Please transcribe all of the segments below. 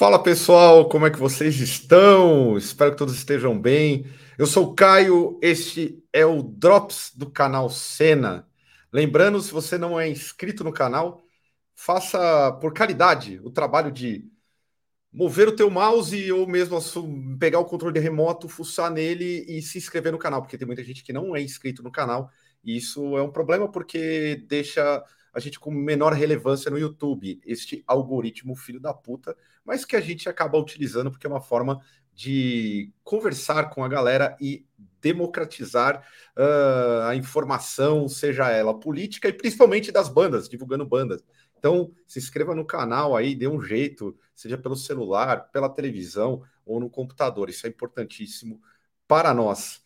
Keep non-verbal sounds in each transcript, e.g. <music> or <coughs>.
Fala pessoal, como é que vocês estão? Espero que todos estejam bem. Eu sou o Caio, este é o Drops do canal Cena. Lembrando, se você não é inscrito no canal, faça por caridade o trabalho de mover o teu mouse ou mesmo pegar o controle remoto, fuçar nele e se inscrever no canal, porque tem muita gente que não é inscrito no canal e isso é um problema porque deixa a gente com menor relevância no YouTube, este algoritmo filho da puta, mas que a gente acaba utilizando porque é uma forma de conversar com a galera e democratizar uh, a informação, seja ela política e principalmente das bandas, divulgando bandas. Então, se inscreva no canal aí, dê um jeito, seja pelo celular, pela televisão ou no computador. Isso é importantíssimo para nós.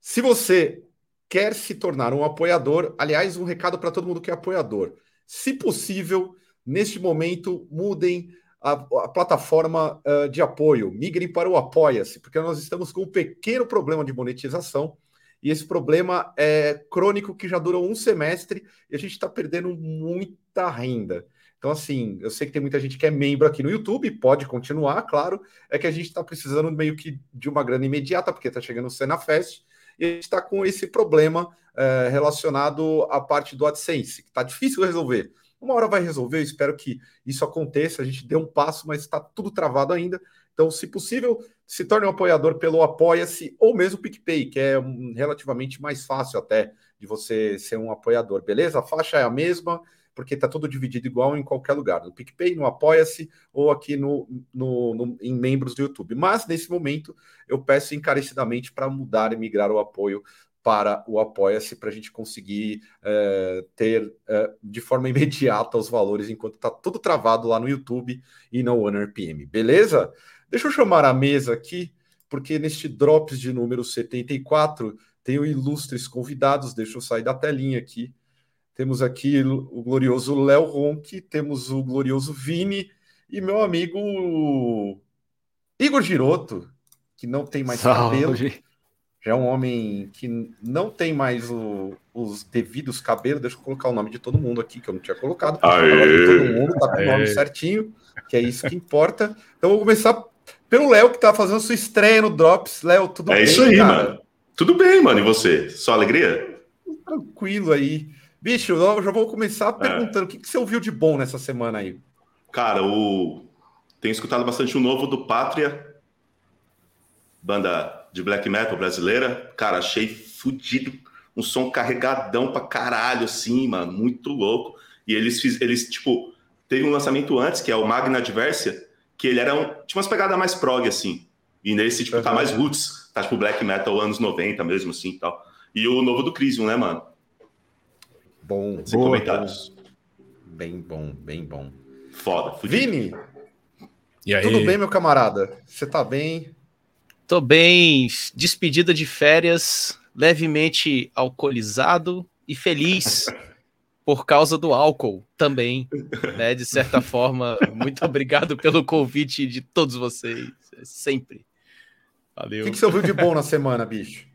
Se você quer se tornar um apoiador, aliás, um recado para todo mundo que é apoiador. Se possível, neste momento, mudem a, a plataforma uh, de apoio, migrem para o Apoia-se, porque nós estamos com um pequeno problema de monetização e esse problema é crônico que já durou um semestre e a gente está perdendo muita renda. Então, assim, eu sei que tem muita gente que é membro aqui no YouTube, pode continuar, claro. É que a gente está precisando meio que de uma grana imediata, porque está chegando o Cena Fest e a gente está com esse problema é, relacionado à parte do AdSense, que está difícil de resolver. Uma hora vai resolver, eu espero que isso aconteça. A gente deu um passo, mas está tudo travado ainda. Então, se possível, se torne um apoiador pelo Apoia-se ou mesmo o PicPay, que é relativamente mais fácil até de você ser um apoiador, beleza? A faixa é a mesma, porque está tudo dividido igual em qualquer lugar, no PicPay, no Apoia-se ou aqui no, no, no, em membros do YouTube. Mas nesse momento eu peço encarecidamente para mudar e migrar o apoio para o Apoia-se para a gente conseguir é, ter é, de forma <laughs> imediata os valores enquanto está tudo travado lá no YouTube e no OneRPM, beleza? Deixa eu chamar a mesa aqui, porque neste Drops de número 74 tenho ilustres convidados, deixa eu sair da telinha aqui temos aqui o glorioso Léo Ronque, temos o glorioso Vini e meu amigo Igor Giroto, que não tem mais Salve. cabelo. Já é um homem que não tem mais o, os devidos cabelos. Deixa eu colocar o nome de todo mundo aqui, que eu não tinha colocado. Aê. Todo mundo tá com o nome certinho, que é isso que importa. Então, vou começar pelo Léo, que tá fazendo sua estreia no Drops. Léo, tudo é bem? É isso aí, cara? mano. Tudo bem, mano. E você? Só alegria? Tranquilo aí. Bicho, eu já vou começar é. perguntando: é. o que, que você ouviu de bom nessa semana aí? Cara, o... tenho escutado bastante o novo do Pátria, banda de black metal brasileira. Cara, achei fudido. Um som carregadão pra caralho, assim, mano, muito louco. E eles fiz, eles, tipo, teve um lançamento antes, que é o Magna Adversia, que ele era um, tinha umas pegadas mais prog, assim. E nesse, tipo, uhum. tá mais roots, tá tipo black metal anos 90 mesmo, assim e tal. E o novo do Crisium, né, mano? Bom. Sem comentários. Bem bom, bem bom. Foda. Fudido. Vini, e aí? tudo bem, meu camarada? Você tá bem? Tô bem. Despedida de férias, levemente alcoolizado e feliz. <laughs> por causa do álcool também, né? De certa <laughs> forma, muito obrigado pelo convite de todos vocês, sempre. Valeu. O que, que você ouviu de bom na semana, bicho?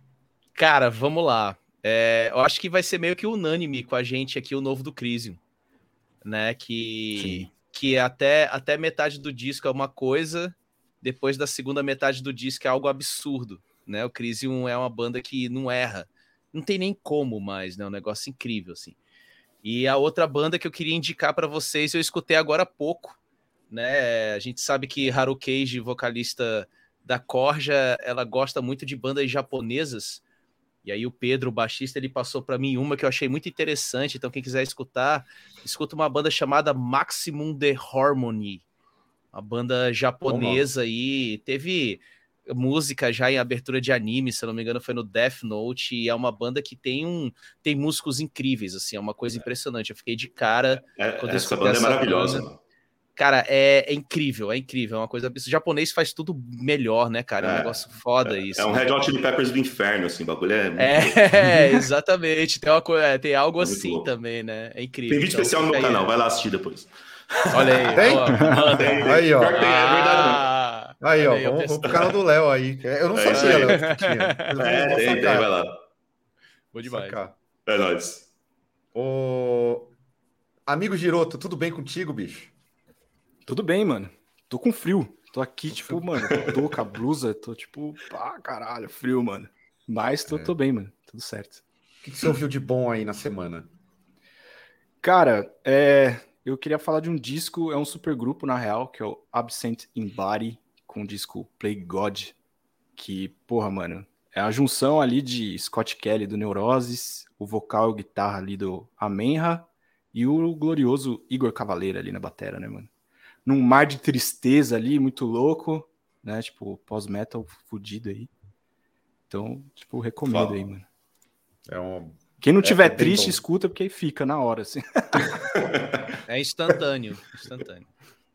Cara, vamos lá. É, eu acho que vai ser meio que unânime com a gente aqui o novo do Crisium, né? Que, que até, até metade do disco é uma coisa, depois da segunda metade do disco é algo absurdo, né? O Crisium é uma banda que não erra, não tem nem como mais, né? Um negócio incrível, assim. E a outra banda que eu queria indicar para vocês, eu escutei agora há pouco, né? A gente sabe que Haru Keiji, vocalista da Corja, ela gosta muito de bandas japonesas, e aí o Pedro, o baixista, ele passou para mim uma que eu achei muito interessante. Então quem quiser escutar, escuta uma banda chamada Maximum The Harmony, uma banda japonesa aí. Teve música já em abertura de anime, se não me engano, foi no Death Note, e é uma banda que tem um tem músicos incríveis, assim, é uma coisa impressionante. Eu fiquei de cara é, quando essa banda é maravilhosa. Banda. Cara, é, é, incrível, é incrível, é uma coisa. O japonês faz tudo melhor, né, cara? É, um negócio foda é, isso. É um Red Hot Chili Peppers do inferno, assim, bagulho é. <laughs> É, exatamente. Tem, uma, é, tem algo assim louco. também, né? É incrível. Tem vídeo então, especial no meu canal, vai lá assistir depois. Olha aí. Tem? Ó, tem, tem. Aí, ó. Tem, é verdade, ah, aí, ó. Aí, vamos, vamos pro canal do Léo aí. Eu não sabia, Léo, que tinha. É, tem, tem, vai lá. Vou demais. Sacar. É nóis. Ô. Amigo Giroto, tudo bem contigo, bicho? Tudo bem, mano. Tô com frio. Tô aqui, tô tipo, frio. mano, tô com a blusa, tô tipo, pá, caralho, frio, mano. Mas tô, é. tô bem, mano. Tudo certo. O que, que você ouviu de bom aí na semana? Cara, é, eu queria falar de um disco, é um super grupo, na real, que é o Absent in Body, com o disco Play God, que, porra, mano, é a junção ali de Scott Kelly do Neuroses, o vocal e guitarra ali do Amenra e o glorioso Igor Cavaleira ali na batera, né, mano? Num mar de tristeza ali, muito louco, né? Tipo, pós-metal fudido aí. Então, tipo, recomendo Fala. aí, mano. É um... Quem não tiver é, é triste, escuta, porque aí fica na hora, assim. <laughs> É instantâneo, instantâneo.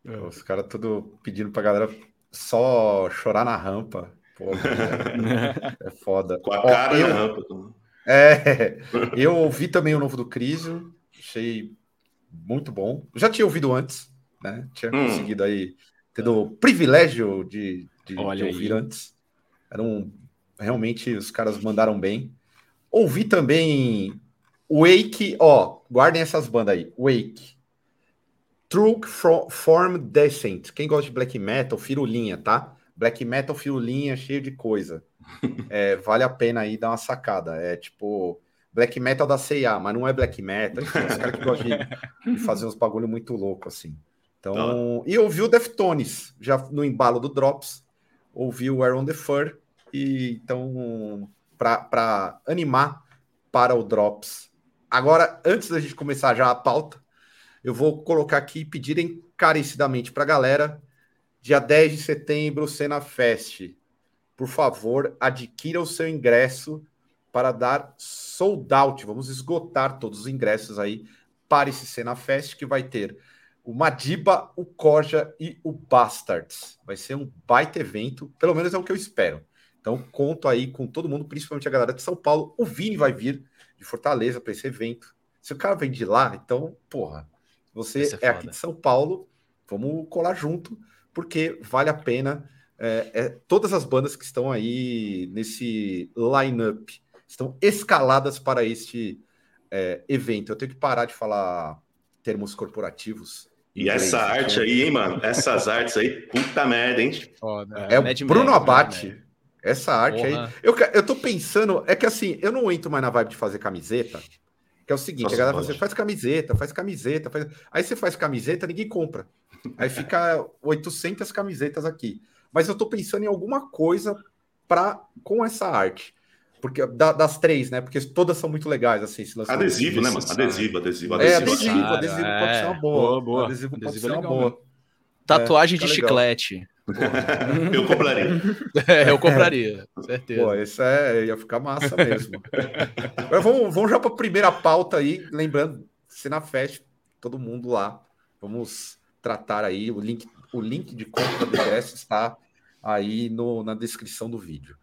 É, os caras tudo pedindo pra galera só chorar na rampa. Pô, <laughs> é, é foda. Com a cara Ó, eu, na rampa. É, eu ouvi também o novo do Crisio, achei muito bom. Já tinha ouvido antes, né? Tinha hum. conseguido aí, tendo o privilégio de, de, de ouvir antes. Eram realmente os caras mandaram bem. Ouvi também Wake, ó, guardem essas bandas aí. Wake, True Form Descent. Quem gosta de black metal, firulinha, tá? Black metal, firulinha, cheio de coisa. <laughs> É, vale a pena aí dar uma sacada. É tipo black metal da CIA, mas não é black metal. Enfim, os caras que gostam de, de fazer uns bagulho muito louco assim. Então, e ouvi o Deftones, já no embalo do Drops, ouvi o Aaron the Fur, e então, para animar para o Drops. Agora, antes da gente começar já a pauta, eu vou colocar aqui e pedir encarecidamente para a galera, dia 10 de setembro, Cena Fest. Por favor, adquira o seu ingresso para dar sold out. Vamos esgotar todos os ingressos aí para esse Cena Fest, que vai ter o Madiba, o Corja e o Bastards. Vai ser um baita evento, pelo menos é o que eu espero. Então, conto aí com todo mundo, principalmente a galera de São Paulo. O Vini vai vir de Fortaleza para esse evento. Se o cara vem de lá, então, porra, você é, é aqui de São Paulo, vamos colar junto, porque vale a pena. É, é, todas as bandas que estão aí nesse line-up estão escaladas para este é, evento. Eu tenho que parar de falar termos corporativos e essa arte aí, hein, mano? Essas artes aí, puta merda, hein? Foda. É, é o Mad Bruno Abate. Essa arte Porra. aí. Eu, eu tô pensando, é que assim, eu não entro mais na vibe de fazer camiseta. Que é o seguinte, Nossa, a galera fala assim, faz camiseta, faz camiseta, faz... aí você faz camiseta, ninguém compra. Aí fica <laughs> 800 camisetas aqui. Mas eu tô pensando em alguma coisa para com essa arte. Porque da, das três, né? Porque todas são muito legais, assim. adesivo, né, mano? Adesivo, adesivo, adesivo. É, adesivo, adesivo é. pode ser uma boa. Boa, boa. Adesivo, adesivo pode ser uma boa. Né? Tatuagem é, de chiclete. <laughs> eu compraria. <laughs> É, eu compraria, certeza. Pô, isso é, ia ficar massa mesmo. <laughs> Agora vamos, vamos já para a primeira pauta aí, lembrando, Cena Fest, todo mundo lá. Vamos tratar aí, o link, o link de compra do ingresso está aí no, na descrição do vídeo.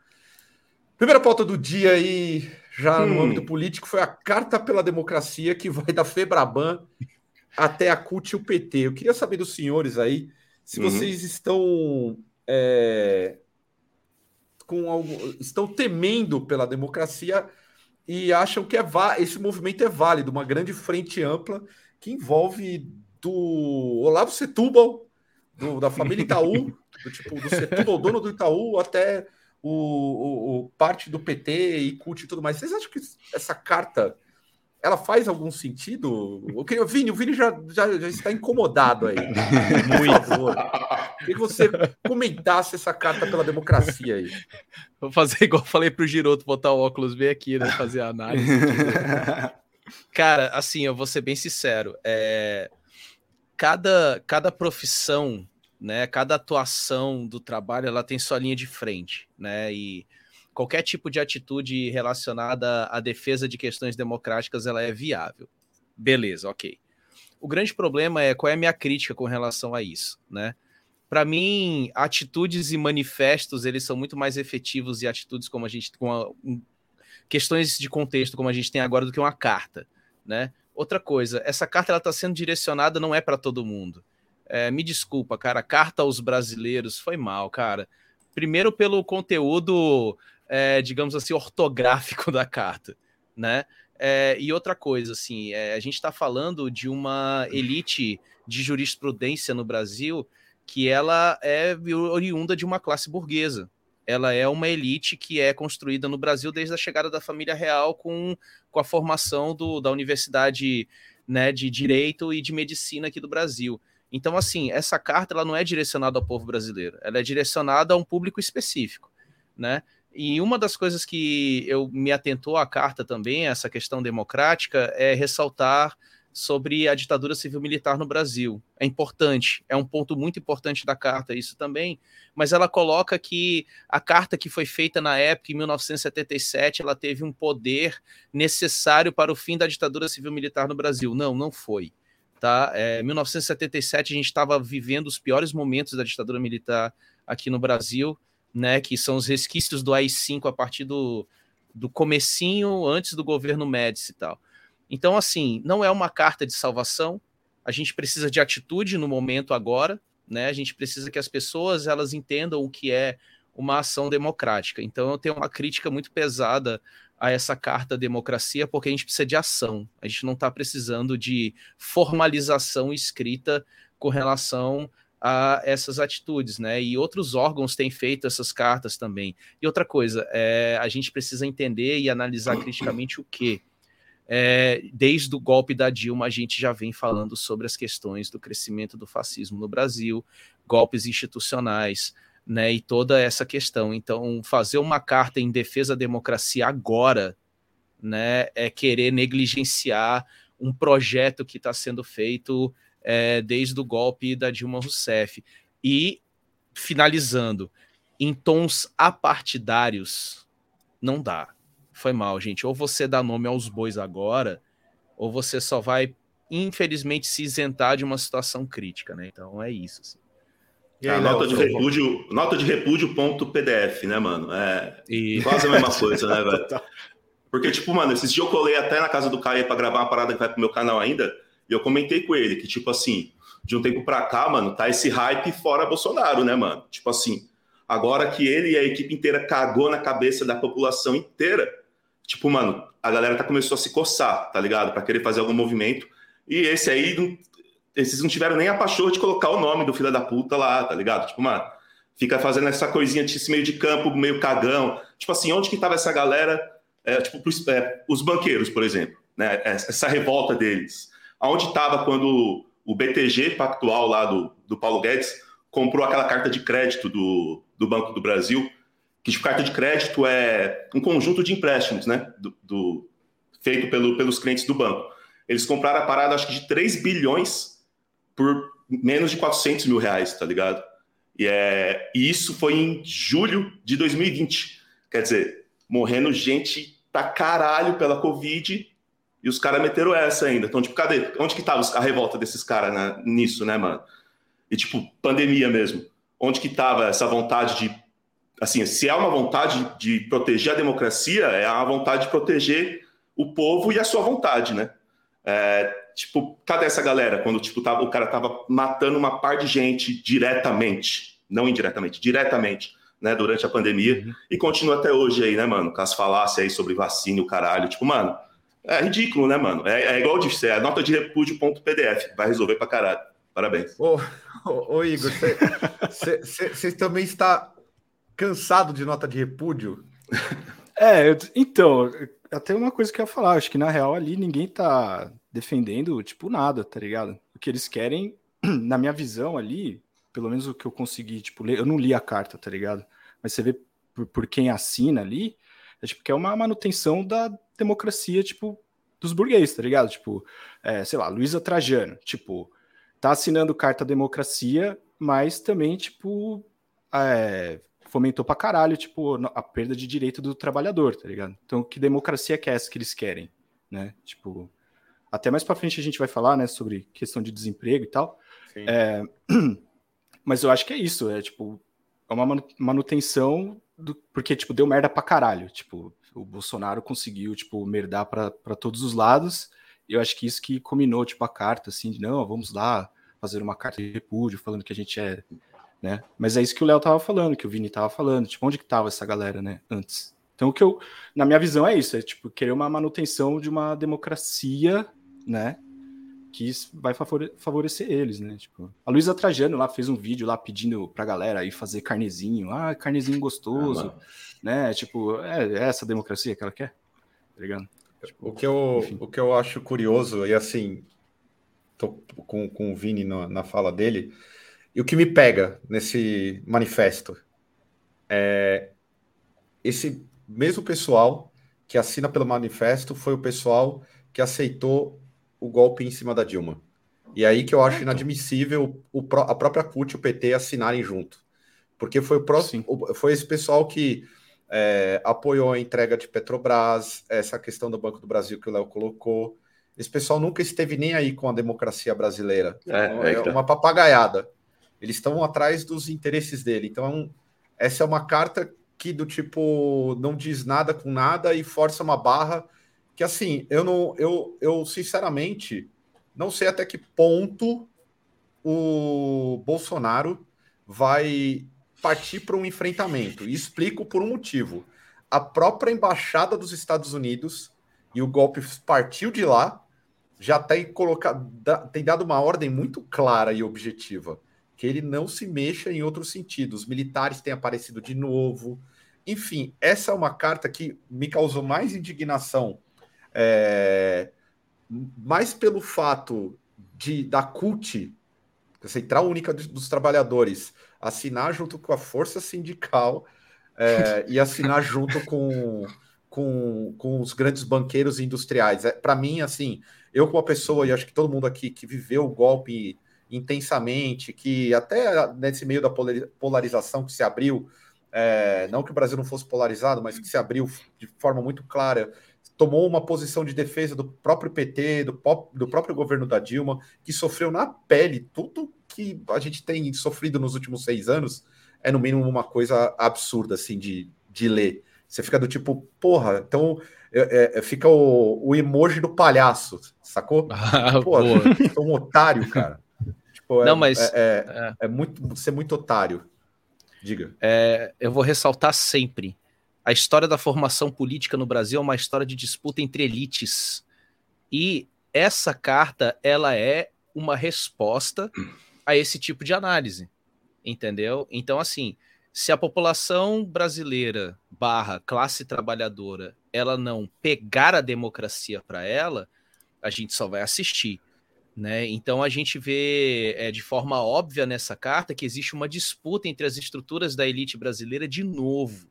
Primeira pauta do dia aí, já hum. no âmbito político, foi a Carta pela Democracia, que vai da Febraban até a CUT e o PT. Eu queria saber dos senhores aí se uhum. vocês estão é, com algo, estão temendo pela democracia e acham que é esse movimento é válido, uma grande frente ampla que envolve do Olavo Setúbal, do, da família Itaú, do tipo do Setúbal, dono do Itaú, até o, o, o, parte do PT e CUT e tudo mais. Vocês acham que essa carta ela faz algum sentido? O, que, o Vini, o Vini já, já, já está incomodado aí. <laughs> Muito. Queria que você comentasse essa carta pela democracia aí. Vou fazer igual falei para o Giroto, botar o óculos bem aqui, né? Fazer a análise. Cara, assim, eu vou ser bem sincero. É... Cada, cada profissão né? Cada atuação do trabalho ela tem sua linha de frente, né? E qualquer tipo de atitude relacionada à defesa de questões democráticas ela é viável. Beleza, ok. O grande problema é qual é a minha crítica com relação a isso, né? Para mim, atitudes e manifestos eles são muito mais efetivos e atitudes como a gente com a, um, questões de contexto como a gente tem agora do que uma carta, né? Outra coisa, essa carta ela está sendo direcionada não é para todo mundo. É, me desculpa, cara, carta aos brasileiros foi mal, cara. Primeiro pelo conteúdo, é, digamos assim, ortográfico <laughs> da carta, né? É, e outra coisa, assim, é, a gente está falando de uma elite de jurisprudência no Brasil que ela é oriunda de uma classe burguesa. Ela é uma elite que é construída no Brasil desde a chegada da família real com, com a formação do, da Universidade né, de Direito e de Medicina aqui do Brasil. Então, assim, essa carta ela não é direcionada ao povo brasileiro, ela é direcionada a um público específico, né? E uma das coisas que eu me atentou à carta também, essa questão democrática, é ressaltar sobre a ditadura civil-militar no Brasil. É importante, é um ponto muito importante da carta, isso também, mas ela coloca que a carta que foi feita na época, em 1977, ela teve um poder necessário para o fim da ditadura civil-militar no Brasil. Não, não foi. Tá? É, 1977 a gente estava vivendo os piores momentos da ditadura militar aqui no Brasil né, que são os resquícios do AI-5 a partir do, do comecinho, antes do governo Médici e tal. Então, assim, não é uma carta de salvação, a gente precisa de atitude no momento agora, né, a gente precisa que as pessoas elas entendam o que é uma ação democrática. Então, eu tenho uma crítica muito pesada a essa carta democracia, porque a gente precisa de ação, a gente não está precisando de formalização escrita com relação a essas atitudes, né? E outros órgãos têm feito essas cartas também. E outra coisa, é, a gente precisa entender e analisar criticamente o que. É, desde o golpe da Dilma, a gente já vem falando sobre as questões do crescimento do fascismo no Brasil, golpes institucionais, né? E toda essa questão. Então, fazer uma carta em defesa da democracia agora, né? É querer negligenciar um projeto que está sendo feito é, desde o golpe da Dilma Rousseff. E, finalizando, em tons apartidários, não dá. Foi mal, gente. Ou você dá nome aos bois agora, ou você só vai, infelizmente, se isentar de uma situação crítica, né? Então é isso. Assim. E aí, nota, de repúdio, nota de repúdio ponto PDF, né, mano? É e... quase a mesma coisa, né, <laughs> velho? Porque, tipo, mano, esses dias eu colei até na casa do Caio para gravar uma parada que vai pro meu canal ainda. E eu comentei com ele que, tipo assim, de um tempo pra cá, mano, tá esse hype fora Bolsonaro, né, mano? Tipo assim, agora que ele e a equipe inteira cagou na cabeça da população inteira, tipo, mano, a galera tá começou a se coçar, tá ligado? Para querer fazer algum movimento. E esse aí, esses não tiveram nem a pachorra de colocar o nome do filho da puta lá, tá ligado? Tipo, mano, fica fazendo essa coisinha de esse meio de campo, meio cagão. Tipo assim, onde que tava essa galera? É, tipo, é, os banqueiros, por exemplo, né? Essa revolta deles Aonde estava quando o BTG Pactual lá do, do Paulo Guedes comprou aquela carta de crédito do, do Banco do Brasil, que tipo, carta de crédito é um conjunto de empréstimos, né? Do, do, feito pelo, pelos clientes do banco. Eles compraram a parada, acho que de 3 bilhões por menos de 400 mil reais, tá ligado? E, é, e isso foi em julho de 2020. Quer dizer, morrendo gente pra caralho pela Covid e os caras meteram essa ainda. Então, tipo, cadê? Onde que tava a revolta desses caras né, nisso, né, mano? E, tipo, pandemia mesmo. Onde que tava essa vontade de. Assim, se é uma vontade de proteger a democracia, é a vontade de proteger o povo e a sua vontade, né? É, tipo, cadê essa galera quando tipo, tava, o cara tava matando uma par de gente diretamente, não indiretamente, diretamente, né, durante a pandemia, uhum. e continua até hoje aí, né, mano, com as falácias aí sobre vacina e o caralho. Tipo, mano, é ridículo, né, mano? É, é igual disse, é a nota de repúdio.pdf. Vai resolver pra caralho. Parabéns. Ô, ô, ô Igor, você também está cansado de nota de repúdio? É, eu, então, até uma coisa que eu ia falar, acho que na real ali ninguém tá defendendo, tipo, nada, tá ligado? O que eles querem, <clears throat> na minha visão ali, pelo menos o que eu consegui, tipo, ler, eu não li a carta, tá ligado? Mas você vê por, por quem assina ali, é tipo que é uma manutenção da democracia, tipo, dos burgueses, tá ligado? Tipo, é, sei lá, Luísa Trajano, tipo, tá assinando carta democracia, mas também, tipo, é, fomentou pra caralho, tipo, a perda de direito do trabalhador, tá ligado? Então, que democracia que é essa que eles querem, né? Tipo, Até mais para frente a gente vai falar, né, sobre questão de desemprego e tal. É, <clears throat> mas eu acho que é isso, é tipo, é uma manutenção do, porque tipo deu merda pra caralho, tipo, o Bolsonaro conseguiu tipo merdar para todos os lados. Eu acho que isso que combinou tipo a carta assim, de, não, vamos lá fazer uma carta de repúdio falando que a gente é, né? Mas é isso que o Léo tava falando, que o Vini tava falando, tipo, onde que tava essa galera, né, antes? Então o que eu, na minha visão é isso, é tipo querer uma manutenção de uma democracia, né? Que vai favorecer eles, né? Tipo, a Luísa Trajano lá fez um vídeo lá pedindo pra galera ir fazer carnezinho, ah, carnezinho gostoso, ah, né? Tipo, é, é, essa democracia que ela quer, tá ligado? Tipo, o, que eu, o que eu acho curioso, e assim, tô com, com o Vini na, na fala dele, e o que me pega nesse manifesto é esse mesmo pessoal que assina pelo manifesto foi o pessoal que aceitou o golpe em cima da Dilma. E aí que eu acho inadmissível o, a própria CUT e o PT assinarem junto. Porque foi, o próximo, foi esse pessoal que é, apoiou a entrega de Petrobras, essa questão do Banco do Brasil que o Léo colocou. Esse pessoal nunca esteve nem aí com a democracia brasileira. É, então, é, é uma papagaiada. Eles estão atrás dos interesses dele. Então, essa é uma carta que do tipo não diz nada com nada e força uma barra que assim, eu não eu, eu sinceramente não sei até que ponto o Bolsonaro vai partir para um enfrentamento. E explico por um motivo. A própria embaixada dos Estados Unidos e o golpe partiu de lá, já tem colocado, tem dado uma ordem muito clara e objetiva que ele não se mexa em outros sentidos. Os militares têm aparecido de novo. Enfim, essa é uma carta que me causou mais indignação, é, mais pelo fato de da CUT, Central Única dos Trabalhadores, assinar junto com a Força Sindical é, e assinar junto com, com, com os grandes banqueiros industriais. É, Para mim, assim, eu como uma pessoa, e acho que todo mundo aqui que viveu o golpe intensamente, que até nesse meio da polarização que se abriu, é, não que o Brasil não fosse polarizado, mas que se abriu de forma muito clara, tomou uma posição de defesa do próprio PT, do, do próprio governo da Dilma, que sofreu na pele tudo que a gente tem sofrido nos últimos seis anos, é no mínimo uma coisa absurda, assim, de, de ler. Você fica do tipo, porra, então é, é, fica o, o emoji do palhaço, sacou? <laughs> Ah, Pô, um otário, cara. Tipo, Não, é, mas é, é, é, é, muito ser muito otário. Diga. É, eu vou ressaltar sempre. A história da formação política no Brasil é uma história de disputa entre elites. E essa carta, ela é uma resposta a esse tipo de análise. Entendeu? Então, assim, se a população brasileira barra classe trabalhadora ela não pegar a democracia para ela, a gente só vai assistir. Né? Então a gente vê é, de forma óbvia nessa carta que existe uma disputa entre as estruturas da elite brasileira de novo.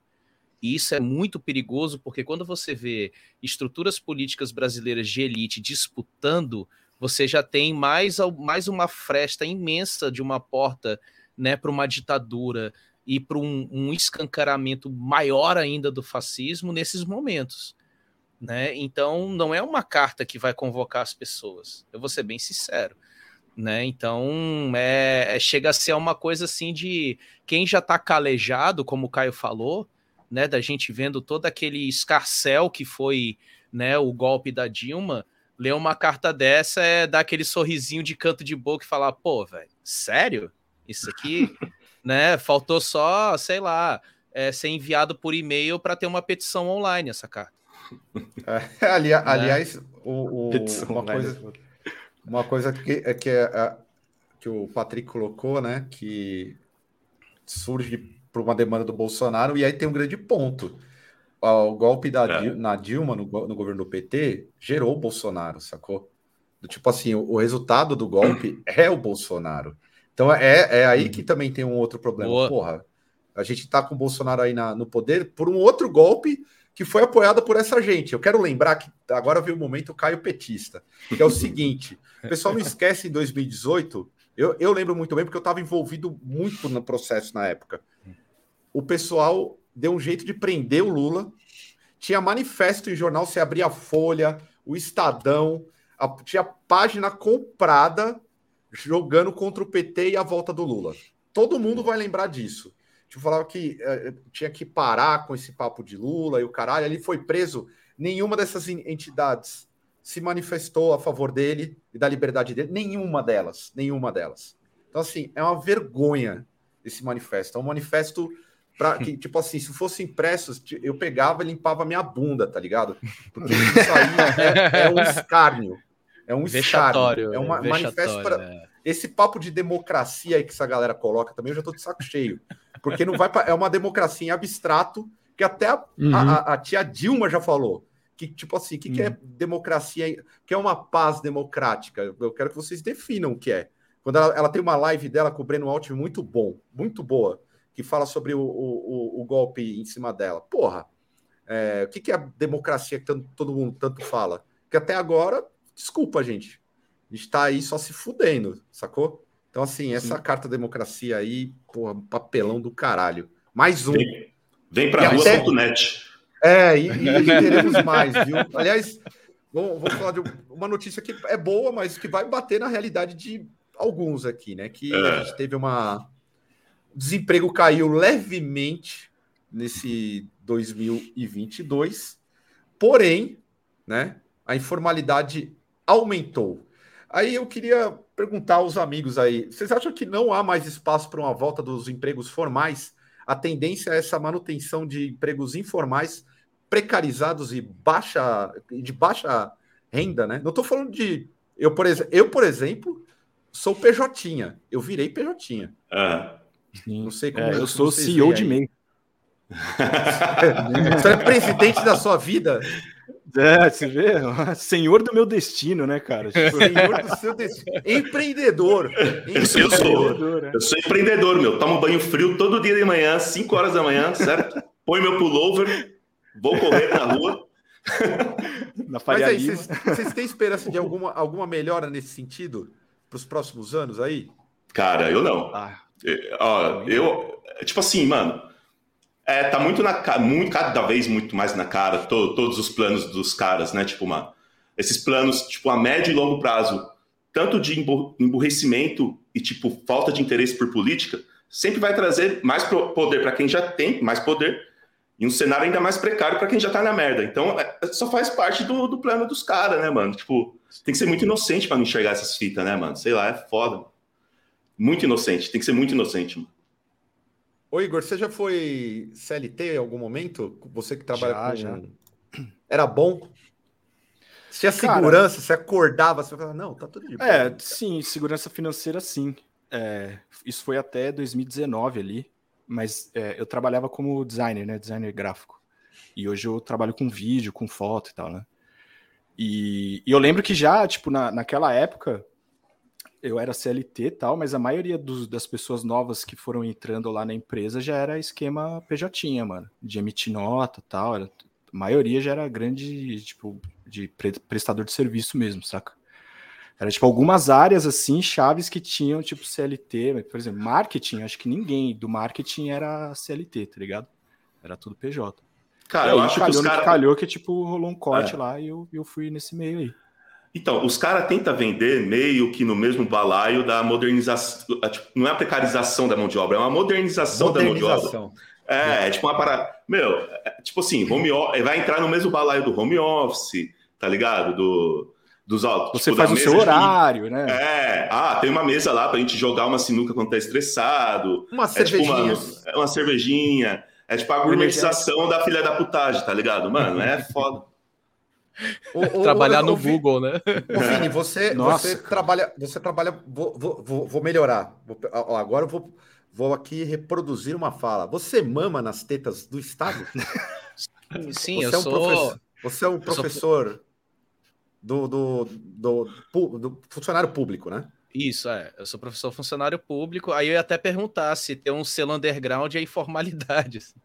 E isso é muito perigoso porque quando você vê estruturas políticas brasileiras de elite disputando, você já tem mais, mais uma fresta imensa de uma porta né, para uma ditadura e para um, um escancaramento maior ainda do fascismo nesses momentos né? Então não é uma carta que vai convocar as pessoas. Eu vou ser bem sincero, né? Então é, é chega a ser uma coisa assim de quem já está calejado, como o Caio falou, né? Da gente vendo todo aquele escarcel que foi, né? O golpe da Dilma. Ler uma carta dessa é dar aquele sorrisinho de canto de boca e falar, pô, velho, sério? Isso aqui, <laughs> né? Faltou só, sei lá, é, ser enviado por e-mail para ter uma petição online essa carta. É, ali, né? aliás, o, o, <laughs> uma, coisa, uma coisa que, é, que, é, que o Patrick colocou, né? Que surge por uma demanda do Bolsonaro, e aí tem um grande ponto. O golpe da, é. na Dilma, no, no, governo do PT, gerou o Bolsonaro, sacou? Do, tipo assim, o, o, resultado do golpe <clears throat> é o Bolsonaro. Então é, é aí que uhum. também tem um outro problema. Boa. Porra, a gente tá com o Bolsonaro aí na, no poder por um outro golpe que foi apoiada por essa gente. Eu quero lembrar que agora veio o momento Caio Petista, que é o seguinte: <laughs> o pessoal não esquece em 2018, eu, eu lembro muito bem porque eu estava envolvido muito no processo na época. O pessoal deu um jeito de prender o Lula, tinha manifesto em jornal, você abria a Folha, o Estadão, a, tinha página comprada jogando contra o PT e a volta do Lula. Todo mundo vai lembrar disso. Tipo, falava que uh, tinha que parar com esse papo de Lula e o caralho. Ele foi preso. Nenhuma dessas entidades se manifestou a favor dele e da liberdade dele. Nenhuma delas. Nenhuma delas. Então, assim, é uma vergonha esse manifesto. É um manifesto para que, <laughs> tipo assim, se fosse impresso, eu pegava e limpava minha bunda, tá ligado? Porque <laughs> isso aí é, é um escárnio. É um vexatório. É um manifesto para. É. Esse papo de democracia aí que essa galera coloca também, eu já tô de saco cheio. Porque não vai pra... É uma democracia em abstrato, que até a, uhum. a, a tia Dilma já falou. Que, tipo assim, o que, uhum. que é uhum. democracia? que é uma paz democrática? Eu quero que vocês definam o que é. Quando ela, ela tem uma live dela com o Breno Alt muito bom, muito boa, que fala sobre o, o, o golpe em cima dela. Porra, é, o que, que é a democracia que tanto, todo mundo tanto fala? Que até agora, desculpa, gente, a gente tá aí só se fudendo, sacou? Então, assim, essa Sim. carta democracia aí, porra, papelão do caralho. Mais um. Vem, vem pra rua.net. É, e, e, teremos mais, viu? Aliás, vamos, vamos falar de uma notícia que é boa, mas que vai bater na realidade de alguns aqui, né? Que é. a gente teve uma. Desemprego caiu levemente nesse 2022, porém, né? A informalidade aumentou. Aí eu queria perguntar aos amigos aí: vocês acham que não há mais espaço para uma volta dos empregos formais? A tendência é essa manutenção de empregos informais, precarizados e baixa, de baixa renda, né? Não estou falando de. Eu por, ex... eu, por exemplo, sou PJ. Eu virei PJ. Ah. Não sei como. É, eu sou CEO de MEI. <laughs> Você é presidente da sua vida? É, você vê? <laughs> Senhor do meu destino, né, cara? Senhor do seu destino. Empreendedor. Empreendedor. Eu, sou, eu sou empreendedor, meu. Tomo banho frio todo dia de manhã, 5 horas da manhã, certo? Põe meu pullover, vou correr na rua. <laughs> Na Mas aí, vocês têm esperança de alguma, alguma melhora nesse sentido? para os próximos anos aí? Cara, eu não. Ah, ó, eu, tipo assim, mano, é, tá muito na muito cada vez muito mais na cara to, todos os planos dos caras, né? Tipo, mano, esses planos, tipo, a médio e longo prazo, tanto de emburrecimento e tipo falta de interesse por política, sempre vai trazer mais poder para quem já tem mais poder e um cenário ainda mais precário para quem já tá na merda. Então, é, só faz parte do, do plano dos caras, né, mano? Tipo, tem que ser muito inocente para não enxergar essas fitas, né, mano? Sei lá, é foda. Muito inocente, tem que ser muito inocente, mano. Ô, Igor, você já foi CLT em algum momento? Você que trabalha já, com. Já. <clears throat> Era bom? Se a segurança, você acordava, você falava, não, tá tudo de boa. É, sim, segurança financeira, sim. É, isso foi até 2019 ali, mas é, eu trabalhava como designer, né? Designer gráfico. E hoje eu trabalho com vídeo, com foto e tal, né? E, e eu lembro que já, tipo, na, naquela época, eu era CLT e tal, mas a maioria dos, das pessoas novas que foram entrando lá na empresa já era esquema PJ, mano, de emitir nota e tal. Era, a maioria já era grande, tipo, de prestador de serviço mesmo, saca? Era tipo algumas áreas assim, chaves que tinham tipo CLT, por exemplo, marketing, acho que ninguém do marketing era CLT, tá ligado? Era tudo PJ. Cara, eu acho calhou, que os cara... calhou que tipo rolou um corte é. lá e eu, eu fui nesse meio aí. Então, os caras tentam vender meio que no mesmo balaio da modernização. Tipo, não é a precarização da mão de obra, é uma modernização, modernização. da mão de obra. É, é tipo uma parada. Meu, é, tipo assim, home vai entrar no mesmo balaio do home office, tá ligado? Do, dos tipo, Você faz o seu horário, de... né? É, ah, tem uma mesa lá pra gente jogar uma sinuca quando tá estressado. Uma é, cervejinha. Tipo uma, é uma cervejinha. É tipo a gourmetização da filha da putagem, tá ligado? Mano, é foda. O, o, Trabalhar o, no Google, né? Vini, você, <laughs> você trabalha. Você trabalha. Vou, vou, vou melhorar. Vou, agora eu vou, vou aqui reproduzir uma fala. Você mama nas tetas do Estado? <laughs> Sim, você eu é um sou. Professor, você é um professor sou... do, do, do, do funcionário público, né? Isso, é. Eu sou professor funcionário público. Aí eu ia até perguntar se ter um selo underground é informalidade. Assim.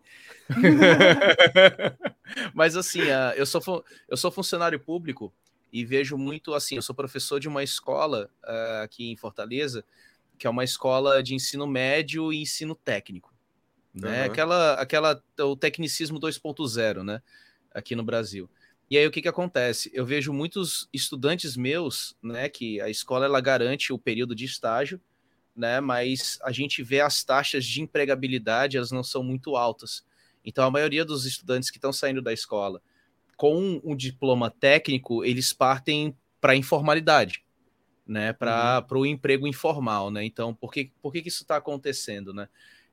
<laughs> Mas assim, eu sou, eu sou funcionário público e vejo muito assim. Eu sou professor de uma escola uh, aqui em Fortaleza, que é uma escola de ensino médio e ensino técnico. Né? Uhum. Aquela, aquela, o tecnicismo 2.0, né? Aqui no Brasil. E aí o que, que acontece? Eu vejo muitos estudantes meus, né, que a escola ela garante o período de estágio, né, mas a gente vê as taxas de empregabilidade, elas não são muito altas. Então a maioria dos estudantes que estão saindo da escola com um diploma técnico, eles partem para a informalidade, né, para uhum. o emprego informal, né? Então, por que, por que, que isso está acontecendo, né?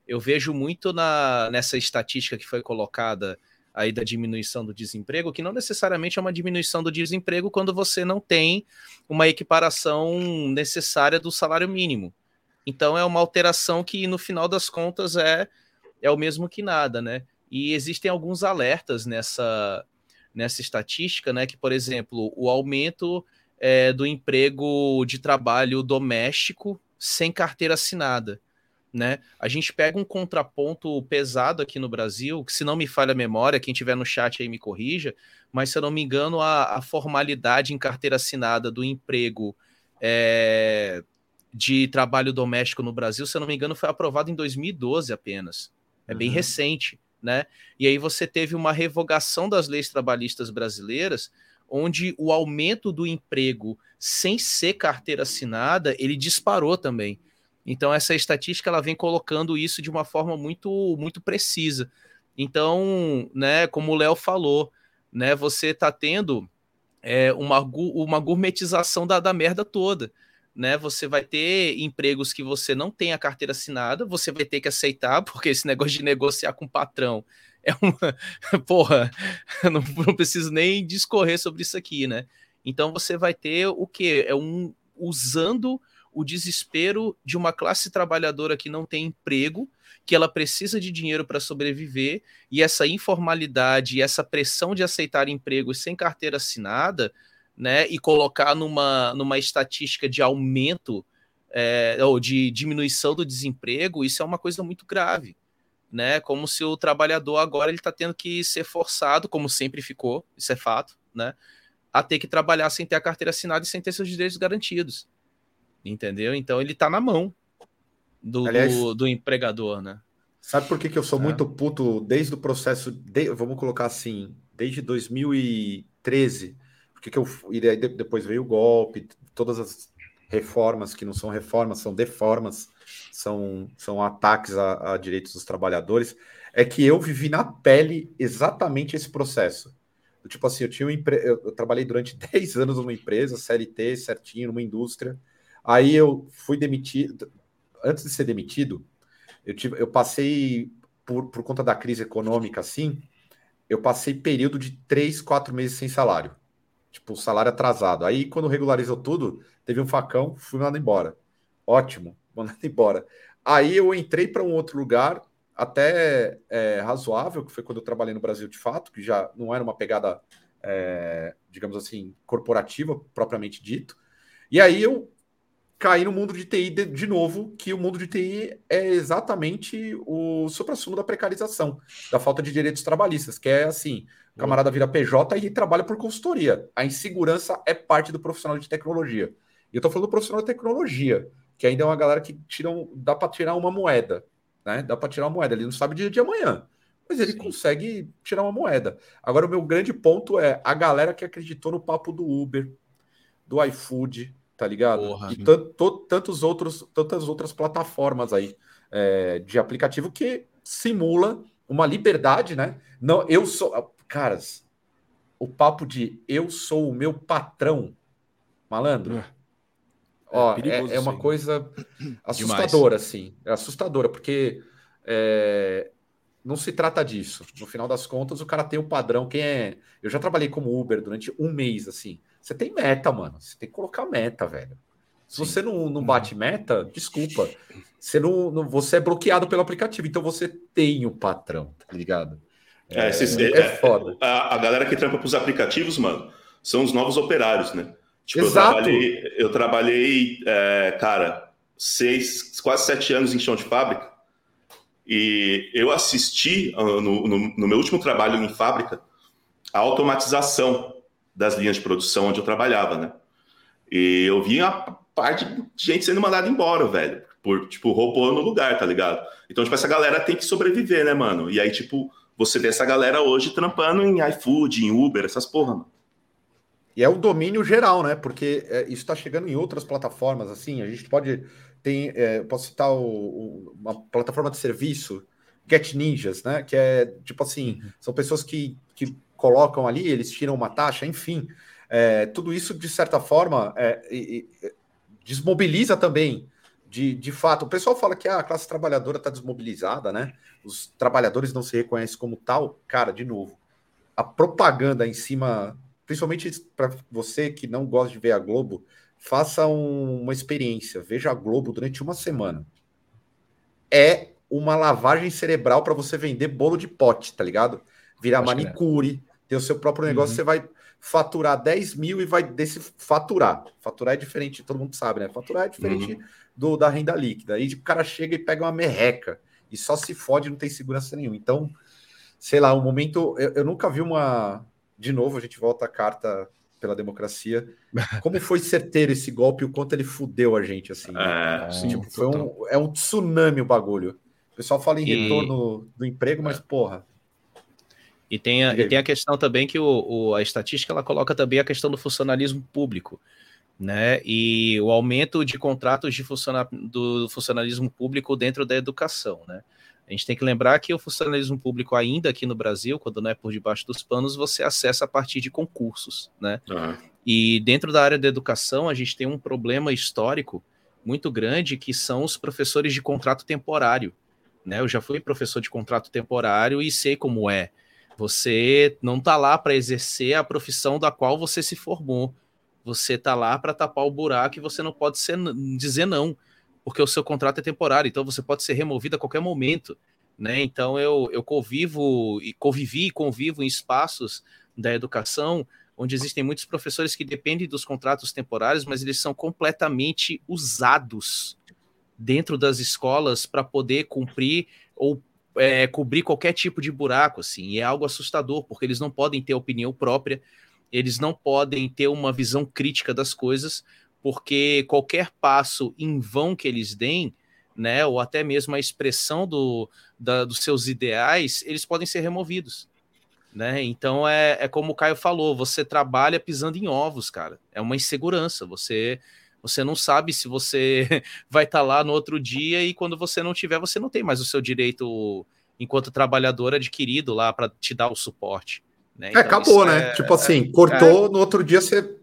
Eu vejo muito na, nessa estatística que foi colocada aí da diminuição do desemprego, que não necessariamente é uma diminuição do desemprego quando você não tem uma equiparação necessária do salário mínimo. Então é uma alteração que no final das contas é é o mesmo que nada, né? E existem alguns alertas nessa nessa estatística, né? Que por exemplo o aumento é, do emprego de trabalho doméstico sem carteira assinada né? A gente pega um contraponto pesado aqui no Brasil, que se não me falha a memória, quem tiver no chat aí me corrija, mas se eu não me engano, a, a formalidade em carteira assinada do emprego é, de trabalho doméstico no Brasil, se eu não me engano, foi aprovado em 2012 apenas. É bem uhum. recente, né? E aí você teve uma revogação das leis trabalhistas brasileiras, onde o aumento do emprego sem ser carteira assinada, ele disparou também. Então essa estatística ela vem colocando isso de uma forma muito muito precisa. Então, né, como o Léo falou, né, você está tendo é, uma, uma gourmetização da, da merda toda. Né, você vai ter empregos que você não tem a carteira assinada, você vai ter que aceitar, <laughs> porque esse negócio de negociar com o patrão é uma. <laughs> Porra, <laughs> não, não preciso nem discorrer sobre isso aqui, né? Então você vai ter o que? É um usando o desespero de uma classe trabalhadora que não tem emprego, que ela precisa de dinheiro para sobreviver, e essa informalidade essa pressão de aceitar empregos sem carteira assinada, né, e colocar numa, numa estatística de aumento é, ou de diminuição do desemprego, isso é uma coisa muito grave. Né, como se o trabalhador agora ele está tendo que ser forçado, como sempre ficou, isso é fato, né, a ter que trabalhar sem ter a carteira assinada e sem ter seus direitos garantidos. Entendeu? Então ele tá na mão do, Aliás, do, do, empregador, né? Sabe por que, que eu sou é. muito puto desde o processo, de, vamos colocar assim, desde 2013? Porque que eu e daí depois veio o golpe, todas as reformas que não são reformas, são deformas, são, são ataques a, a direitos dos trabalhadores. É que eu vivi na pele exatamente esse processo. Tipo assim, eu tinha um empre... eu trabalhei durante <laughs> 10 anos numa empresa, CLT, certinho, numa indústria. Aí eu fui demitido. Antes de ser demitido, eu, tive, eu passei, por, por conta da crise econômica, assim, eu passei período de três, quatro meses sem salário. Tipo, salário atrasado. Aí, quando regularizou tudo, teve um facão, fui mandado embora. Ótimo, <laughs> mandado embora. Aí eu entrei para um outro lugar, até é, razoável, que foi quando eu trabalhei no Brasil de fato, que já não era uma pegada, é, digamos assim, corporativa, propriamente dito. E aí eu cair no mundo de TI de, de, novo, que o mundo de TI é exatamente o supra-sumo da precarização, da falta de direitos trabalhistas, que é assim, o camarada vira PJ e trabalha por consultoria. A insegurança é parte do profissional de tecnologia. E eu tô falando do profissional de tecnologia, que ainda é uma galera que tira um, dá para tirar uma moeda, né? Dá para tirar uma moeda, ele não sabe dia de amanhã, mas ele Sim. consegue tirar uma moeda. Agora o meu grande ponto é a galera que acreditou no papo do Uber, do iFood, tá ligado? Porra. E tantos outros, tantas outras plataformas aí é, de aplicativo que simula uma liberdade, né? Não, eu sou. Caras, o papo de eu sou o meu patrão, malandro. É, ó, é, é, é uma coisa <clears throat> assustadora, Demais. assim. É assustadora, porque é, não se trata disso. No final das contas, o cara tem o um padrão. Quem é. Eu já trabalhei como Uber durante um mês, assim. Você tem meta, mano. Você tem que colocar meta, velho. Se Sim. você não, não bate meta, desculpa. Você não, não, você é bloqueado pelo aplicativo, então você tem o patrão, tá ligado? É, é, esses, é, é foda. A, a, galera que trampa pros aplicativos, mano, são os novos operários, né? Tipo, Exato. eu trabalhei, eu trabalhei é, cara, seis, quase sete anos em chão de fábrica. E eu assisti ah, no, no, no meu último trabalho em fábrica a automatização das linhas de produção onde eu trabalhava, né? E eu vi a parte de gente sendo mandada embora, velho. Por, tipo, robô no lugar, tá ligado? Então, tipo, essa galera tem que sobreviver, né, mano? E aí, tipo, você vê essa galera hoje trampando em iFood, em Uber, essas porra, mano. E é o domínio geral, né? Porque é, isso está chegando em outras plataformas, assim, a gente pode. Tem, é, posso citar o, o, uma plataforma de serviço, Get Ninjas, né? Que é tipo assim, uhum. são pessoas que, que colocam ali, eles tiram uma taxa, enfim. É, tudo isso, de certa forma, é, desmobiliza também. De, de fato, o pessoal fala que ah, a classe trabalhadora está desmobilizada, né? Os trabalhadores não se reconhecem como tal. Cara, de novo, a propaganda em cima, principalmente para você que não gosta de ver a Globo, faça um, uma experiência, veja a Globo durante uma semana. É uma lavagem cerebral para você vender bolo de pote, tá ligado? Virar é. manicure, ter o seu próprio negócio, uhum. você vai faturar 10 mil e vai desse faturar. Faturar é diferente, todo mundo sabe, né? Faturar é diferente uhum. do da renda líquida. Aí o cara chega e pega uma merreca e só se fode, não tem segurança nenhuma. Então, sei lá, um momento. Eu, eu nunca vi uma. De novo, a gente volta a carta pela democracia. <laughs> Como foi certeiro esse golpe, o quanto ele fudeu a gente, assim. Né? É, tipo, foi um, é um tsunami o bagulho. O pessoal fala em e... retorno do emprego, mas, porra, e tem a, e tem a questão também que o, o, a estatística ela coloca também a questão do funcionalismo público, né? E o aumento de contratos de funciona, do funcionalismo público dentro da educação, né? A gente tem que lembrar que o funcionalismo público, ainda aqui no Brasil, quando não é por debaixo dos panos, você acessa a partir de concursos, né? Uhum. E dentro da área da educação, a gente tem um problema histórico muito grande, que são os professores de contrato temporário. Né? Eu já fui professor de contrato temporário e sei como é você não está lá para exercer a profissão da qual você se formou. Você está lá para tapar o buraco e você não pode ser, dizer não, porque o seu contrato é temporário, então você pode ser removido a qualquer momento. Né? Então eu, eu convivo e convivi e convivo em espaços da educação onde existem muitos professores que dependem dos contratos temporários, mas eles são completamente usados dentro das escolas para poder cumprir ou é, cobrir qualquer tipo de buraco, assim, e é algo assustador, porque eles não podem ter opinião própria, eles não podem ter uma visão crítica das coisas, porque qualquer passo em vão que eles deem, né, ou até mesmo a expressão do, da, dos seus ideais, eles podem ser removidos. Né? Então é, é como o Caio falou, você trabalha pisando em ovos, cara. É uma insegurança. Você você não sabe se você <laughs> vai estar tá lá no outro dia e quando você não tiver, você não tem mais o seu direito enquanto trabalhador adquirido lá para te dar o suporte. Né? É, então, é, acabou, né? É, tipo assim, é, cortou, é. no outro dia você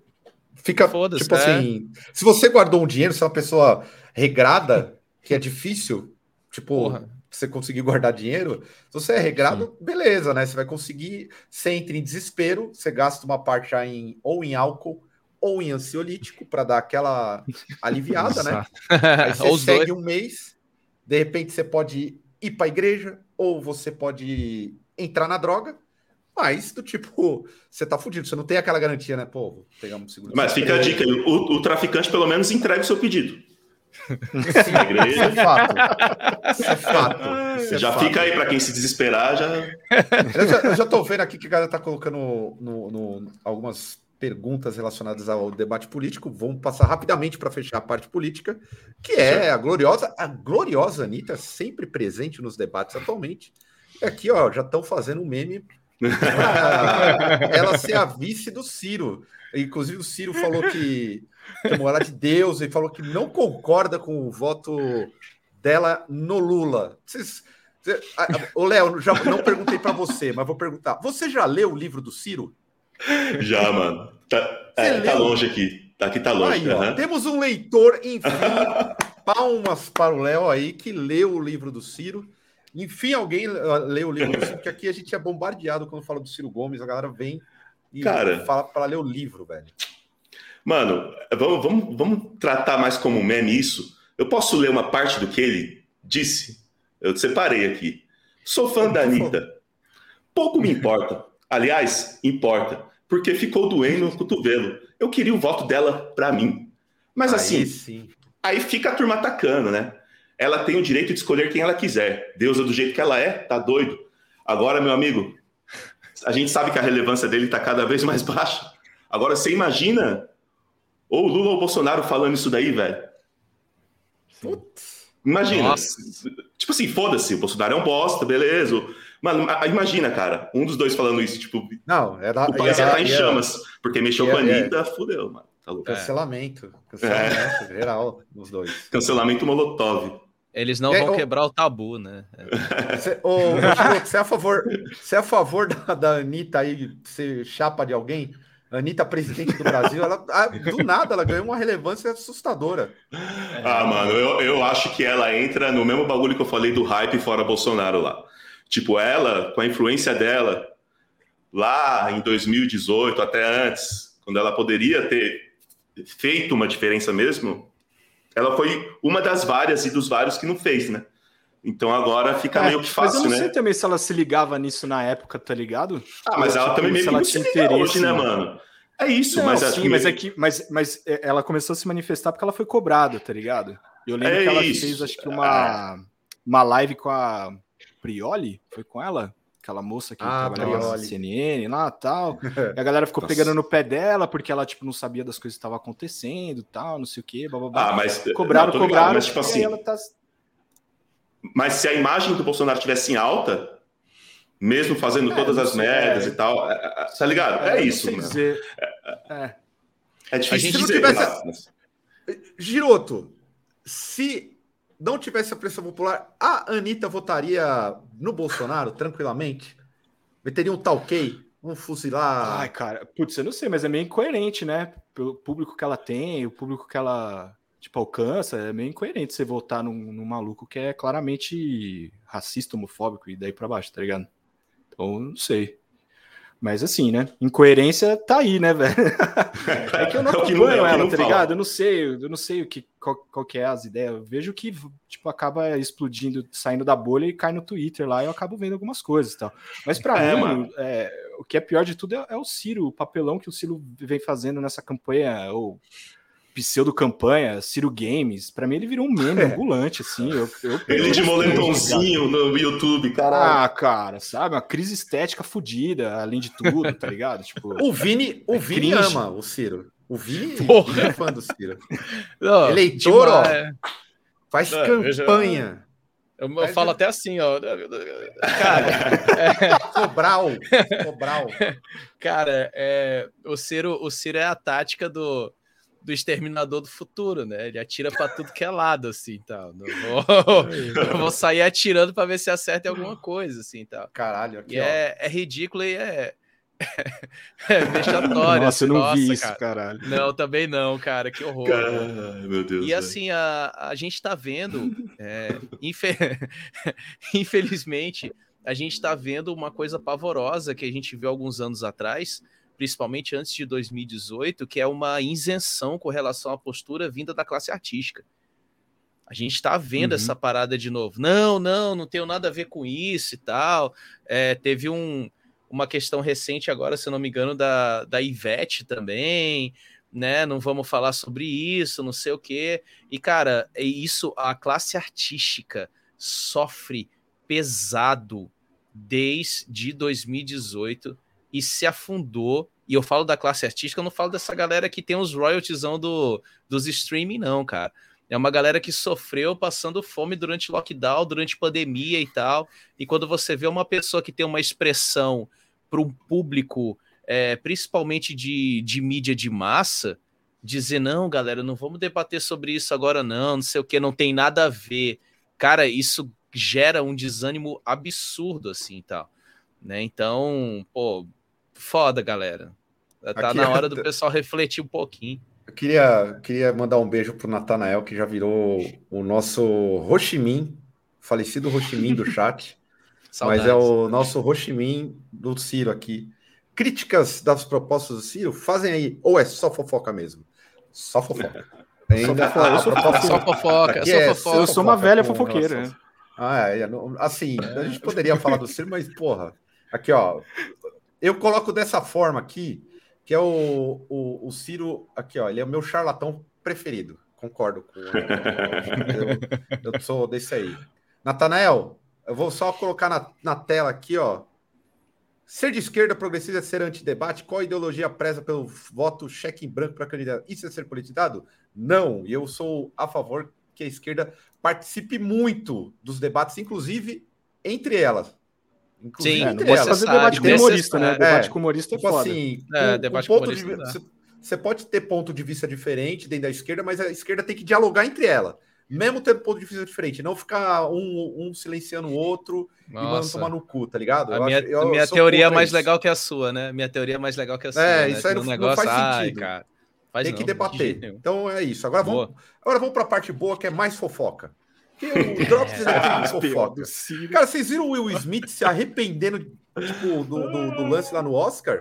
fica. Tipo é. assim, se você guardou um dinheiro, se é uma pessoa regrada, que é difícil, tipo, Porra. você conseguir guardar dinheiro, se você é regrado, Sim. beleza, né? Você vai conseguir, você entra em desespero, você gasta uma parte já em ou em álcool ou em ansiolítico para dar aquela aliviada, né? Aí <laughs> você segue dois. um mês, de repente você pode ir para a igreja, ou você pode entrar na droga, mas do tipo, <laughs> você tá fudido, você não tem aquela garantia, né? Pô, vou pegar um seguro. Mas fica a dica, o, o traficante pelo menos entrega o seu pedido. Sim, igreja. é fato. Isso é fato. Isso é já fato. fica aí para quem se desesperar. Já... Eu, já. eu já tô vendo aqui que a galera tá colocando no, no algumas perguntas relacionadas ao debate político. Vamos passar rapidamente para fechar a parte política, que é a gloriosa, a gloriosa Anitta, sempre presente nos debates atualmente. E aqui, ó, já estão fazendo um meme ela ser a vice do Ciro. Inclusive, o Ciro falou que chamou ela de Deus e falou que não concorda com o voto dela no Lula. Vocês. O Léo, já não perguntei para você, mas vou perguntar. Você já leu o livro do Ciro? Já, mano. Tá, é, tá longe aqui. Aqui tá longe. Aí, uhum. temos um leitor, enfim. palmas para o Léo aí, que leu o livro do Ciro. Enfim, alguém leu o livro do Ciro, porque aqui a gente é bombardeado quando fala do Ciro Gomes, a galera vem e Cara, fala para ler o livro, velho. Mano, vamos, vamos, vamos tratar mais como meme isso. Eu posso ler uma parte do que ele disse? Eu separei aqui. Sou fã da Anitta. Pouco me importa. Aliás, importa, porque ficou doendo no cotovelo. Eu queria o voto dela para mim. Mas aí, assim, sim. aí fica a turma atacando, né? Ela tem o direito de escolher quem ela quiser. Deus é do jeito que ela é, tá doido. Agora, meu amigo, a gente sabe que a relevância dele tá cada vez mais baixa. Agora, você imagina ou o Lula ou o Bolsonaro falando isso daí, velho? Putz. Imagina. Nossa. Tipo assim, foda-se, o Bolsonaro é um bosta, beleza Mano, imagina, cara, um dos dois falando isso, tipo. Não, era. O país ia estar tá em chamas, porque mexeu com a Anitta, fudeu, mano. Tá cancelamento. Cancelamento é. geral nos dois. Cancelamento Molotov. Eles não é, vão quebrar o tabu, né? <laughs> Você, ô, você é a favor, você é a favor da, da Anitta aí ser chapa de alguém? Anitta, presidente do Brasil, ela, ah, do nada ela ganhou uma relevância assustadora. Ah, mano, eu, eu acho que ela entra no mesmo bagulho que eu falei do hype fora Bolsonaro lá. Tipo, ela, com a influência dela, lá em 2018, até antes, quando ela poderia ter feito uma diferença mesmo, ela foi uma das várias e dos vários que não fez, né? Então agora fica é, meio que fácil, né? Mas eu não sei né? também se ela se ligava nisso na época, tá ligado? Ah, mas ela tipo, também meio que se interesse hoje, né, mano? É isso, não, mas sim, que... mas é que mas, mas é, ela começou a se manifestar porque ela foi cobrada, tá ligado? Eu lembro é que ela isso. fez acho que uma uma live com a Prioli, foi com ela? aquela moça que ah, trabalhava na CNN lá tal. <laughs> e a galera ficou Nossa. pegando no pé dela porque ela, tipo, não sabia das coisas que estavam acontecendo tal, não sei o quê, blá, blá, blá. Ah, mas... Cobraram, não, cobraram, ligado, mas, tipo assim... Tá... Mas se a imagem do Bolsonaro tivesse em alta, mesmo fazendo é, todas as merdas é... e tal, é, é, é, tá ligado? É, isso, né? Dizer... É, é difícil dizer. Tivesse... Mas... Giroto, se não tivesse a pressão popular, a Anitta votaria no Bolsonaro tranquilamente? Meteria um talquei, um fuzilar. Ai, cara, putz, eu não sei, mas é meio incoerente, né? Pelo público que ela tem, o público que ela tipo, alcança, é meio incoerente você votar num, num maluco que é claramente racista, homofóbico e daí pra baixo, tá ligado? Então, não sei. Mas assim, né? Incoerência tá aí, né, velho? <laughs> é que eu não é acompanho é ela, tá ligado? Eu não sei, eu não sei o que, qual, qual que é as ideias. Eu vejo que, tipo, acaba explodindo, saindo da bolha e cai no Twitter lá, e eu acabo vendo algumas coisas e tal. Mas para é, mim, é, o que é pior de tudo é, é, o Ciro, o papelão que o Ciro vem fazendo nessa campanha, ou pseudo-campanha, Ciro Games, para mim ele virou um meme <laughs> é. ambulante, assim. Eu, eu, ele de moletomzinho no YouTube, caralho. Ah, cara, sabe? Uma crise estética fodida, além de tudo, tá ligado? <laughs> Tipo, o Vini, o é Vini ama o Ciro. O Vini Porra. é fã do Ciro. <laughs> Não, Eleitor, ó, faz Não, campanha. Eu, eu falo até assim, ó. Cara, é... Cobral. Cobral. Cara, é, o, Ciro, o Ciro é a tática do do Exterminador do Futuro, né? Ele atira para tudo que é lado, assim, tal. Não vou, <laughs> não vou sair atirando para ver se acerta em alguma coisa, assim, tal. Caralho, aqui, é, é, ridículo e é, <laughs> é vexatório. Nossa, eu não Nossa, vi isso, caralho. Não, também não, cara, que horror. Caralho, meu Deus. E assim, a, a gente tá vendo, é, infe... <laughs> infelizmente, a gente tá vendo uma coisa pavorosa que a gente viu alguns anos atrás, principalmente antes de 2018, que é uma isenção com relação à postura vinda da classe artística. A gente está vendo uhum. essa parada de novo. Não, não, não tenho nada a ver com isso e tal. É, teve um, uma questão recente agora, se não me engano, da, da Ivete também, né? Não vamos falar sobre isso, não sei o quê. E, cara, é isso, a classe artística sofre pesado desde 2018 e se afundou. E eu falo da classe artística, eu não falo dessa galera que tem os royaltiesão do, dos streaming, não, cara. É uma galera que sofreu passando fome durante lockdown, durante pandemia e tal. E quando você vê uma pessoa que tem uma expressão para um público, é, principalmente de, de mídia de massa, dizer: não, galera, não vamos debater sobre isso agora, não, não sei o que, não tem nada a ver. Cara, isso gera um desânimo absurdo, assim tal. Né? Então, pô, foda, galera. Tá Aqui, na hora do pessoal refletir um pouquinho. Eu queria, queria mandar um beijo pro Natanael, que já virou o nosso Roximin, falecido Roximin do chat. <laughs> mas é o nosso Roximin do Ciro aqui. Críticas das propostas do Ciro, fazem aí, ou é só fofoca mesmo? Só fofoca. <laughs> Ainda só, eu sou só fofoca, só é, fofoca. Eu sou uma velha fofoqueira. Nossa. Ah, é, assim, a gente poderia falar do Ciro, mas, porra, aqui, ó, eu coloco dessa forma aqui, que é o, o, o Ciro, aqui, ó, ele é o meu charlatão preferido. Concordo com. eu, eu sou desse aí. Natanael, eu vou só colocar na, na tela aqui, ó. Ser de esquerda progressista é ser antidebate? Qual ideologia preza pelo voto cheque em branco para candidato? Isso é ser politizado? Não. E eu sou a favor que a esquerda participe muito dos debates, inclusive entre elas. Inclusive, Sim, é, não pode fazer debate com humorista, né? Debate com humorista é tipo foda. Assim, é, debate com humorista. De, você pode ter ponto de vista diferente dentro da esquerda, mas a esquerda tem que dialogar entre ela. Mesmo tendo ponto de vista diferente, não ficar um, um silenciando o outro Nossa. e mandando tomar no cu, tá ligado? A eu minha, acho, eu, minha teoria é mais isso. legal que a sua, né? Minha teoria é mais legal que a sua. É, né? isso aí não, um negócio, não faz sentido. Ai, cara, faz tem não, que debater. então é isso. Agora vamos, agora vamos para a parte boa, que é mais fofoca. Porque o Drops tem mais <laughs> fofoca. Cara, vocês viram o Will Smith se arrependendo tipo, do, do, do lance lá no Oscar?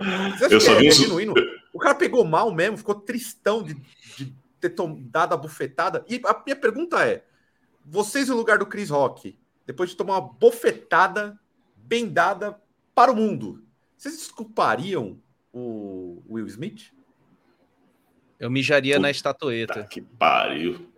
eu só vi é genuíno? O cara pegou mal mesmo, ficou tristão de, de ter dado a bufetada. E a minha pergunta é: vocês, no lugar do Chris Rock, depois de tomar uma bofetada bem dada para o mundo, vocês desculpariam o Will Smith? Eu mijaria Puta na estatueta. Que pariu.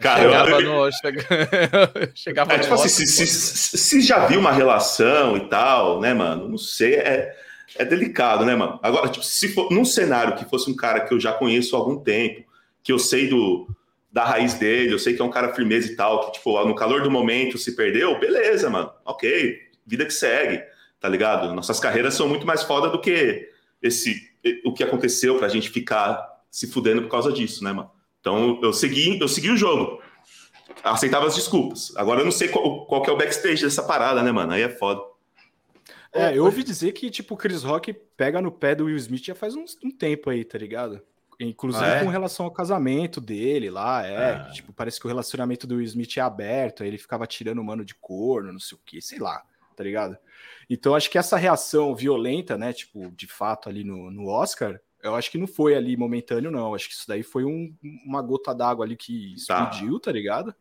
Cara, chegava eu, no. <laughs> chegava é, tipo assim, se, se, se, já viu uma relação e tal, né, mano? Não sei, é, é delicado, né, mano? Agora, tipo, se for num cenário que fosse um cara que eu já conheço há algum tempo, que eu sei do, da raiz dele, eu sei que é um cara firmeza e tal, que, tipo, no calor do momento se perdeu, beleza, mano. Ok, vida que segue, tá ligado? Nossas carreiras são muito mais foda do que esse o que aconteceu pra gente ficar se fudendo por causa disso, né, mano? Então eu segui, eu segui o jogo. Aceitava as desculpas. Agora eu não sei qual, qual é o backstage dessa parada, né, mano? Aí é foda. É, eu ouvi dizer que, tipo, o Chris Rock pega no pé do Will Smith já faz um, um tempo aí, tá ligado? Inclusive ah, é? com relação ao casamento dele lá, é. Ah. Tipo, parece que o relacionamento do Will Smith é aberto, aí ele ficava tirando o mano de corno, não sei o que, sei lá, tá ligado? Então acho que essa reação violenta, né, tipo, de fato ali no, no Oscar, eu acho que não foi ali momentâneo, não. Acho que isso daí foi um, uma gota d'água ali que tá. explodiu, tá, tá ligado?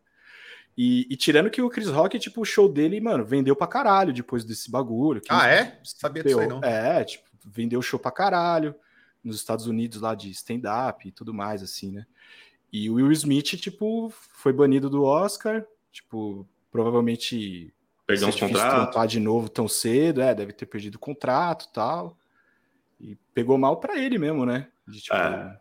E, e, tirando que o Chris Rock, tipo, o show dele, mano, vendeu pra caralho depois desse bagulho. ah, é? Sabia disso aí, não. É, tipo, vendeu show pra caralho nos Estados Unidos lá de stand-up e tudo mais, assim, né? E o Will Smith, tipo, foi banido do Oscar, tipo, provavelmente perdeu um contrato de novo tão cedo, é, deve ter perdido o contrato tal. E pegou mal para ele mesmo, né? De, tipo, é.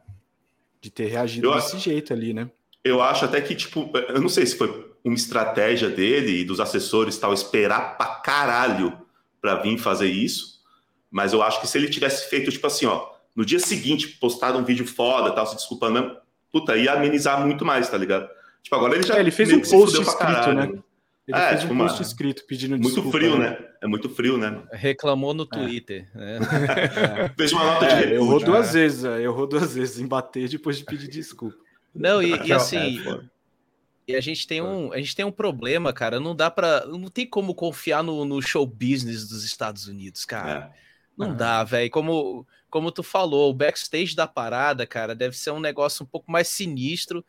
de ter reagido eu, desse jeito ali, né? Eu acho até que, tipo, eu não sei se foi uma estratégia dele e dos assessores tal, esperar pra caralho pra vir fazer isso. Mas eu acho que se ele tivesse feito, tipo assim, ó, no dia seguinte, postado um vídeo foda, tal, se desculpando mesmo, puta, ia amenizar muito mais, tá ligado? Tipo, agora ele já. É, ele fez um post escrito, né? Ele é, fez tipo um post uma... escrito pedindo muito desculpa. Muito frio, né? É muito frio, né? Reclamou no é. Twitter. É. <laughs> É. Fez uma nota de repúdio. Errou duas vezes, errou duas vezes em bater depois de pedir desculpa. Não, e, e assim... E a gente tem um, a gente tem um problema, cara. Não dá para, não tem como confiar no, no show business dos Estados Unidos, cara. É. Não uhum. dá, velho. Como, como tu falou, o backstage da parada, cara, deve ser um negócio um pouco mais sinistro,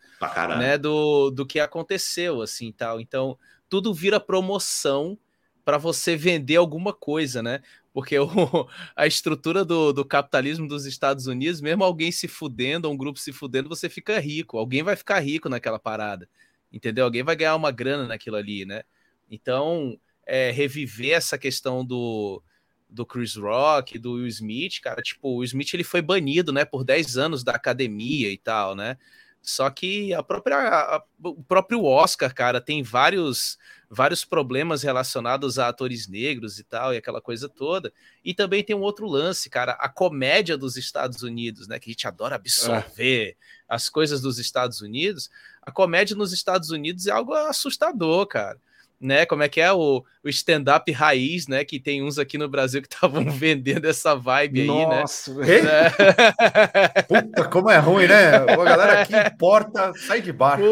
né, do, do que aconteceu, assim, tal. Então, tudo vira promoção para você vender alguma coisa, né? Porque o, <laughs> a estrutura do, do, capitalismo dos Estados Unidos, mesmo alguém se fudendo, um grupo se fudendo, você fica rico. Alguém vai ficar rico naquela parada, entendeu? Alguém vai ganhar uma grana naquilo ali, né? Então, é, reviver essa questão do, do Chris Rock, do Will Smith, cara, tipo, o Smith ele foi banido, né, por 10 anos da academia e tal, né? Só que a própria, a, o próprio Oscar, cara, tem vários, vários problemas relacionados a atores negros e tal, e aquela coisa toda. E também tem um outro lance, cara, a comédia dos Estados Unidos, né? Que a gente adora absorver é. as coisas dos Estados Unidos. A comédia nos Estados Unidos é algo assustador, cara né? Como é que é o, o stand-up raiz, né? Que tem uns aqui no Brasil que <laughs> estavam vendendo essa vibe Nossa, aí, né? É. <laughs> Puta, como é ruim, né? A galera aqui importa, sai de baixo.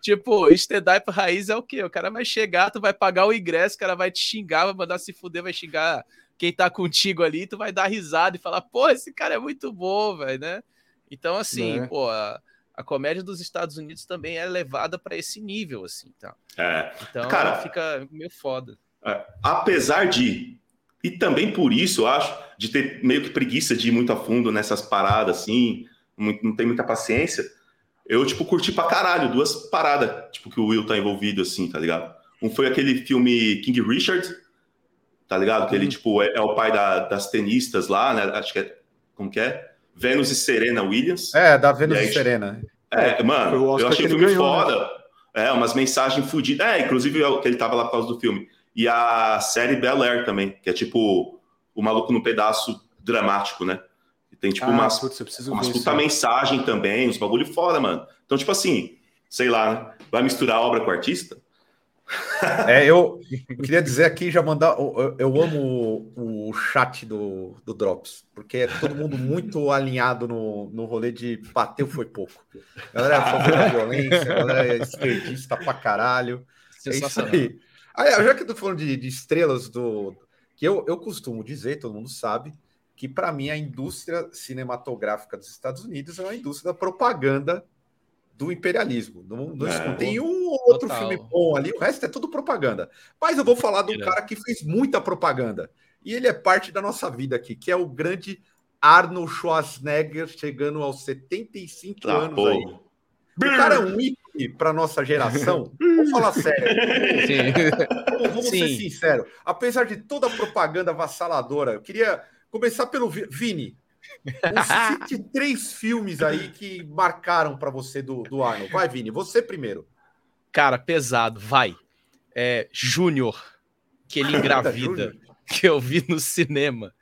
tipo, stand-up raiz é o quê? O cara vai chegar, tu vai pagar o ingresso, o cara vai te xingar, vai mandar se fuder, vai xingar quem tá contigo ali, tu vai dar risada e falar, pô, esse cara é muito bom, velho, né? Então, assim, é. pô, a comédia dos Estados Unidos também é levada para esse nível, assim, tá? É. Então Cara, fica meio foda. É, apesar de, e também por isso, eu acho, de ter meio que preguiça de ir muito a fundo nessas paradas, assim, muito, não tem muita paciência, eu, tipo, curti pra caralho duas paradas, tipo, que o Will tá envolvido, assim, tá ligado? Um foi aquele filme King Richard, tá ligado? Que ele, uhum. tipo, é, é o pai da, das tenistas lá, né? Acho que é, como que é? Vênus e Serena Williams. É, da Vênus e, aí, e Serena. É, mano, eu achei o filme ganhou, né? foda. Né? É, umas mensagens fodidas. É, inclusive que ele tava lá por causa do filme. e a série Bel Air também, que é tipo o maluco no pedaço dramático, né? E tem tipo ah, umas, putz, umas puta mensagem também, uns bagulho foda, mano. Então, tipo assim, sei lá, né? vai misturar a obra com o artista? É, eu, eu queria dizer aqui, já mandar. Eu, eu amo o, o, chat do, do Drops, porque é todo mundo muito alinhado no, no rolê de bateu foi pouco. A galera é a favor da violência, a galera é esquerdista pra caralho. É isso aí. Ah, já que eu tô falando de, de estrelas do. Que eu, eu costumo dizer, todo mundo sabe, que para mim a indústria cinematográfica dos Estados Unidos é uma indústria da propaganda do imperialismo. Não, não, é, tem um ou outro total. filme bom ali, o resto é tudo propaganda. Mas eu vou falar do cara que fez muita propaganda. E ele é parte da nossa vida aqui, que é o grande Arnold Schwarzenegger, chegando aos 75 ah, anos pô. aí. O cara é um ícone para nossa geração. <laughs> Vamos falar sério. Sim. Vamos, vamos Sim. ser sinceros. Apesar de toda a propaganda avassaladora, eu queria começar pelo Vini. Cite três filmes aí que marcaram para você do, do Arnold. Vai, Vini, você primeiro. Cara, pesado, vai. É, Júnior, que ele engravida, <laughs> que eu vi no cinema.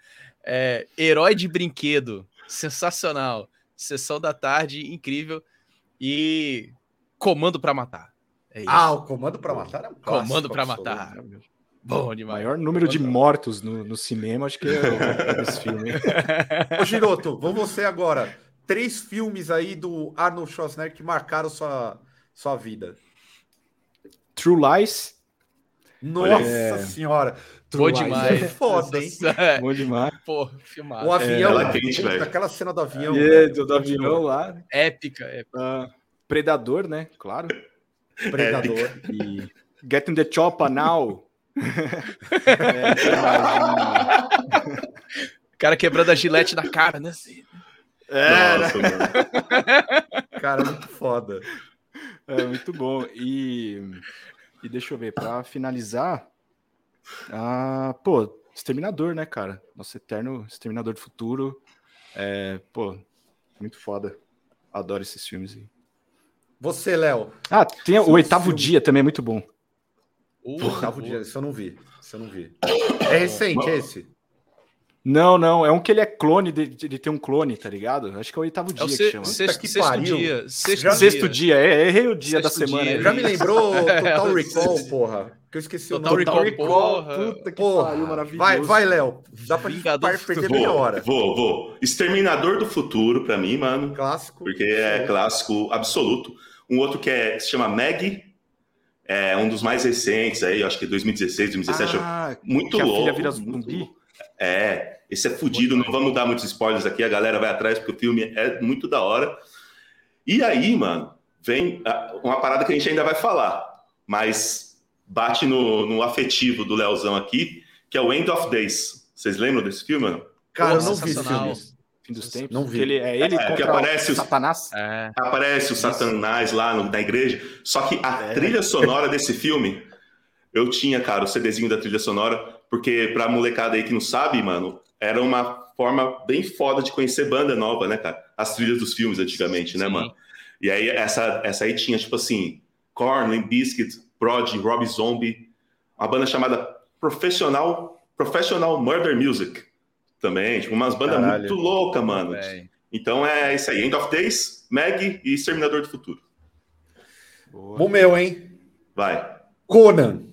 É, Herói de brinquedo, sensacional. Sessão da tarde, incrível. E Comando para Matar. É ah, o Comando para Matar é um Comando para Matar. Bom demais. Maior número de mortos no, no cinema, acho que é esse <laughs> filme. <laughs> Ô, Giroto, vamos você agora. Três filmes aí do Arnold Schwarzenegger que marcaram sua, sua vida. True Lies. Nossa é... senhora. True Lies demais. é foda, hein? É. Bom demais. Pô, filmado. O avião, é, quente, aquela cena do avião. É, do, do avião lá. Épica, épica. Uh, Predador, né? Claro. <laughs> Predador. E Get in the Chopper Now o <laughs> cara quebrando a gilete na cara, né? É, Nossa, né? <laughs> cara, muito foda. É muito bom. E, e deixa eu ver, para finalizar, ah, pô, Exterminador, né, cara? Nosso eterno Exterminador do Futuro. É, pô, muito foda. Adoro esses filmes aí. Você, Léo. Ah, tem o Oitavo filme. Dia também, é muito bom. O oitavo dia, isso eu não vi. Isso eu não vi. <coughs> É recente esse? Não, não, é um que ele é clone de, de, de ter um clone, tá ligado? Acho que é o oitavo dia é o que chama. Sexto, que sexto dia. Sexto, Já, sexto dia. é, errei o dia sexto da semana. Dia. Já me lembrou <laughs> Total Recall, porra. Que eu esqueci Total o nome. Total Recall, porra. Puta que porra. pariu, maravilhoso. Vai, vai, Léo. Dá pra Vingador perder vou, meia hora. Vou, vou. Exterminador do Futuro, pra mim, mano. Clássico. Porque é clássico absoluto. Um outro que é, se chama Meg, é um dos mais recentes aí, acho que 2016, 2017. Ah, muito que louco. A filha vira zumbi. É, esse é fudido, não vamos dar muitos spoilers aqui, a galera vai atrás, porque o filme é muito da hora. E aí, mano, vem uma parada que a gente ainda vai falar, mas bate no, no afetivo do Leozão aqui, que é o End of Days. Vocês lembram desse filme, mano? Cara, eu não vi esse filme. Fim dos tempos. Não vi. Ele, é ele é, que aparece o Satanás. É. Aparece o Satanás lá no, na igreja. Só que a é. trilha sonora desse filme, eu tinha, cara, o CDzinho da trilha sonora, porque pra molecada aí que não sabe, mano, era uma forma bem foda de conhecer banda nova, né, cara? As trilhas dos filmes antigamente, né, Sim. né, mano? E aí essa, essa aí tinha, tipo assim, Korn, Limp Bizkit, Prod, Rob Zombie, uma banda chamada Professional, Professional Murder Music também, tipo, umas bandas Caralho. muito loucas, mano. Então é isso aí, End of Days, Meg e Exterminador do Futuro. O meu, hein? Vai. Conan.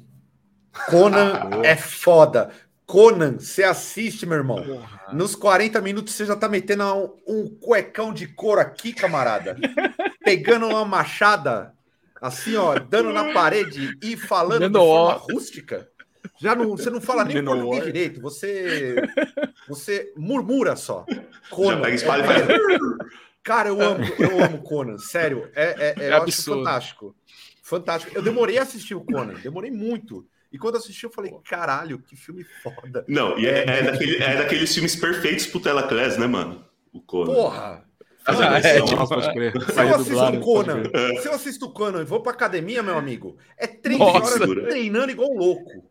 Conan <laughs> é foda. Conan, você assiste, meu irmão. Porra. Nos 40 minutos você já tá metendo um, um cuecão de couro aqui, camarada. Pegando uma machada, assim, ó, dando na parede e falando Dando de forma rústica. Já não, você não fala nem português direito, você, você murmura só. Conan, Já pega é, Cara, eu amo, eu amo Conan, sério. É, é, é, é eu acho fantástico. Fantástico. Eu demorei a assistir o Conan, demorei muito. E quando assisti, eu falei, caralho, que filme foda. Não, e é, é, é daquele, é daqueles filmes perfeitos pro Teleclass, né, mano? O Conan. Porra! Ah, é, tipo, se eu assisto o Conan, se eu assisto o Conan e vou pra academia, meu amigo, é três Nossa. horas treinando igual louco.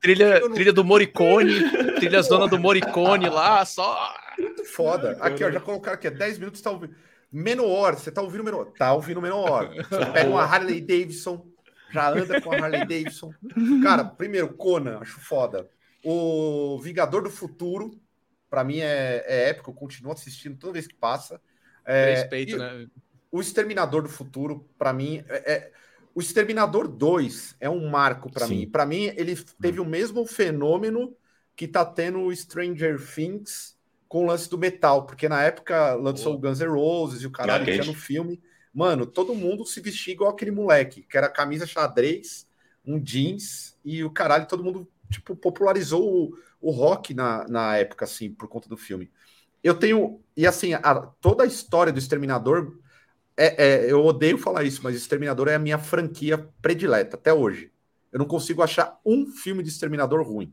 Trilha, trilha do Moricone, <laughs> trilha zona do Moricone lá, só. Muito foda. Aqui, ó, já colocaram aqui, 10 minutos tá ouvindo. Menor, você tá ouvindo Menor? Tá ouvindo Menor. Você pega uma Harley Davidson, já anda com a Harley Davidson. Cara, primeiro, Conan, acho foda. O Vingador do Futuro, para mim é, é épico, eu continuo assistindo toda vez que passa. É, Respeito, né? O Exterminador do Futuro, para mim, é, é, o Exterminador 2 é um marco para mim. Para mim, ele teve o mesmo fenômeno que tá tendo o Stranger Things com o lance do metal, porque na época lançou o Guns N' Roses e o caralho tinha no filme. Mano, todo mundo se vestia igual aquele moleque, que era camisa xadrez, um jeans e o caralho, todo mundo tipo popularizou o, o rock na, na época, assim, por conta do filme. Eu tenho. E assim, a, toda a história do Exterminador. É, é, eu odeio falar isso, mas Exterminador é a minha franquia predileta até hoje. Eu não consigo achar um filme de Exterminador ruim.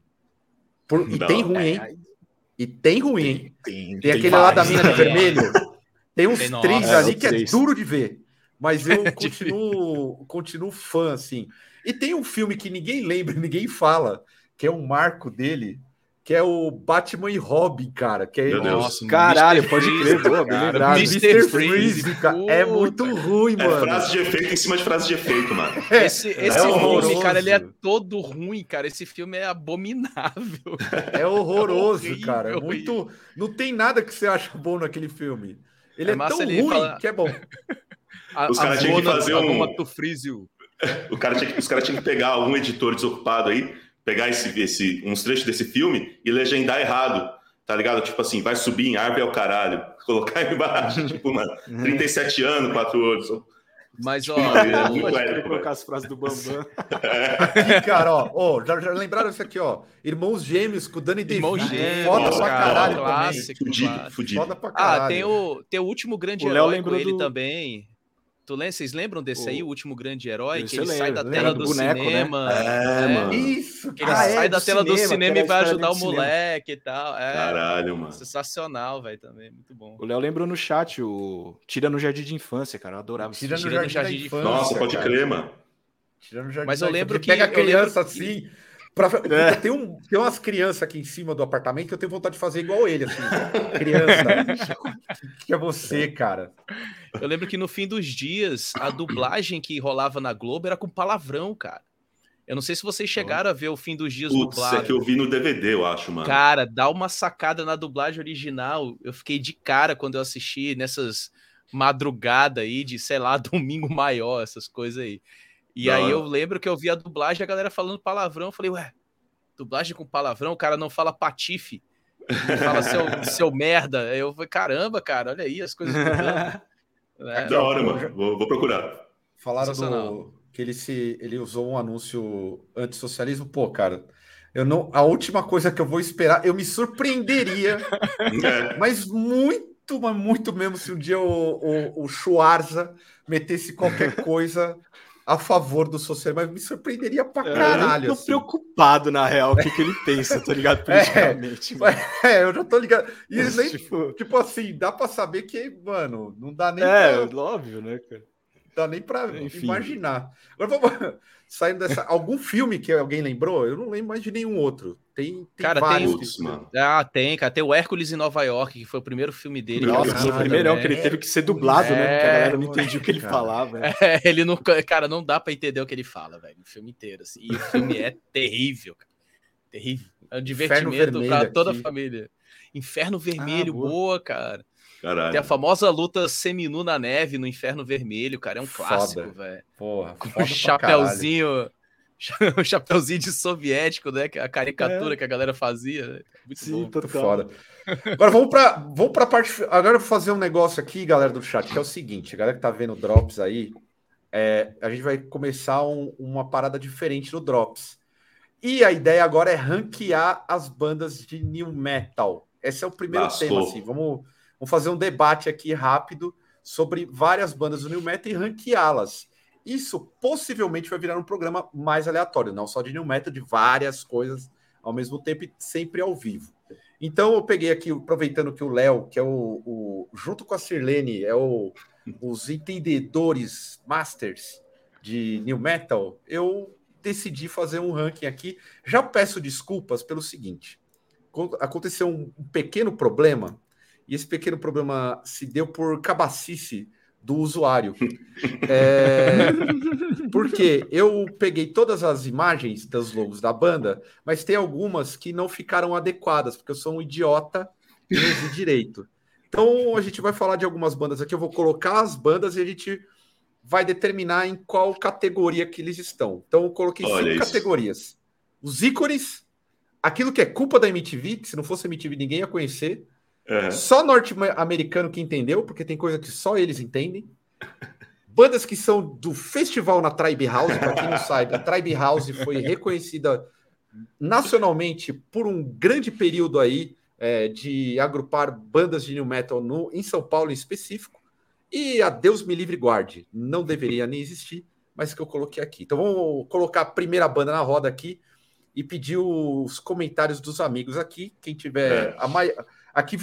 Por, e não, tem ruim, é, hein? E tem ruim, hein? Tem, tem, tem aquele lá da mina de vermelho. Tem uns tem, três ali que é duro de ver. Mas eu <laughs> continuo, continuo fã, assim. E tem um filme que ninguém lembra, <laughs> ninguém fala, que é um marco dele, que é o Batman e Robin, cara. Que é Nossa, caralho, pode crer, boa, bem lembrado. Mr. Freeze, cara, é muito ruim, é mano. frase de efeito em cima de frase de efeito, mano. <laughs> É, esse, esse é filme, cara, ele é todo ruim, cara. Esse filme é abominável. É horroroso, é horrível, cara. É muito. Não tem nada que você acha bom naquele filme. Ele é, é tão ruim fala... que é bom. A, Os caras tinham que fazer um. <laughs> O cara tinha, os caras tinham que pegar algum editor desocupado aí pegar esse, esse, uns trechos desse filme e legendar errado, tá ligado? Tipo assim, vai subir em árvore ao caralho, <laughs> colocar embaixo, tipo, mano, <laughs> 37 anos, quatro olhos. Mas, ó, <laughs> é, muito colocar as frases do Bambam. Aqui, cara, ó, ó já, já, lembraram isso aqui, ó. Irmãos Gêmeos com o Dani DeVito. Gêmeos, foda pra caralho clássico, fudido, fudido. Foda pra caralho. Ah, tem o, tem o último grande o herói com ele do... também. Tu lembra, vocês lembram desse o... aí, o último grande herói? Que ele lembro, sai da tela do, do boneco, né? cinema. Né? É, mano. Isso, que ele ah, sai é, da tela do cinema e vai ajudar o moleque e tal. É, Caralho, mano. Sensacional, velho, também. Muito bom. O Léo lembrou no chat o Tira no Jardim de Infância, cara. Eu adorava Tira, no, Tira no Jardim, de Infância. Nossa, pode crer, mano. Tira no Jardim Mas eu lembro que. Pega a criança assim. Pra... É. Tem, um, tem umas crianças aqui em cima do apartamento que eu tenho vontade de fazer igual ele, assim. Criança. <laughs> que é você, cara. Eu lembro que no fim dos dias, a dublagem que rolava na Globo era com palavrão, cara. Eu não sei se vocês chegaram a ver o fim dos dias Putz, dublado. é que eu vi no DVD, eu acho, mano. Cara, dá uma sacada na dublagem original. Eu fiquei de cara quando eu assisti nessas madrugada aí de, sei lá, <laughs> domingo maior, essas coisas aí. E não, aí eu lembro que eu vi a dublagem, a galera falando palavrão, eu falei, ué, dublagem com palavrão, o cara não fala patife, não fala seu, <laughs> seu merda. Aí eu falei, caramba, cara, olha aí as coisas mudando. <laughs> É, da hora, mano. Vou, vou procurar. Falaram do, que ele se ele usou um anúncio antissocialismo. Pô, cara, eu não. A última coisa que eu vou esperar, eu me surpreenderia, <laughs> é. mas muito, mas muito mesmo, se um dia o, o, o Schwarza metesse qualquer coisa a favor do socialismo, mas me surpreenderia pra caralho. É, eu tô assim. preocupado, na real, o que, que ele pensa, tá ligado? <laughs> Politicamente. É, é, eu já tô ligado. E nem, tipo... tipo assim, dá pra saber que, mano, não dá nem. É, pra... óbvio, né, cara? Dá nem pra Enfim. imaginar. Agora vamos <laughs> saindo dessa. Algum filme que alguém lembrou? Eu não lembro mais de nenhum outro. Tem, tem cara, vários. Tem, mano. Ah, tem, cara. Tem o Hércules em Nova York, que foi o primeiro filme dele. Nossa, foi o primeirão que ele teve que ser dublado, é, né? Porque a galera não entendia o que ele cara. falava. É, <laughs> ele não, cara, não dá para entender o que ele fala, velho. O filme inteiro. Assim. E o filme é <laughs> terrível, cara. Terrível. É um divertimento para toda a família. Inferno Vermelho, ah, boa. boa, cara. Caralho. Tem a famosa luta seminu na neve no Inferno Vermelho, cara. É um clássico, velho. Porra, Com o chapéuzinho. <laughs> o chapéuzinho de soviético, né? A caricatura é. que a galera fazia. Né? Muito Sim, bom. Muito foda. Agora vamos para vamos a parte. Agora eu vou fazer um negócio aqui, galera do chat, que é o seguinte: a galera que tá vendo Drops aí, é, a gente vai começar um, uma parada diferente no Drops. E a ideia agora é ranquear as bandas de new metal. Esse é o primeiro Lascou. tema, assim. Vamos Vamos fazer um debate aqui rápido sobre várias bandas do New Metal e ranqueá-las. Isso possivelmente vai virar um programa mais aleatório, não só de New Metal, de várias coisas ao mesmo tempo e sempre ao vivo. Então eu peguei aqui, aproveitando que o Léo, que é o, o, junto com a Sirlene, é o, os entendedores masters de New Metal, eu decidi fazer um ranking aqui. Já peço desculpas pelo seguinte: aconteceu um pequeno problema e esse pequeno problema se deu por cabacice do usuário. É, <laughs> porque eu peguei todas as imagens dos logos da banda, mas tem algumas que não ficaram adequadas, porque eu sou um idiota e não vi direito. Então a gente vai falar de algumas bandas aqui. Eu vou colocar as bandas e a gente vai determinar em qual categoria que eles estão. Então eu coloquei Olha cinco isso. categorias: os ícones, aquilo que é culpa da MTV, que se não fosse MTV ninguém ia conhecer. Uhum. Só norte-americano que entendeu, porque tem coisa que só eles entendem. <laughs> Bandas que são do festival na Tribe House, para quem não sabe, a Tribe House foi reconhecida nacionalmente por um grande período aí é, de agrupar bandas de new metal no, em São Paulo em específico. E a Deus me livre guarde, não deveria nem existir, mas que eu coloquei aqui. Então vamos colocar a primeira banda na roda aqui e pedir os comentários dos amigos aqui. Quem tiver é. a mai... aqui,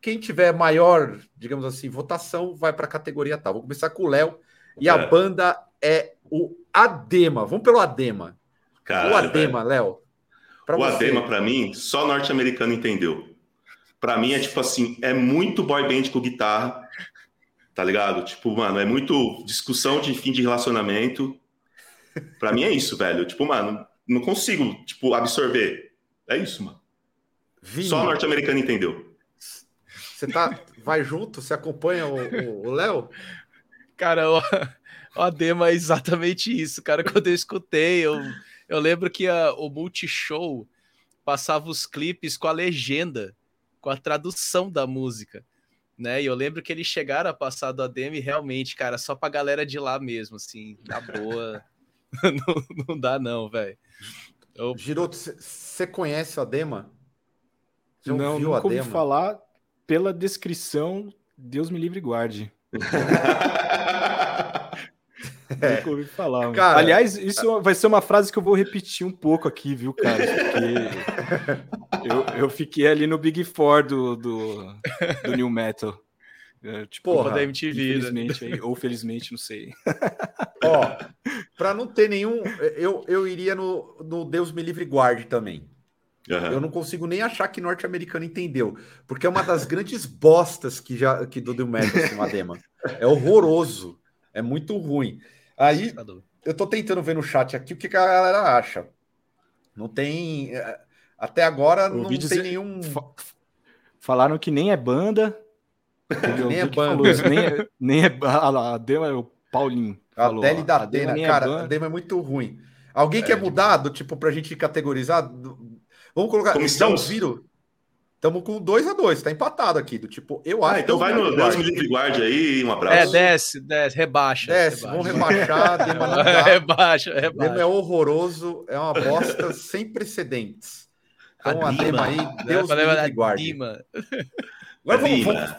quem tiver maior, digamos assim, votação, vai para a categoria tal. Vou começar com o Léo e é. a banda é o Adema. Vamos pelo Adema. Cara, o Adema, Léo. O você. Adema, para mim, só norte-americano entendeu. Para mim é tipo assim, é muito boy band com guitarra, tá ligado? Tipo, mano, é muito discussão de fim de relacionamento. Para mim é isso, velho. Tipo, mano, não consigo, tipo, absorver. É isso, mano. Vinho. Só norte-americano entendeu. Você tá, vai junto? Você acompanha o Léo? Cara, o, o Adema é exatamente isso, cara. Quando eu escutei, eu eu lembro que a, o Multishow passava os clipes com a legenda, com a tradução da música, né? E eu lembro que eles chegaram a passar do ADM realmente, cara, só pra galera de lá mesmo, assim, na boa. <laughs> não, não dá não, velho. Eu... Giroto, você conhece o Adema? Você não, nunca ouvi falar pela descrição, Deus me livre e guarde. <laughs> É. Nunca ouvi falar. Cara, Aliás, isso vai ser uma frase que eu vou repetir um pouco aqui, viu, cara? Porque <laughs> eu, eu fiquei ali no Big Four do, do, do New Metal. É, tipo, Porra, da MTV. Né? Infelizmente, né? ou felizmente, não sei. <laughs> Ó, pra não ter nenhum. Eu, eu iria no, no Deus Me Livre Guarde também. Uhum. Eu não consigo nem achar que norte-americano entendeu, porque é uma das <laughs> grandes bostas que já que do Metal, assim, Adema. É horroroso, é muito ruim. Aí eu tô tentando ver no chat aqui o que, que a galera acha. Não tem. É, até agora não tem dizer... nenhum. Falaram que nem é banda. <laughs> nem é banda. Isso, nem, é, nem é. A, a Dema é o Paulinho. A Deli da Dena, cara, é a Dema é muito ruim. Alguém é, quer mudar do tipo pra gente categorizar? Vamos colocar. Como estamos? Viram? Estamos com 2 a 2 tá empatado aqui. Do tipo, eu acho. Ah, então vai no Deus me livre guarde aí, um abraço. É, desce, desce, rebaixa. Desce, rebaixa. vamos rebaixar. Dema não dá. rebaixa, rebaixa. Dema é horroroso, é uma bosta <laughs> sem precedentes. Então, a, a Dema aí, Deus me livre guarde. Agora vamos, vamos.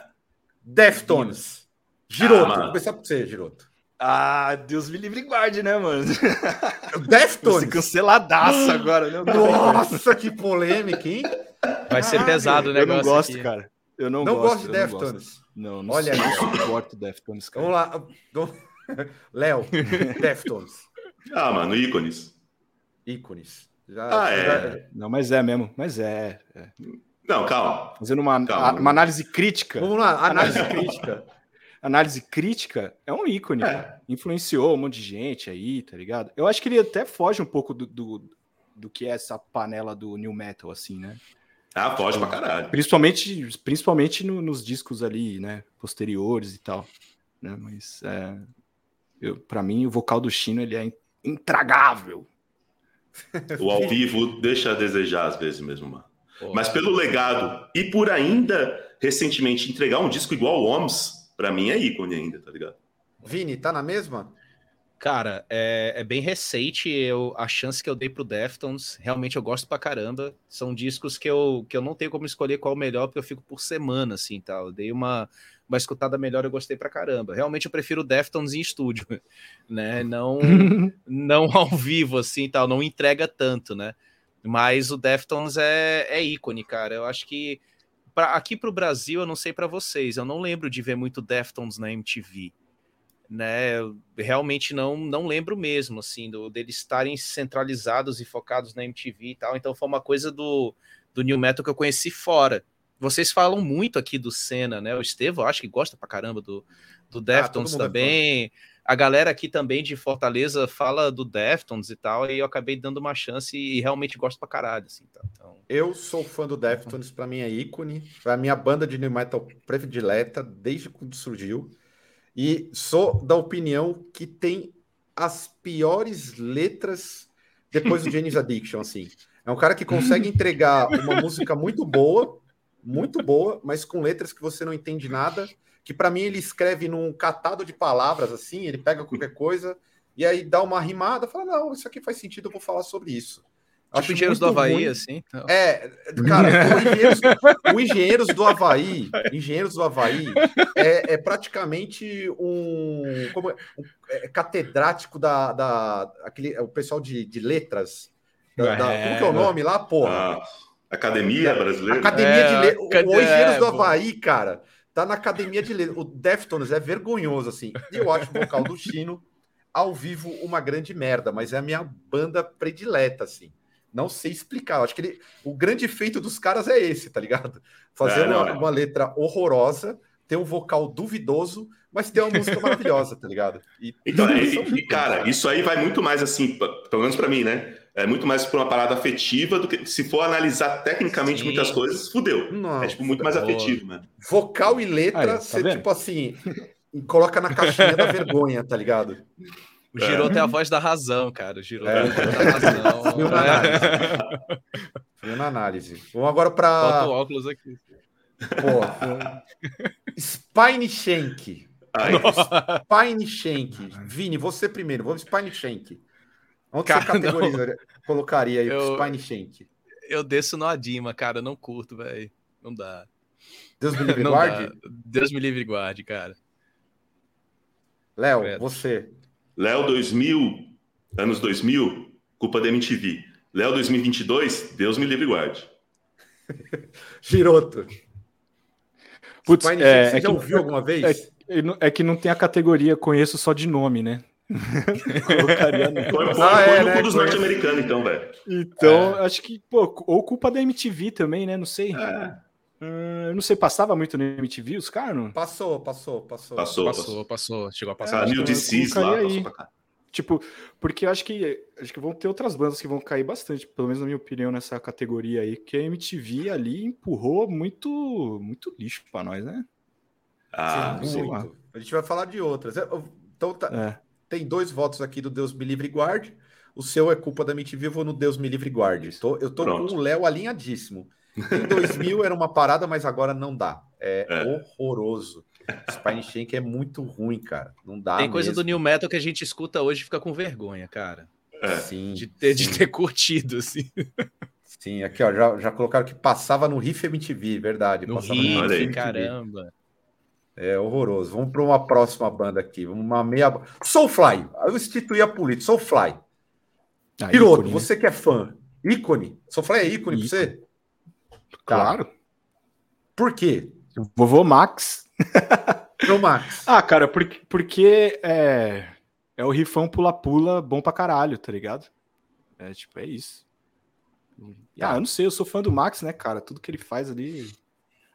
Deftones. Giroto, ah, vou começar por você, Giroto. Ah, Deus me livre guarde, né, mano? <laughs> Deftones. Você canceladaço agora, né? Nossa, que polêmica, hein? Vai ser pesado o negócio. Eu não gosto, aqui. cara. Eu não, não gosto, gosto de Deftones. Não, não Olha, eu suporto Deftones, cara. Vamos lá. <laughs> Léo, Deftones. Ah, mano, ícones. Ícones. Já, ah, é. Já... Não, mas é mesmo. Mas é. é. Não, calma. Fazendo uma, calma. uma análise crítica. Vamos lá, análise crítica. <laughs> análise crítica é um ícone. É. Influenciou um monte de gente aí, tá ligado? Eu acho que ele até foge um pouco do, do, do que é essa panela do new metal, assim, né? Ah, foge pra caralho. Principalmente, principalmente no, nos discos ali, né? Posteriores e tal. Né? Mas é, eu, pra mim, o vocal do Chino ele é intragável. O ao vivo deixa a desejar às vezes mesmo, mano. Mas pelo legado e por ainda recentemente entregar um disco igual ao OMS, pra mim é ícone ainda, tá ligado? Vini, tá na mesma? Cara, é, é, bem recente eu, a chance que eu dei pro Deftones. Realmente eu gosto pra caramba. São discos que eu, que eu não tenho como escolher qual o melhor, porque eu fico por semana, assim, tal. Eu dei uma, uma escutada melhor, eu gostei pra caramba. Realmente eu prefiro Deftones em estúdio, <laughs> né? Não, <laughs> não ao vivo, assim, tal. Não entrega tanto, né? Mas o Deftones é, é ícone, cara. Eu acho que pra, aqui pro Brasil, eu não sei para vocês, eu não lembro de ver muito Deftones na MTV né? Realmente não não lembro mesmo assim do deles estarem centralizados e focados na MTV e tal. Então foi uma coisa do do new metal que eu conheci fora, vocês falam muito aqui do Senna, né? O Estevam, acho que gosta pra caramba do, do ah, Deftones ah, também. A galera aqui também de Fortaleza fala do Deftones e tal, e eu acabei dando uma chance e realmente gosto pra caralho, assim, tá? então... Eu sou fã do Deftones, pra mim é ícone, foi a minha banda de new metal predileta desde quando surgiu, e sou da opinião que tem as piores letras depois do James Addiction, assim. É um cara que consegue entregar uma música muito boa, muito boa, mas com letras que você não entende nada, que para mim ele escreve num catado de palavras assim, ele pega qualquer coisa e aí dá uma rimada, fala não, isso aqui faz sentido, eu vou falar sobre isso. Tipo Acho Engenheiros do Havaí, ruim. assim. Então. É, cara, o engenheiros, o engenheiros, do Havaí, Engenheiros do Havaí é, é praticamente um, como, é, um é, catedrático da, da aquele, o pessoal de, de letras. Da, da, como que é o nome lá, porra? Ah, Academia Brasileira. Academia é, de Letras. O Engenheiros do Havaí, cara, Tá na academia de letras. O Deftones é vergonhoso, assim. E eu acho o vocal do Chino ao vivo uma grande merda, mas é a minha banda predileta, assim. Não sei explicar. Eu acho que ele, o grande feito dos caras é esse, tá ligado? Fazer é, não, uma, uma, letra horrorosa, ter um vocal duvidoso, mas ter uma música maravilhosa, tá ligado? E, então, e, e, cara, isso aí vai muito mais assim, pelo menos para mim, né? É muito mais por uma parada afetiva do que se for analisar tecnicamente Sim. muitas coisas, fudeu. Não, é tipo muito mais afetivo, mano. Vocal e letra, Aí, tá você vendo? tipo assim, coloca na caixinha da vergonha, tá ligado? O Giroto é. é a voz da razão, cara. O Giroto é, é a voz da razão. Viu na análise. Viu na análise. Vamos agora para. Bota o óculos aqui. Pô. Spine Shank. Spine Shank. Vini, você primeiro. Vamos Spine Shank. Onde cara, você não. colocaria aí eu, Spine Shank? Eu desço no Adima, cara, não curto, velho. Não dá. Deus me <laughs> livre guarde? Deus me livre guarde, cara. Léo, você. Léo 2000, anos 2000, culpa da MTV. Léo 2022, Deus me livre guarde. <laughs> Giroto. Putz, Spine é, você é já que, ouviu alguma vez? É, é que não tem a categoria conheço só de nome, né? <laughs> Colocaria no... Foi, foi, ah, é, né? dos norte-americanos, então, velho. Então, é. acho que, pô, ou culpa da MTV também, né? Não sei. É. Uh, não sei, passava muito no MTV os caras? Não? Passou, passou, passou. Passou, passou, passou. Chegou a passar. É, New DCs lá, aí. Tipo, porque eu acho que acho que vão ter outras bandas que vão cair bastante, pelo menos na minha opinião, nessa categoria aí, que a MTV ali empurrou muito muito lixo para nós, né? Ah, Sim, muito. A gente vai falar de outras. Então tá. É tem dois votos aqui do Deus me livre e guarde. O seu é culpa da MTV, eu vou no Deus me livre e guarde. Tô, eu tô Pronto. com o Léo alinhadíssimo. Em 2000 era uma parada, mas agora não dá. É, é. horroroso. Spine Shank é muito ruim, cara. Não dá. Tem coisa mesmo. do New Metal que a gente escuta hoje e fica com vergonha, cara. É. Sim, de, ter, sim. de ter curtido, assim. Sim, aqui, ó, já, já colocaram que passava no Riff MTV, verdade. No passava Riff, no MTV. caramba. É horroroso. Vamos para uma próxima banda aqui. Uma meia. Soulfly. Eu instituí a política. Soulfly. Ah, Piloto, ícone, né? você né? que é fã. Ícone. Soulfly é ícone, ícone. pra você? Claro. Tá. Por quê? Vovô Max. <laughs> O Max. ah, cara, porque, porque é, é o rifão pula-pula bom pra caralho, tá ligado? É tipo, é isso. Tá. Ah, eu não sei, eu sou fã do Max, né, cara? Tudo que ele faz ali.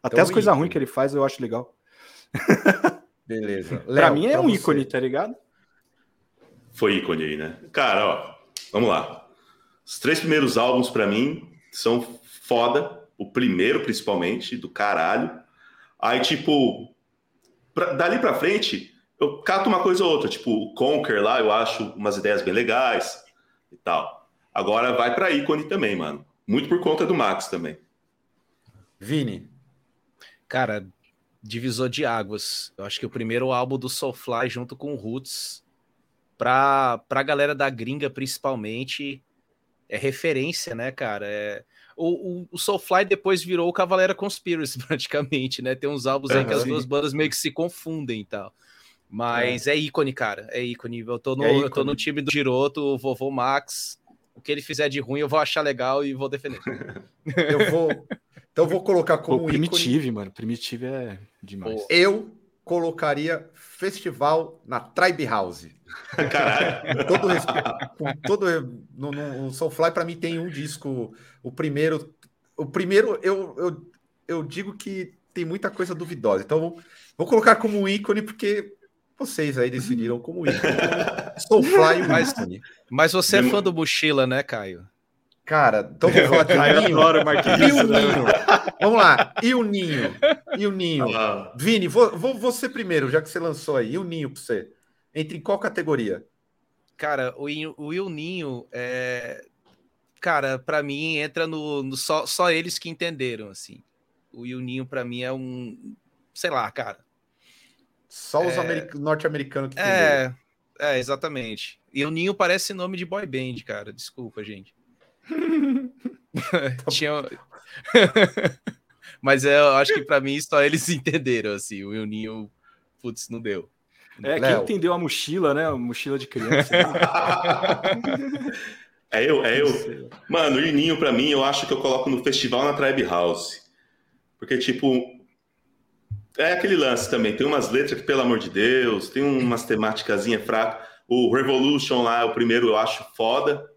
Até então, as coisas ruins que ele faz eu acho legal. Beleza. <laughs> Léo, pra mim é um você. ícone, tá ligado? Foi ícone aí, né? Cara, ó, vamos lá. Os três primeiros álbuns para mim são foda. O primeiro, principalmente, do caralho. Aí, tipo, pra, dali pra frente, eu cato uma coisa ou outra. Tipo, o Conquer lá, eu acho umas ideias bem legais e tal. Agora vai pra ícone também, mano. Muito por conta do Max também. Vini. Cara, divisor de águas. Eu acho que o primeiro álbum do Soulfly junto com o Roots, pra, pra galera da gringa principalmente, é referência, né, cara? É... O, o, o, Soulfly depois virou o Cavaleira Conspiracy, <laughs> praticamente, né? Tem uns álbuns uhum, aí que as duas bandas meio que se confundem e tal. Mas é. é ícone, cara. É ícone. Eu tô no, é ícone. eu tô no time do Giroto, o vovô Max. O que ele fizer de ruim, eu vou achar legal e vou defender. <laughs> eu vou. Então vou colocar como Pô, Primitive, ícone. mano. Primitive é demais. Eu colocaria festival na Tribe House. <laughs> Caralho. Com todo respeito, com todo no, no, o Soulfly para mim tem um disco, o primeiro, o primeiro eu, eu eu digo que tem muita coisa duvidosa. Então, vou colocar como um ícone, porque vocês aí decidiram como ícone. <laughs> Soulfly mas, mas você é fã do Mochila, né, Caio? Cara, então vou falar de <laughs> Ninho. E o Ninho. Vamos lá. E o Ninho? E o Ninho? Ah. Vini, vou, vou você primeiro, já que você lançou aí. E o Ninho para você? Entre em qual categoria? Cara, o, o Il Ninho é. Cara, para mim entra no, no, só, só eles que entenderam, assim. O Il Ninho para mim é um. Sei lá, cara. Só os é... norte-americanos que é, entenderam. É, exatamente. E o Ninho parece nome de boy band, cara. Desculpa, gente. <laughs> Tinha... <laughs> Mas é, eu acho que para mim só eles <laughs> entenderam, assim. O Euninho, putz, não deu. É, Léo. quem entendeu a mochila, né? A mochila de criança. é eu, é eu. Mano, o Euninho, pra mim, eu acho que eu coloco no festival na Tribe House. Porque, tipo, é aquele lance também. Tem umas letras que, pelo amor de Deus, tem umas temáticas fracas. O Revolution lá, o primeiro, eu acho foda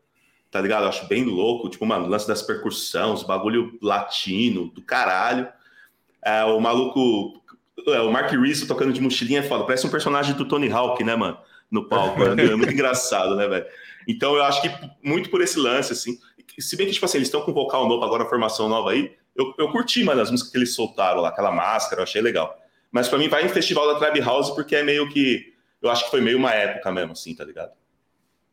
tá ligado? Eu acho bem louco, tipo, mano, o lance das percussões, bagulho latino, do caralho. É, o maluco, é, o Mark Rizzo tocando de mochilinha é foda, parece um personagem do Tony Hawk, né, mano? No palco, é muito engraçado, né, velho? Então eu acho que muito por esse lance, assim, se bem que, tipo assim, eles estão com vocal novo agora, formação nova aí, eu, eu curti, mano, as músicas que eles soltaram lá, aquela máscara, eu achei legal. Mas para mim vai em festival da Tribe House porque é meio que, eu acho que foi meio uma época mesmo, assim, tá ligado?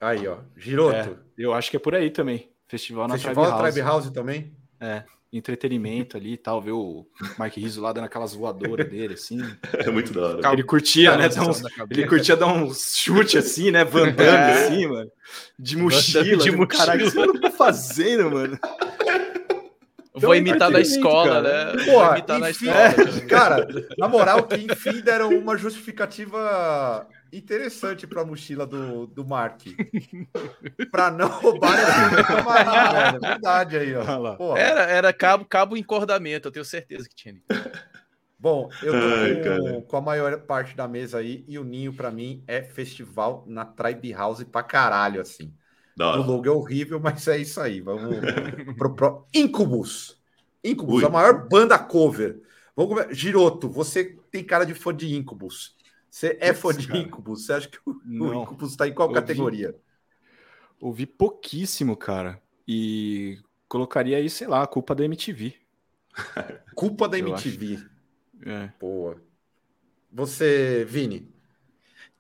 Aí, ó. Giroto. É, eu acho que é por aí também. Festival na Festival Tribe, House. Tribe House também? É. Entretenimento ali e tal, ver o Mark Rizzo lá dando aquelas voadoras dele, assim. <laughs> É muito da hora. Ele curtia, né? Uns, ele curtia dar um chute assim, né? Vandando é. assim, mano. De mochila. De mochila. Caralho, o que você tá fazendo, mano? Então, Vou imitar na escola, <laughs> cara. né? Porra, imitar enfim, na escola. É, cara, na moral, que enfim deram uma justificativa interessante para a mochila do, do Mark. para não roubar a camarim, <laughs> velho. Verdade aí, ó. Era, era cabo, cabo encordamento, eu tenho certeza que tinha. Bom, eu tô Ai, com, com, a maior parte da mesa aí e o Ninho, para mim, é festival na Tribe House pra caralho, assim. Nossa. O logo é horrível, mas é isso aí. Vamos <laughs> pro, pro Incubus. Incubus, Ui. a maior banda cover. Vamos Giroto, você tem cara de fã de Incubus. Você é fã de Incubus? Você acha que o, o Incubus está em qual ouvi, categoria? Ouvi pouquíssimo, cara. E colocaria aí, sei lá, a culpa da MTV. <laughs> culpa da MTV. É. Boa. Você, Vini?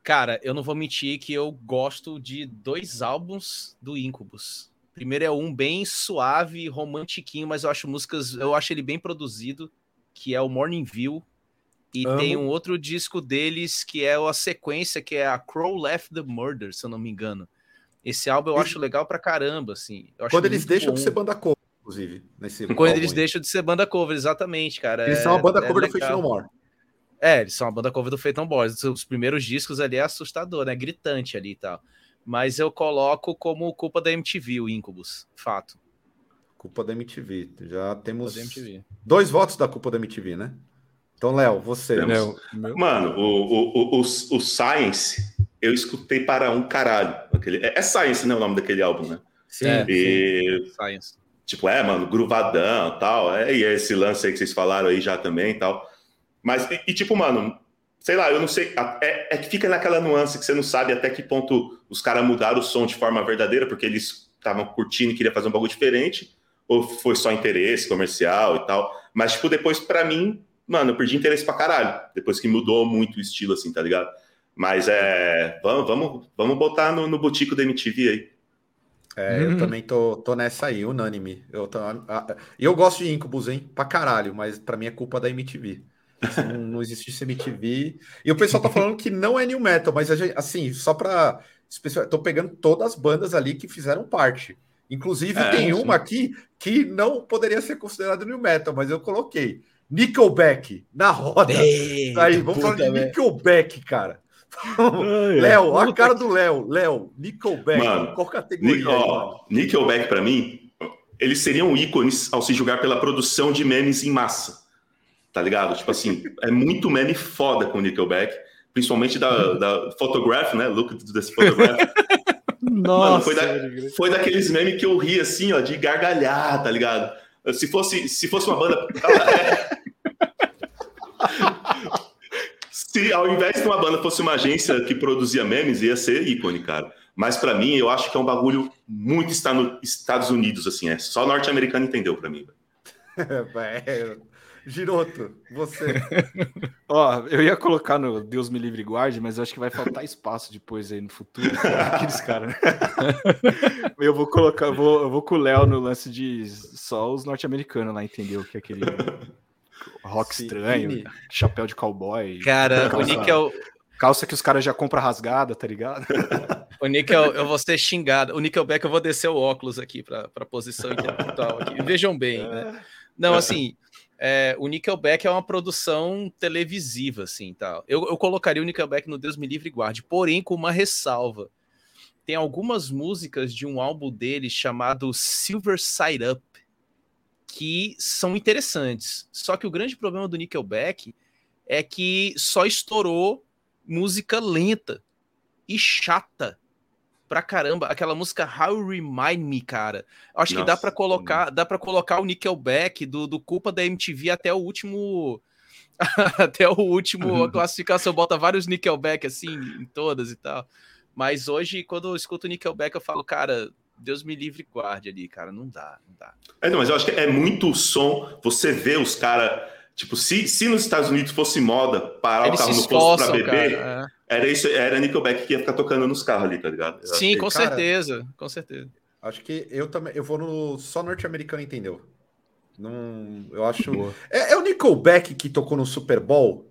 Cara, eu não vou mentir que eu gosto de dois álbuns do Incubus. Primeiro é um bem suave, romantiquinho, mas eu acho músicas, eu acho ele bem produzido, que é o Morning View, e Amo. tem um outro disco deles que é a sequência, que é a Crow Left the Murder, se eu não me engano. Esse álbum eu acho legal pra caramba, assim. Quando eles deixam bom. de ser banda cover, inclusive. Nesse Quando eles aí. deixam de ser banda cover, exatamente, cara. Eles é, são a banda é cover do Fate No More. É, eles são a banda cover do Fate No More. Os primeiros discos ali é assustador, né? Gritante ali e tal. Mas eu coloco como culpa da MTV, o Incubus, fato. Culpa da MTV. Já temos MTV. dois votos da culpa da MTV, né? Então, Léo, você. Léo, Mano, o, o, o, o, Science, eu escutei para um caralho. Aquele, é, é Science, né? O nome daquele álbum, né? Sim. É, e, sim. Science. Tipo, é, mano, gruvadão tal. É, e é esse lance aí que vocês falaram aí já também e tal. Mas, e, e, tipo, mano, sei lá, eu não sei. É, é que fica naquela nuance que você não sabe até que ponto os caras mudaram o som de forma verdadeira, porque eles estavam curtindo e queriam fazer um bagulho diferente, ou foi só interesse comercial e tal. Mas, tipo, depois, para mim, mano, eu perdi interesse pra caralho. Depois que mudou muito o estilo, assim, tá ligado? Mas é. Vamos, vamos, vamos botar no, no botico da MTV aí. É, eu uhum. também tô, tô nessa aí, unânime. Eu, tô, eu gosto de Incubus, hein? Pra caralho, mas pra mim é culpa da MTV. Se não, não existisse MTV. E o pessoal tá falando que não é new metal, mas gente, assim, só pra. Tô pegando todas as bandas ali que fizeram parte. Inclusive, é, tem sim. uma aqui que não poderia ser considerada new metal, mas eu coloquei. Nickelback na roda. Eita, Aí, vamos falar de Nickelback, cara. Léo, a cara do Léo. Léo, Nickelback, mano, qual categoria? Ó, Nickelback, para mim, eles seriam ícones ao se julgar pela produção de memes em massa. Tá ligado? Tipo assim, é muito meme foda com Nickelback, principalmente da, da Photograph, né? Look desse Photograph. Nossa, <laughs> mano, foi, da, foi daqueles memes que eu ri assim, ó, de gargalhar, tá ligado? Se fosse, se fosse uma banda. <laughs> se ao invés de uma banda fosse uma agência que produzia memes, ia ser ícone, cara. Mas para mim, eu acho que é um bagulho muito está nos Estados Unidos, assim, é só norte-americano entendeu para mim. <laughs> é, Giroto, você. <laughs> Ó, eu ia colocar no Deus me livre guarde, mas eu acho que vai faltar espaço depois aí no futuro. Aqueles caras. <laughs> Né? eu vou colocar, eu vou, eu vou com o Léo no lance de só os norte-americanos lá, entendeu? Que é aquele rock Sim, estranho, Vini. chapéu de cowboy. Cara, calça, o Nick é o. Calça que os caras já compram rasgada, tá ligado? <laughs> O Nickel, eu vou ser xingado. O Nickelback, eu vou descer o óculos aqui para a posição intelectual. Aqui. Vejam bem, né? Não, assim, é, o Nickelback é uma produção televisiva, assim, tal. Eu, eu colocaria o Nickelback no Deus Me Livre e Guarde, porém com uma ressalva. Tem algumas músicas de um álbum dele chamado Silver Side Up que são interessantes. Só que o grande problema do Nickelback é que só estourou música lenta e chata pra caramba. Aquela música How You Remind Me, cara. Acho Nossa, que dá para colocar, dá para colocar o Nickelback do, do culpa da MTV até o último <laughs> até o último a <laughs> classificação bota vários Nickelback assim em todas e tal. Mas hoje quando eu escuto Nickelback eu falo, cara, Deus me livre e guarde ali, cara, não dá, não dá. É, não, mas eu acho que é muito som, você vê os caras Tipo, se, se nos Estados Unidos fosse moda parar Eles o carro no posto pra beber, cara, é. Era isso, era Nickelback que ia ficar tocando nos carros ali, tá ligado? Sim, com cara, certeza, com certeza. Acho que eu também, eu vou no só norte-americano, entendeu? Não, eu acho. É, é, o Nickelback que tocou no Super Bowl?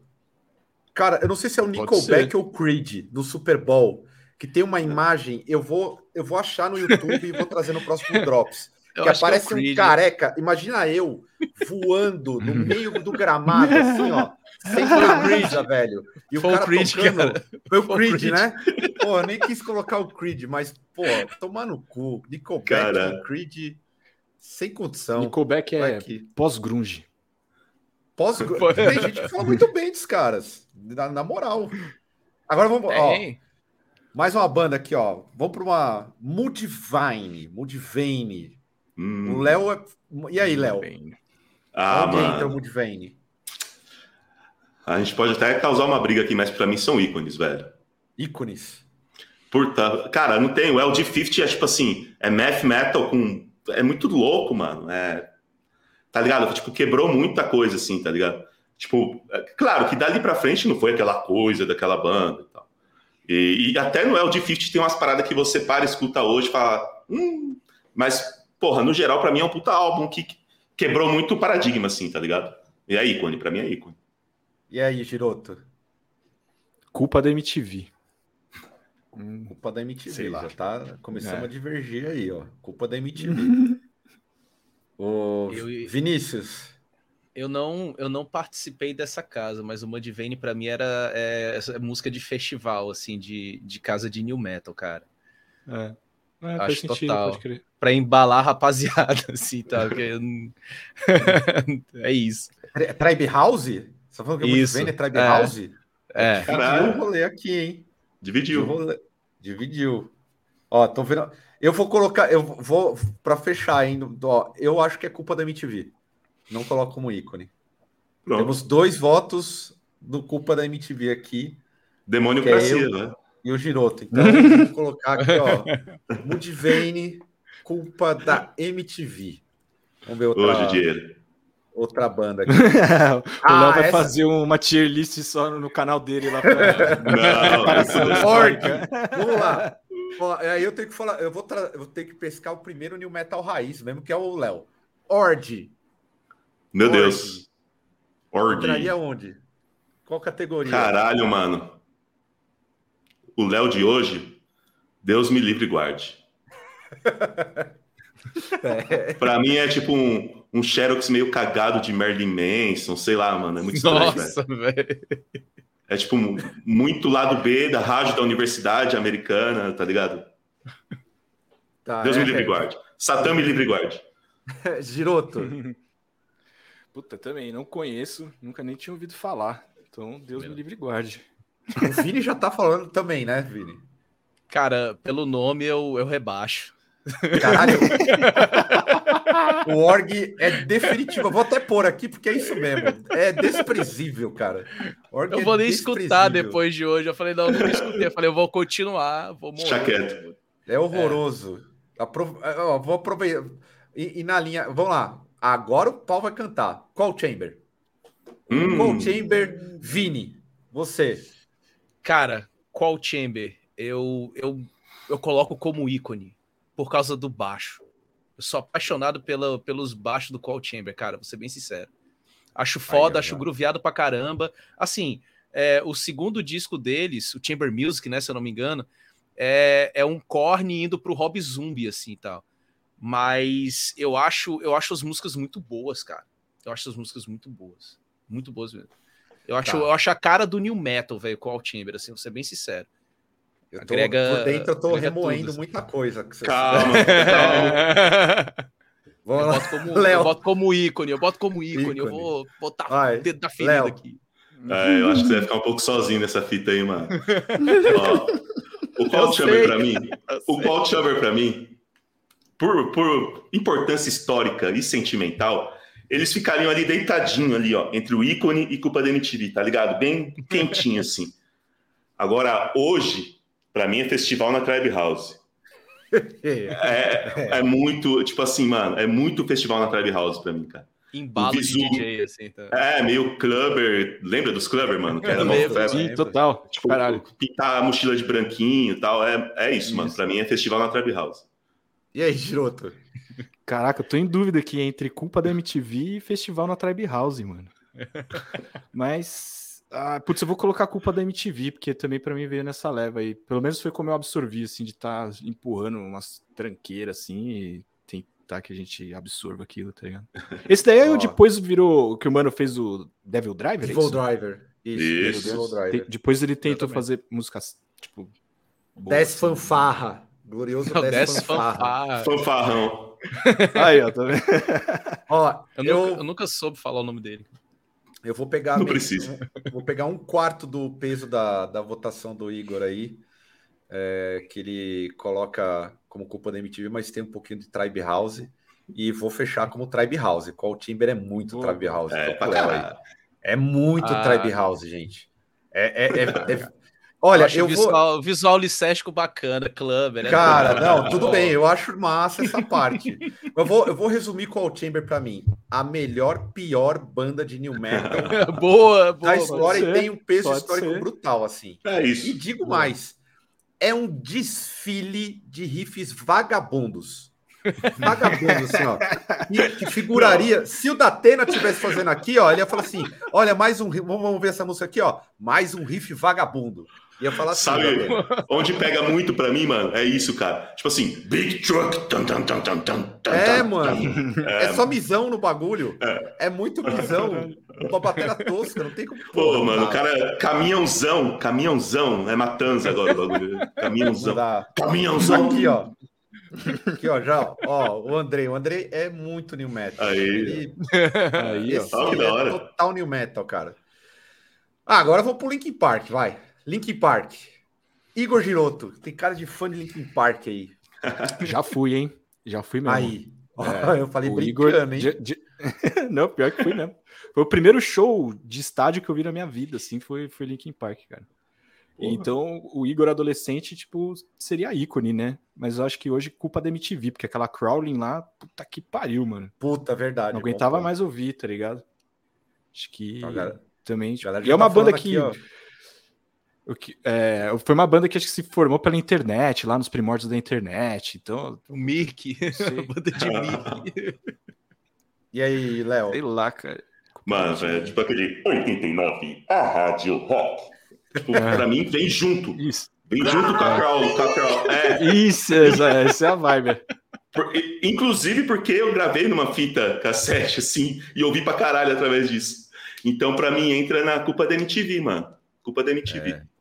Cara, eu não sei se é o Nickelback ou o Creed no Super Bowl, que tem uma imagem. Eu vou, eu vou achar no YouTube e vou trazer no próximo <laughs> Drops. Eu que aparece que é um careca. Imagina eu voando no <laughs> meio do gramado, assim, ó. Sem Creed, velho. E o Foi cara Creed, tocando. Cara. Foi o Creed, Creed, né? Pô, eu nem quis colocar o Creed, mas, pô, tomar no cu. Nickelback cara. Creed sem condição. Nickelback é pós-grunge. Pós-grunge. Tem gente que fala muito bem dos caras. Na, na moral. Agora vamos. Ó, mais uma banda aqui, ó. Vamos para uma Mudvayne. Mudvayne. Hum. O Léo. É... E aí, Léo? Ah, Onde mano. entra o Mudvayne? A gente pode até causar uma briga aqui, mas para mim são ícones, velho. Ícones. Porta... Cara, não tem. O LG50 é tipo assim, é math metal com. É muito louco, mano. É. Tá ligado? Tipo, quebrou muita coisa, assim, tá ligado? Tipo, é... claro que dali pra frente não foi aquela coisa daquela banda e tal. E, e até no LG50 tem umas paradas que você para escuta hoje e fala. Hum, mas porra, no geral, para mim é um puta álbum que quebrou muito o paradigma, assim, tá ligado? E é ícone, pra mim é ícone. E aí, Giroto? Culpa da MTV. Hum, culpa da MTV, Sei lá. já tá começando é. a divergir aí, ó. Culpa da MTV. o <laughs> eu, Vinícius. Eu não, eu não participei dessa casa, mas o Mudvayne para mim era é, música de festival, assim, de, de casa de new metal, cara. É. É, Acho sentido, total. Pra embalar a rapaziada, <laughs> assim, tá? <laughs> é isso. Tribe House? Você tá falando que isso. é Tribe é. House? É. Dividiu o rolê aqui, hein? Dividiu. Dividiu. Ó, tô vendo. Eu vou colocar, eu vou para fechar ainda. Ó, eu acho que é culpa da MTV. Não coloco como ícone. Pronto. Temos dois votos do culpa da MTV aqui. Demônio pra é né? e o Giroto. Então, vou colocar aqui, ó. <laughs> Mudvayne, culpa da MTV. Vamos ver outra, Hoje dinheiro. Outra banda <laughs> aqui. o ah, Léo vai essa... fazer uma tier list só no canal dele lá pra... Não, Org. Vamos lá. Ó, aí eu tenho que falar, eu vou, tra... eu vou ter que pescar o primeiro New Metal Raiz, mesmo que é o Léo. Ord. Meu. Deus. Org. Entraria onde? Qual categoria? Caralho, mano o Léo de hoje, Deus me livre e guarde. É. <laughs> Pra mim é tipo um, um Xerox meio cagado de Merlin Manson, sei lá, mano. É muito estranho, Nossa, velho. É tipo muito lado B da rádio da universidade americana, tá ligado? Tá, Deus é. me livre e guarde. Satã me livre guarde. <laughs> Giroto. Puta, também não conheço, nunca nem tinha ouvido falar. Então, Deus Meu. me livre guarde. O Vini já tá falando também, né, Vini? Cara, pelo nome eu, eu rebaixo. Caralho. <laughs> o org é definitivo. Eu vou até pôr aqui porque é isso mesmo. É desprezível, cara. Org eu vou é nem escutar depois de hoje. Eu falei, não, eu não escutei. Eu falei, eu vou continuar, vou morrer. É horroroso. É. Apro... vou aproveitar. E, e, na linha. Vamos lá. Agora o pau vai cantar. Qual chamber? Hum. Qual chamber, Vini? Você. Cara, qual chamber? Eu, eu, eu coloco como ícone por causa do baixo. Eu sou apaixonado pela, pelos baixos do Call Chamber, cara, vou ser bem sincero. Acho foda, Aí, acho grooveado pra caramba. Assim, é, o segundo disco deles, o Chamber Music, né, se eu não me engano, é, é um corne indo pro Rob Zombie, assim, e tal. Mas eu acho, eu acho as músicas muito boas, cara. Eu acho as músicas muito boas. Muito boas mesmo. Eu acho, tá. eu acho a cara do New Metal, velho, com o Chamber, assim, vou ser bem sincero. Eu tô, agrega, por dentro eu tô remoendo tudo, muita coisa. Calma, calma. <laughs> eu, boto como, <laughs> eu boto como ícone, eu boto como ícone, ícone. eu vou botar Vai. o dedo da ferida Léo. aqui. É, eu acho que você vai ficar um pouco sozinho nessa fita aí, mano. <laughs> Ó, o Paul Chamber pra mim, o Paul Chamber pra mim, por, por importância histórica e sentimental, eles ficariam ali deitadinho ali, ó, entre o ícone e culpa da MTV, tá ligado? Bem quentinho assim. Agora, hoje, para mim é festival na Tribe House. <laughs> é, é muito, tipo assim, mano, é muito festival na Tribe House pra mim, cara. Embalo visu... de DJ, assim. Tá. É, meio clubber. Lembra dos clubber, mano? Que era lembro, Sim, total. Tipo, Caralho. pintar a mochila de branquinho e tal. É, é isso, isso, mano. Pra mim é festival na Tribe House. E aí, Giroto? Caraca, eu tô em dúvida aqui entre culpa da MTV e festival na Tribe House, mano. <laughs> Mas ah, putz, eu vou colocar a culpa da MTV, porque também para mim veio nessa leva aí. Pelo menos foi como eu absorvi, assim, de estar tá empurrando umas tranqueiras, assim, e tentar que a gente absorva aquilo, tá ligado? <laughs> Esse daí oh. depois virou, que o mano fez o Devil Driver, é Devil é Driver. Isso, isso. Devil Driver. depois ele tentou fazer músicas, tipo... Boas, assim. fanfarra. Glorioso Não, Dez fanfarra. Fanfarrão. Aí, ó, tá vendo? ó, eu, eu... Nunca, eu nunca soube falar o nome dele. Eu vou pegar. Não precisa. Vou pegar um quarto do peso da, da votação do Igor aí, é, que ele coloca como culpa da MTV, mas tem um pouquinho de Tribe House. E vou fechar como Tribe House. Qual Timber é muito Tribe House. É, é muito ah. Tribe House, gente. É, é, é, é Olha, eu, eu visual, vou... visual licéstico bacana, clubber. Né? Cara, não, tudo bem, eu acho massa essa parte. eu, vou, eu vou resumir Call Chamber para mim. A melhor, pior banda de new metal boa, <laughs> boa, da história e tem um peso histórico ser. brutal, assim. É isso. E digo mais, é um desfile de riffs vagabundos. Vagabundo, assim, ó. Que, que figuraria. Não. Se o Datena estivesse fazendo aqui, ó, ele ia falar assim: olha, mais um. Vamos ver essa música aqui, ó. Mais um riff vagabundo. Ia falar assim. Sabe onde pega muito pra mim, mano? É isso, cara. Tipo assim, Big Truck. Tum, tum, tum, tum, tum, é, mano. É, é só misão no bagulho. É, é muito misão. Uma bateria tosca, não tem como. Pô, mano, o cara. Caminhãozão. Caminhãozão. É matanza agora o bagulho. <laughs> Caminhãozão. Caminhãozão. Aqui, ó. Aqui, ó, já, ó, o Andrei. O Andrei é muito new metal. Aí. Ele, aí, ó. Que da hora. É total new metal, cara. Ah, agora vou pro Linkin Park, vai. Linkin Park. Igor Giroto. Tem cara de fã de Linkin Park aí. <laughs> Já fui, hein? Já fui mesmo. Aí. É, eu falei o Igor, hein? De, de... <laughs> Não, pior que fui mesmo. Foi o primeiro show de estádio que eu vi na minha vida, assim, foi, foi Linkin Park, cara. Porra. Então, o Igor adolescente, tipo, seria ícone, né? Mas eu acho que hoje culpa da MTV, porque aquela crawling lá, puta que pariu, mano. Puta, verdade. Não aguentava mais ouvir, tá ligado? Acho que galera, também. Tipo... E é uma tá banda que. Aqui, que, é, foi uma banda que acho que se formou pela internet, lá nos primórdios da internet. Então. O Mirk, <laughs> a banda de Mirk. e aí, Léo? Sei lá, cara. Mano, é tipo aquele 89, a Rádio Rock. Tipo, é. Pra mim, vem junto. Isso. Vem junto com a. Com a Carol. É. Isso, essa, essa é a vibe. Por, inclusive porque eu gravei numa fita cassete, assim, e ouvi pra caralho através disso. Então, pra mim, entra na culpa da MTV, mano. Culpa da MTV. É.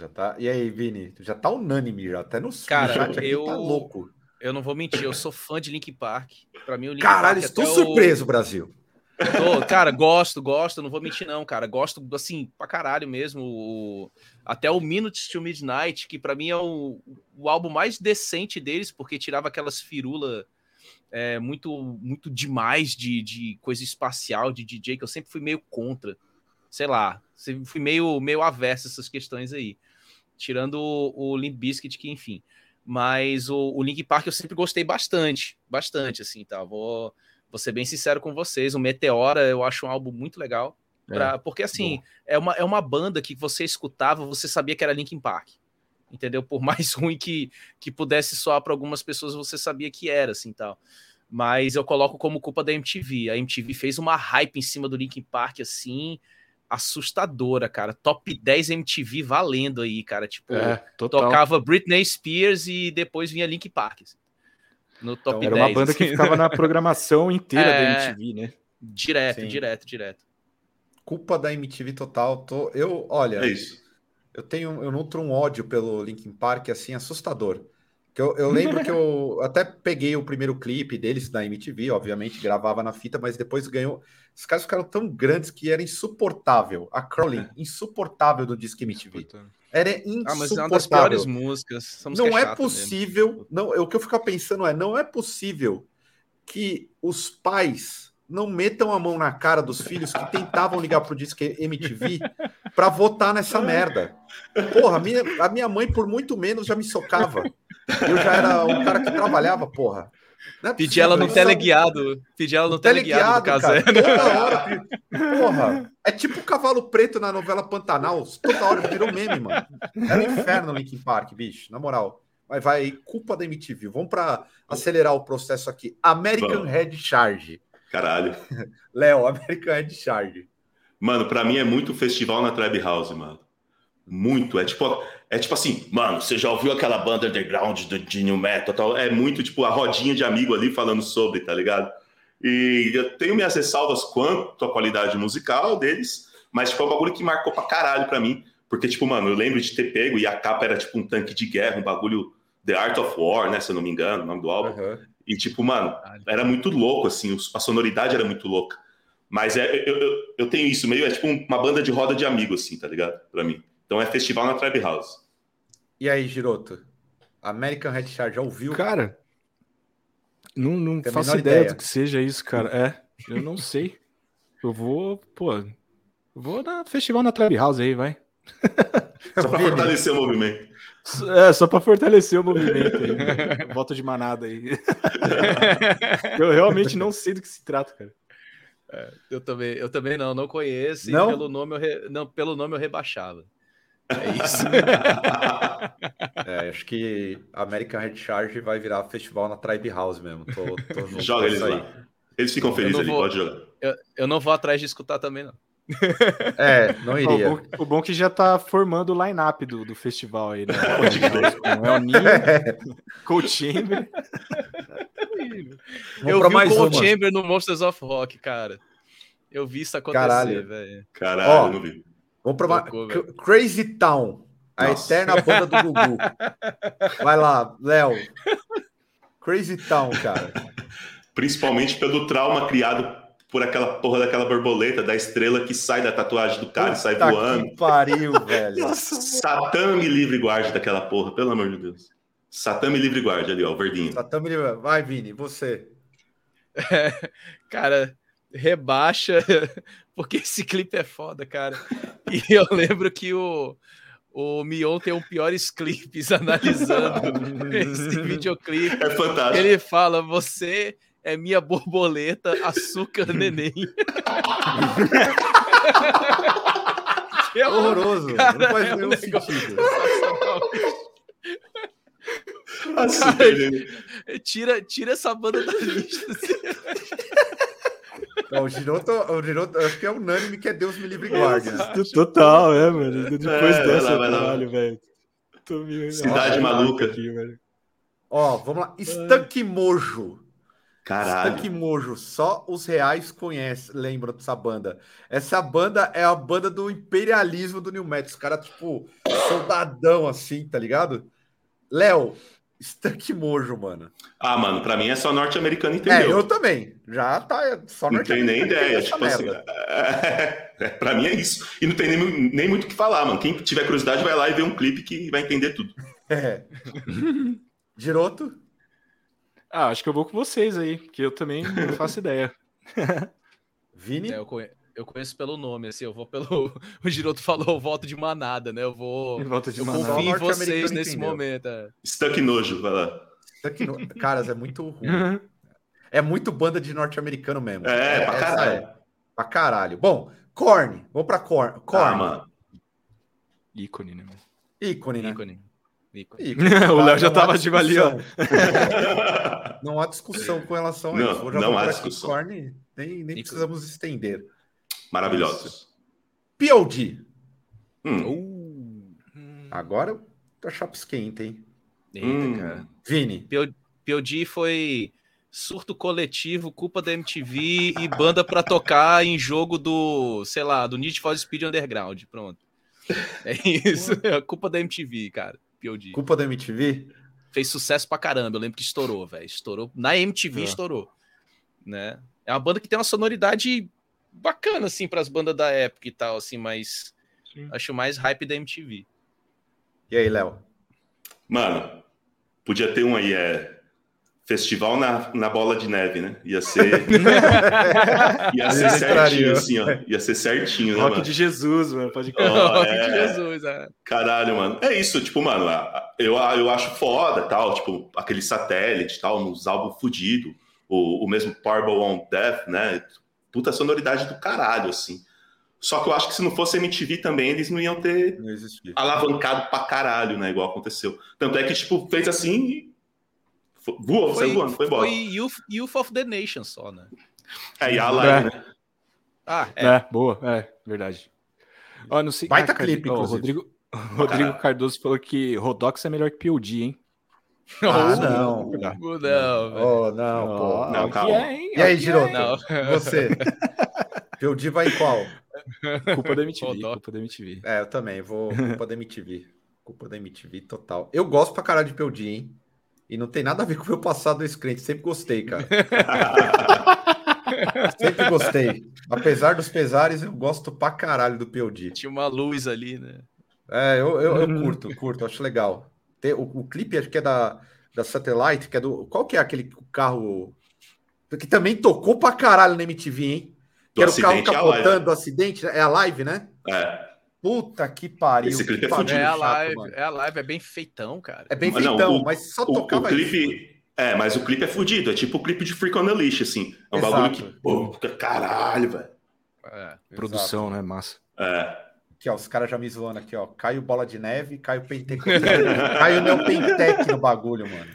Já tá. E aí, Vini? Já tá unânime, já até no Cara, chat aqui eu... tá louco. Eu não vou mentir, eu sou fã de Link Park. Para mim, o Link Caralho, Park estou surpreso, o... Brasil. Tô, cara, gosto, gosto, não vou mentir, não, cara. Gosto, assim, pra caralho mesmo. O, até o Minutes to Midnight, que para mim é o, o álbum mais decente deles, porque tirava aquelas firulas é, muito muito demais de, de coisa espacial, de DJ, que eu sempre fui meio contra. Sei lá, sempre fui meio, meio averso a essas questões aí. Tirando o, o Limp Bizkit, que enfim. Mas o, o Link Park eu sempre gostei bastante, bastante, assim, tá? Vou Vou ser bem sincero com vocês, o Meteora eu acho um álbum muito legal. Pra, é, porque assim, é uma, é uma banda que você escutava, você sabia que era Linkin Park. Entendeu? Por mais <laughs> ruim que, que pudesse soar para algumas pessoas, você sabia que era, assim, tal. Mas eu coloco como culpa da MTV. A MTV fez uma hype em cima do Linkin Park, assim, assustadora, cara. Top 10 MTV valendo aí, cara. Tipo, é, tocava Britney Spears e depois vinha Linkin Park. Assim no top então, era 10. Era uma banda assim. que ficava na <laughs> programação inteira é, da MTV, né? Direto, Sim. direto, direto. Culpa da MTV total. Tô, eu, olha, é isso. Eu tenho, eu nutro um ódio pelo Linkin Park assim assustador. Que eu, eu lembro que eu até peguei o primeiro clipe deles da MTV, obviamente gravava na fita, mas depois ganhou. Os caras ficaram tão grandes que era insuportável. A Crawling, é. insuportável do disco MTV. Era insuportável. Ah, mas é uma das piores músicas. não é, é possível. Mesmo. Não, o que eu fico pensando é: não é possível que os pais não metam a mão na cara dos filhos que tentavam ligar pro Disque MTV <laughs> para votar nessa merda. Porra, a minha, a minha mãe, por muito menos, já me socava. Eu já era um cara que trabalhava, porra. É Pedi ela no teleguiado. Pedi ela no teleguiado, teleguiado cara, Toda hora. Porra, é tipo o cavalo preto na novela Pantanal. Toda hora virou meme, mano. É um inferno Linkin Park, bicho. Na moral. Mas vai, culpa da MTV. Vamos para acelerar o processo aqui. American Head Charge. Caralho. <laughs> Léo, American Head Charge. Mano, para mim é muito festival na Tribe House, mano. Muito. É tipo, é tipo assim, mano, você já ouviu aquela banda underground do, de New Metal? Tal? É muito tipo a rodinha de amigo ali falando sobre, tá ligado? E eu tenho minhas ressalvas quanto à qualidade musical deles, mas tipo, é um bagulho que marcou pra caralho pra mim. Porque, tipo, mano, eu lembro de ter pego e a capa era tipo um tanque de guerra, um bagulho The Art of War, né? Se eu não me engano, o nome do álbum. Uhum. E, tipo, mano, era muito louco, assim, a sonoridade era muito louca. Mas é, eu, eu, eu tenho isso meio, é tipo uma banda de roda de amigos, assim, tá ligado? Pra mim. Então é festival na Tribe House. E aí, Giroto? American Red Charge, já ouviu? Cara, não, não faço ideia, ideia do que seja isso, cara. É, eu não sei. Eu vou, pô, vou na festival na Tribe House aí, vai. <laughs> Só pra fortalecer o movimento. É, só para fortalecer o movimento aí. <laughs> Volta de manada aí. eu realmente não sei do que se trata, cara. É, eu também, eu também não, não conheço. Não? pelo nome eu re... não, pelo nome eu rebaixava. É isso. <laughs> é, acho que American Red Charge vai virar festival na Tribe House mesmo. Tô, tô Joga eles aí. lá. Eles ficam felizes ali, vou, pode jogar. Eu, eu não vou atrás de escutar também, não. É, não iria. O bom, o bom é que já tá formando o line-up do, do festival aí, né? Com El Ninho, Cold Chamber. Eu vi mais o Cold Chamber no Monsters of Rock, cara. Eu vi isso acontecer, velho. Caralho, Ó, não vi. Vamos provar. Crazy Town. A Nossa. eterna banda do Gugu. <laughs> Vai lá, Léo. Crazy Town, cara. Principalmente pelo trauma criado por aquela porra daquela borboleta da estrela que sai da tatuagem do cara Puta e sai voando. Que pariu, velho. Satã me livre guarde daquela porra, pelo amor de Deus. Satã me livre guarde ali, ó, o verdinho. Satã me livre. Vai, Vini, você. É, <laughs> cara, rebaixa, <laughs> porque esse clipe é foda, cara. E eu lembro que o, o Mion tem um piores clipes <laughs> analisando esse videoclipe. É fantástico. Ele fala: Você é minha borboleta, açúcar neném. é horroroso. Cara, não faz é nenhum sentido. Cara, <laughs> tira, tira essa banda da lista. Não, o Giroto, o Giroto, acho que é unânime que é Deus me livre e guarde. Né? Total, é, mano. Depois é, dessa, caralho, velho. Cidade maluca. Aqui, velho. Ó, vamos lá. Stuck Mojo. Caralho. Stuck Mojo. Só os reais conhecem, lembram dessa banda. Essa banda é a banda do imperialismo do New Metal. Os caras, tipo, soldadão assim, tá ligado? Léo, Stuck Mojo, mano. Ah, mano, pra mim é só norte-americano, É, entendeu? eu também. Já tá é só Não tem nem norte-americano ideia. Tipo assim, é, <laughs> é, pra mim é isso. E não tem nem, nem muito o que falar, mano. Quem tiver curiosidade vai lá e ver um clipe que vai entender tudo. É. <laughs> Giroto? Ah, acho que eu vou com vocês aí, porque eu também não faço ideia. Vini? É, eu, conhe- eu conheço pelo nome, assim, eu vou pelo. <laughs> O Giroto falou, eu voto de manada, né? Eu vou. Em volta de Eu Só confio em vocês nesse entendeu. momento. é. Stuck nojo, vai lá. Stuck no... Caras, é muito ruim. É muito banda de norte-americano mesmo. É, pra Essa caralho. é. Pra caralho. Bom, Korn. Vamos pra Korn. Korn. Ah, mano. Ícone, né? Ícone, né? Ícone. Ícone. Ícone. <laughs> O Léo já tava tipo ali, ó. Não há discussão com relação a Não, isso. Não há discussão. Korn, nem, nem precisamos estender. Maravilhosos. POD. Hum. Uh, Agora tá chapa esquenta, hein? eita, Hum. cara. Vini. POD foi surto coletivo, culpa da MTV e banda pra tocar em jogo do, sei lá, do Need for Speed Underground. Pronto. É isso. É <laughs> culpa da MTV, cara. POD. Culpa da MTV? Fez sucesso pra caramba. Eu lembro que estourou, velho. Estourou. Na MTV É. estourou. Né? É uma banda que tem uma sonoridade bacana, assim, pras bandas da época e tal, assim, mas acho mais hype da MTV. E aí, Léo? Mano, podia ter um aí, é. Festival na, na bola de neve, né? Ia ser. <laughs> Ia ser certinho, assim, ó. Ia ser certinho, né, Rock mano? de Jesus, mano. Pode Ó, Rock é. de Jesus, é. Caralho, mano. É isso, tipo, mano, eu, eu acho foda, tal, tipo, aquele satélite, tal, nos álbuns fudido, o, o mesmo Purple on Death, né? Puta sonoridade do caralho, assim. Só que eu acho que se não fosse MTV também, eles não iam ter Não alavancado pra caralho, né? Igual aconteceu. Tanto é que, tipo, fez assim e voou, saiu voando, foi embora. foi Youth, Youth of the Nation só, né? É, e a live, né? Ah, é. É, boa, é, verdade. Ó, não sei. Baita cara, clipe, ó. Rodrigo, Rodrigo Cardoso falou que Rodox é melhor que POD, hein? <laughs> Ah, Oh, não. Não, velho. Oh, não, pô. Não, calma. é, hein? E aí, Aqui Giroto? Não. <laughs> Você. POD vai em qual? é <laughs> culpa da MTV, Rodox. culpa da MTV. É, eu também. Vou. Culpa da MTV. Culpa da MTV total. Eu gosto pra caralho de POD, hein? E não tem nada a ver com o meu passado descrente. Sempre gostei, cara. Sempre gostei. Apesar dos pesares, eu gosto pra caralho do POD. Tinha uma luz ali, né? É, eu, eu, eu curto, curto, acho legal. Tem, o, o clipe acho que é da, da Satellite, que é do. Qual que é aquele carro que também tocou pra caralho na MTV, hein? Que Do era o carro acidente é a live. capotando do acidente, né? é a live, né? É. Puta que pariu. Esse clipe que é fudido. É a, live, é a live, é bem feitão, cara. É bem Mas não, feitão, o- mas só O, tocava o clipe. É, mas o clipe é fudido. É tipo o clipe de Freak on the Leash, assim. É um Exato. bagulho que. Pô, caralho, velho. É. Produção, né? Massa. É. Aqui, ó, os caras já me zoando aqui, ó. Caio Bola de Neve, Caio Pentecostal. <laughs> Caio Neopentec no bagulho, mano.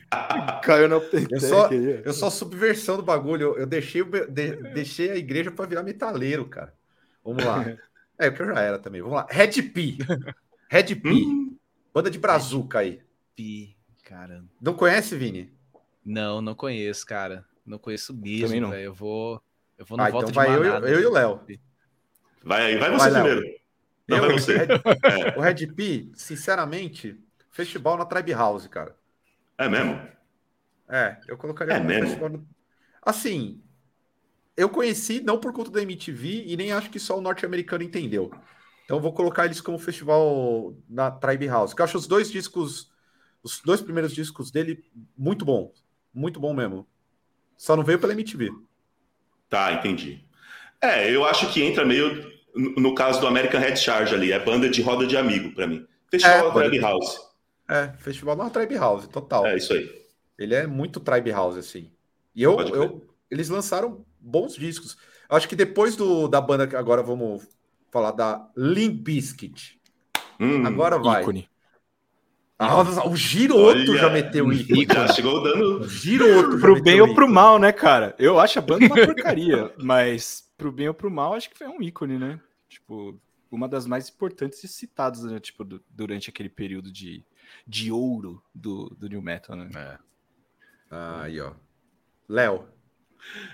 Caiu na Eu só, eu sou a subversão do bagulho. Eu, eu deixei, de- deixei a igreja pra virar metaleiro, cara. Vamos lá. <laughs> É, o que eu já era também. Vamos lá. Red P. Red P. Hum, Banda de brazuca aí. Pi, cara. Não conhece, Vini? Não, não conheço, cara. Não conheço Também mesmo, não. velho. Eu vou. Eu vou no Ah, voto então de vai eu, manada. e- eu e o Léo. vai aí, vai Vai, você Léo. primeiro. Não, Eu, vai você. Red- O Red P, sinceramente, festival na Tribe House, cara. É mesmo? É, eu colocaria É mesmo? festival. no- Assim, eu conheci não por conta da MTV e nem acho que só o norte-americano entendeu. Então eu vou colocar eles como festival na Tribe House. Que eu acho os dois discos, os dois primeiros discos dele muito bom, muito bom mesmo. Só não veio pela MTV. Tá, entendi. É, eu acho que entra meio no caso do American Head Charge ali. É banda de roda de amigo pra mim. Festival É, da pode- Tribe House. É, festival na Tribe House, total. É isso aí. Ele é muito Tribe House, assim. E eu, eu, eles lançaram bons discos. Eu acho que depois do, da banda, que agora vamos falar da Limp Bizkit. Hum, Agora vai. Ícone. Ah, o Giroto Olha, já meteu ícone. Já <laughs> chegou dando. O Giroto Pro bem ou pro mal, né, cara? Eu acho a banda uma porcaria, <laughs> mas pro bem ou pro mal, acho que foi um ícone, né? Tipo, uma das mais importantes e citadas, né? Tipo, du- durante aquele período de, de ouro do, do New Metal, né? É. Aí, ó. Léo.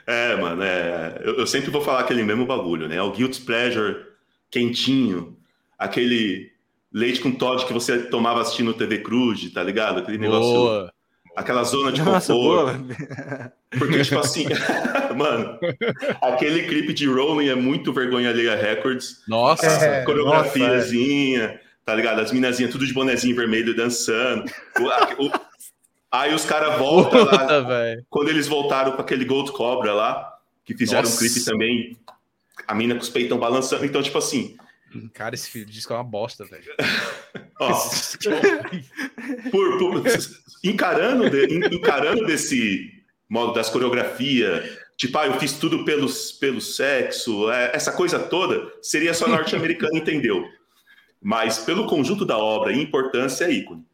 É, mano, é... Eu, eu sempre vou falar aquele mesmo bagulho, né? O Guilty Pleasure quentinho, aquele leite com Todd que você tomava assistindo TV Cruz, tá ligado? Aquele negócio Boa. Aquela zona de conforto. Porque, tipo assim, <laughs> mano, aquele clipe de Rolling é muito vergonha alheia Records. Nossa, é, coreografiazinha, nossa, é. tá ligado? As minazinhas tudo de bonezinho vermelho dançando. O, o, aí os caras voltam lá. Quando eles voltaram com aquele Gold Cobra lá, que fizeram nossa. um clipe também, a mina com os peitão balançando. Então, tipo assim, Cara, esse disco é uma bosta, velho. por, por, encarando, de, encarando desse modo das coreografias, tipo, ah, eu fiz tudo pelos, pelo sexo, é, essa coisa toda, seria só norte-americano, entendeu? Mas pelo conjunto da obra e importância, é ícone.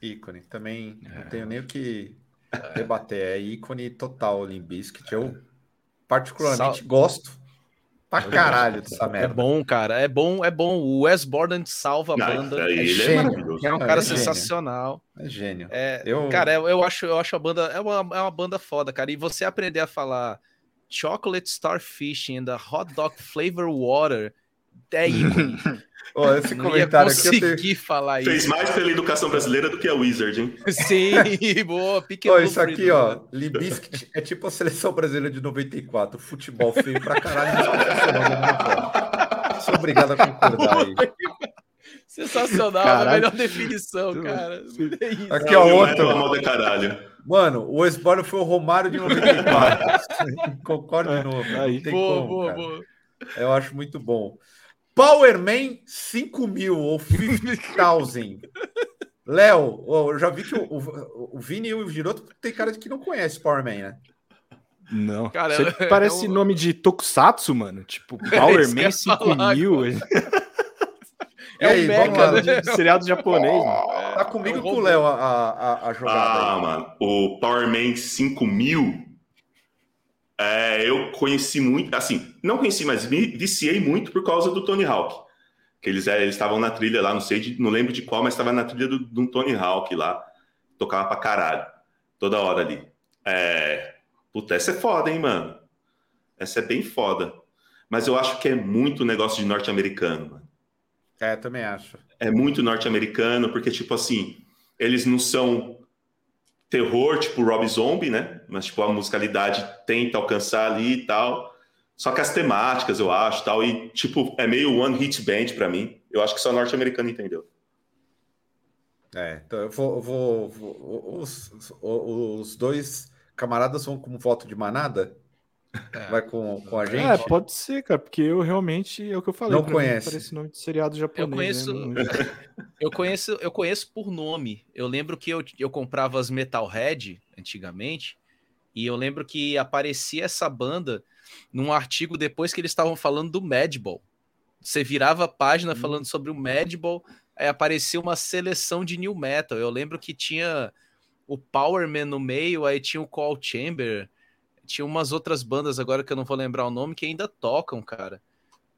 Ícone, também é. não tenho nem o que debater, é ícone total, Limbiskit. Eu particularmente Sal... gosto pra caralho dessa merda. É bom, cara. É bom, é bom. O Wes Borland salva a banda. é, é, gênio. É, um cara é sensacional. É gênio. É, eu... Cara, eu, eu, acho, eu acho a banda. É uma, é uma banda foda, cara. E você aprender a falar Chocolate Starfish and the Hot Dog Flavor Water é ícone. Oh, esse não comentário ia conseguir aqui tenho... falar isso. Fez mais pela educação brasileira do que a Wizard, hein? <laughs> Sim, boa. oh, isso aqui, ó, Libiscuit é tipo a seleção brasileira de 94. Futebol feio pra caralho. Sou obrigado a concordar aí. Sensacional, caralho. a melhor definição, cara. É aqui, ó, outro. É caralho. Mano, o Esborno foi o Romário de 94. <laughs> Concordo de novo. Aí. Boa, como, boa, cara. boa. Eu acho muito bom. Powerman 5000 ou 50,000. <laughs> Léo, eu já vi que o, o, o Vini e o Giroto tem cara de que não conhece Powerman, né? Não. Cara, é, parece é um... nome de Tokusatsu, mano. Tipo, Powerman <laughs> 5000. É aí, um mecha, né? de seriado japonês. Oh, tá comigo é com o Léo a, a, a jogada. Ah, aí. mano. O Powerman 5000 é, eu conheci muito, assim, não conheci, mas me viciei muito por causa do Tony Hawk. Que eles é, eles estavam na trilha lá, não sei, de, não lembro de qual, mas estava na trilha do, do Tony Hawk lá. Tocava pra caralho. Toda hora ali. É... Puta, essa é foda, hein, mano? Essa é bem foda. Mas eu acho que é muito negócio de norte-americano, mano. É, também acho. É muito norte-americano, porque, tipo assim, eles não são terror, tipo Rob Zombie, né? Mas, tipo, a musicalidade tenta alcançar ali e tal. Só que as temáticas, eu acho, tal, e, tipo, é meio one hit band para mim. Eu acho que só norte-americano entendeu. É, então eu vou. Vou, vou os, os, dois camaradas vão como voto de manada? É. Vai com, com a gente? É, pode ser, cara, porque eu realmente, é o que eu falei. Não conheço. Parece nome de seriado japonês. Eu conheço, né? <laughs> eu conheço, eu conheço por nome. Eu lembro que eu, eu comprava as Metalhead antigamente, e eu lembro que aparecia essa banda num artigo depois que eles estavam falando do Madball. Você virava a página hum. falando sobre o Madball, aí aparecia uma seleção de new metal. Eu lembro que tinha o Powerman no meio, aí tinha o Call Chamber, tinha umas outras bandas agora que eu não vou lembrar o nome que ainda tocam, cara.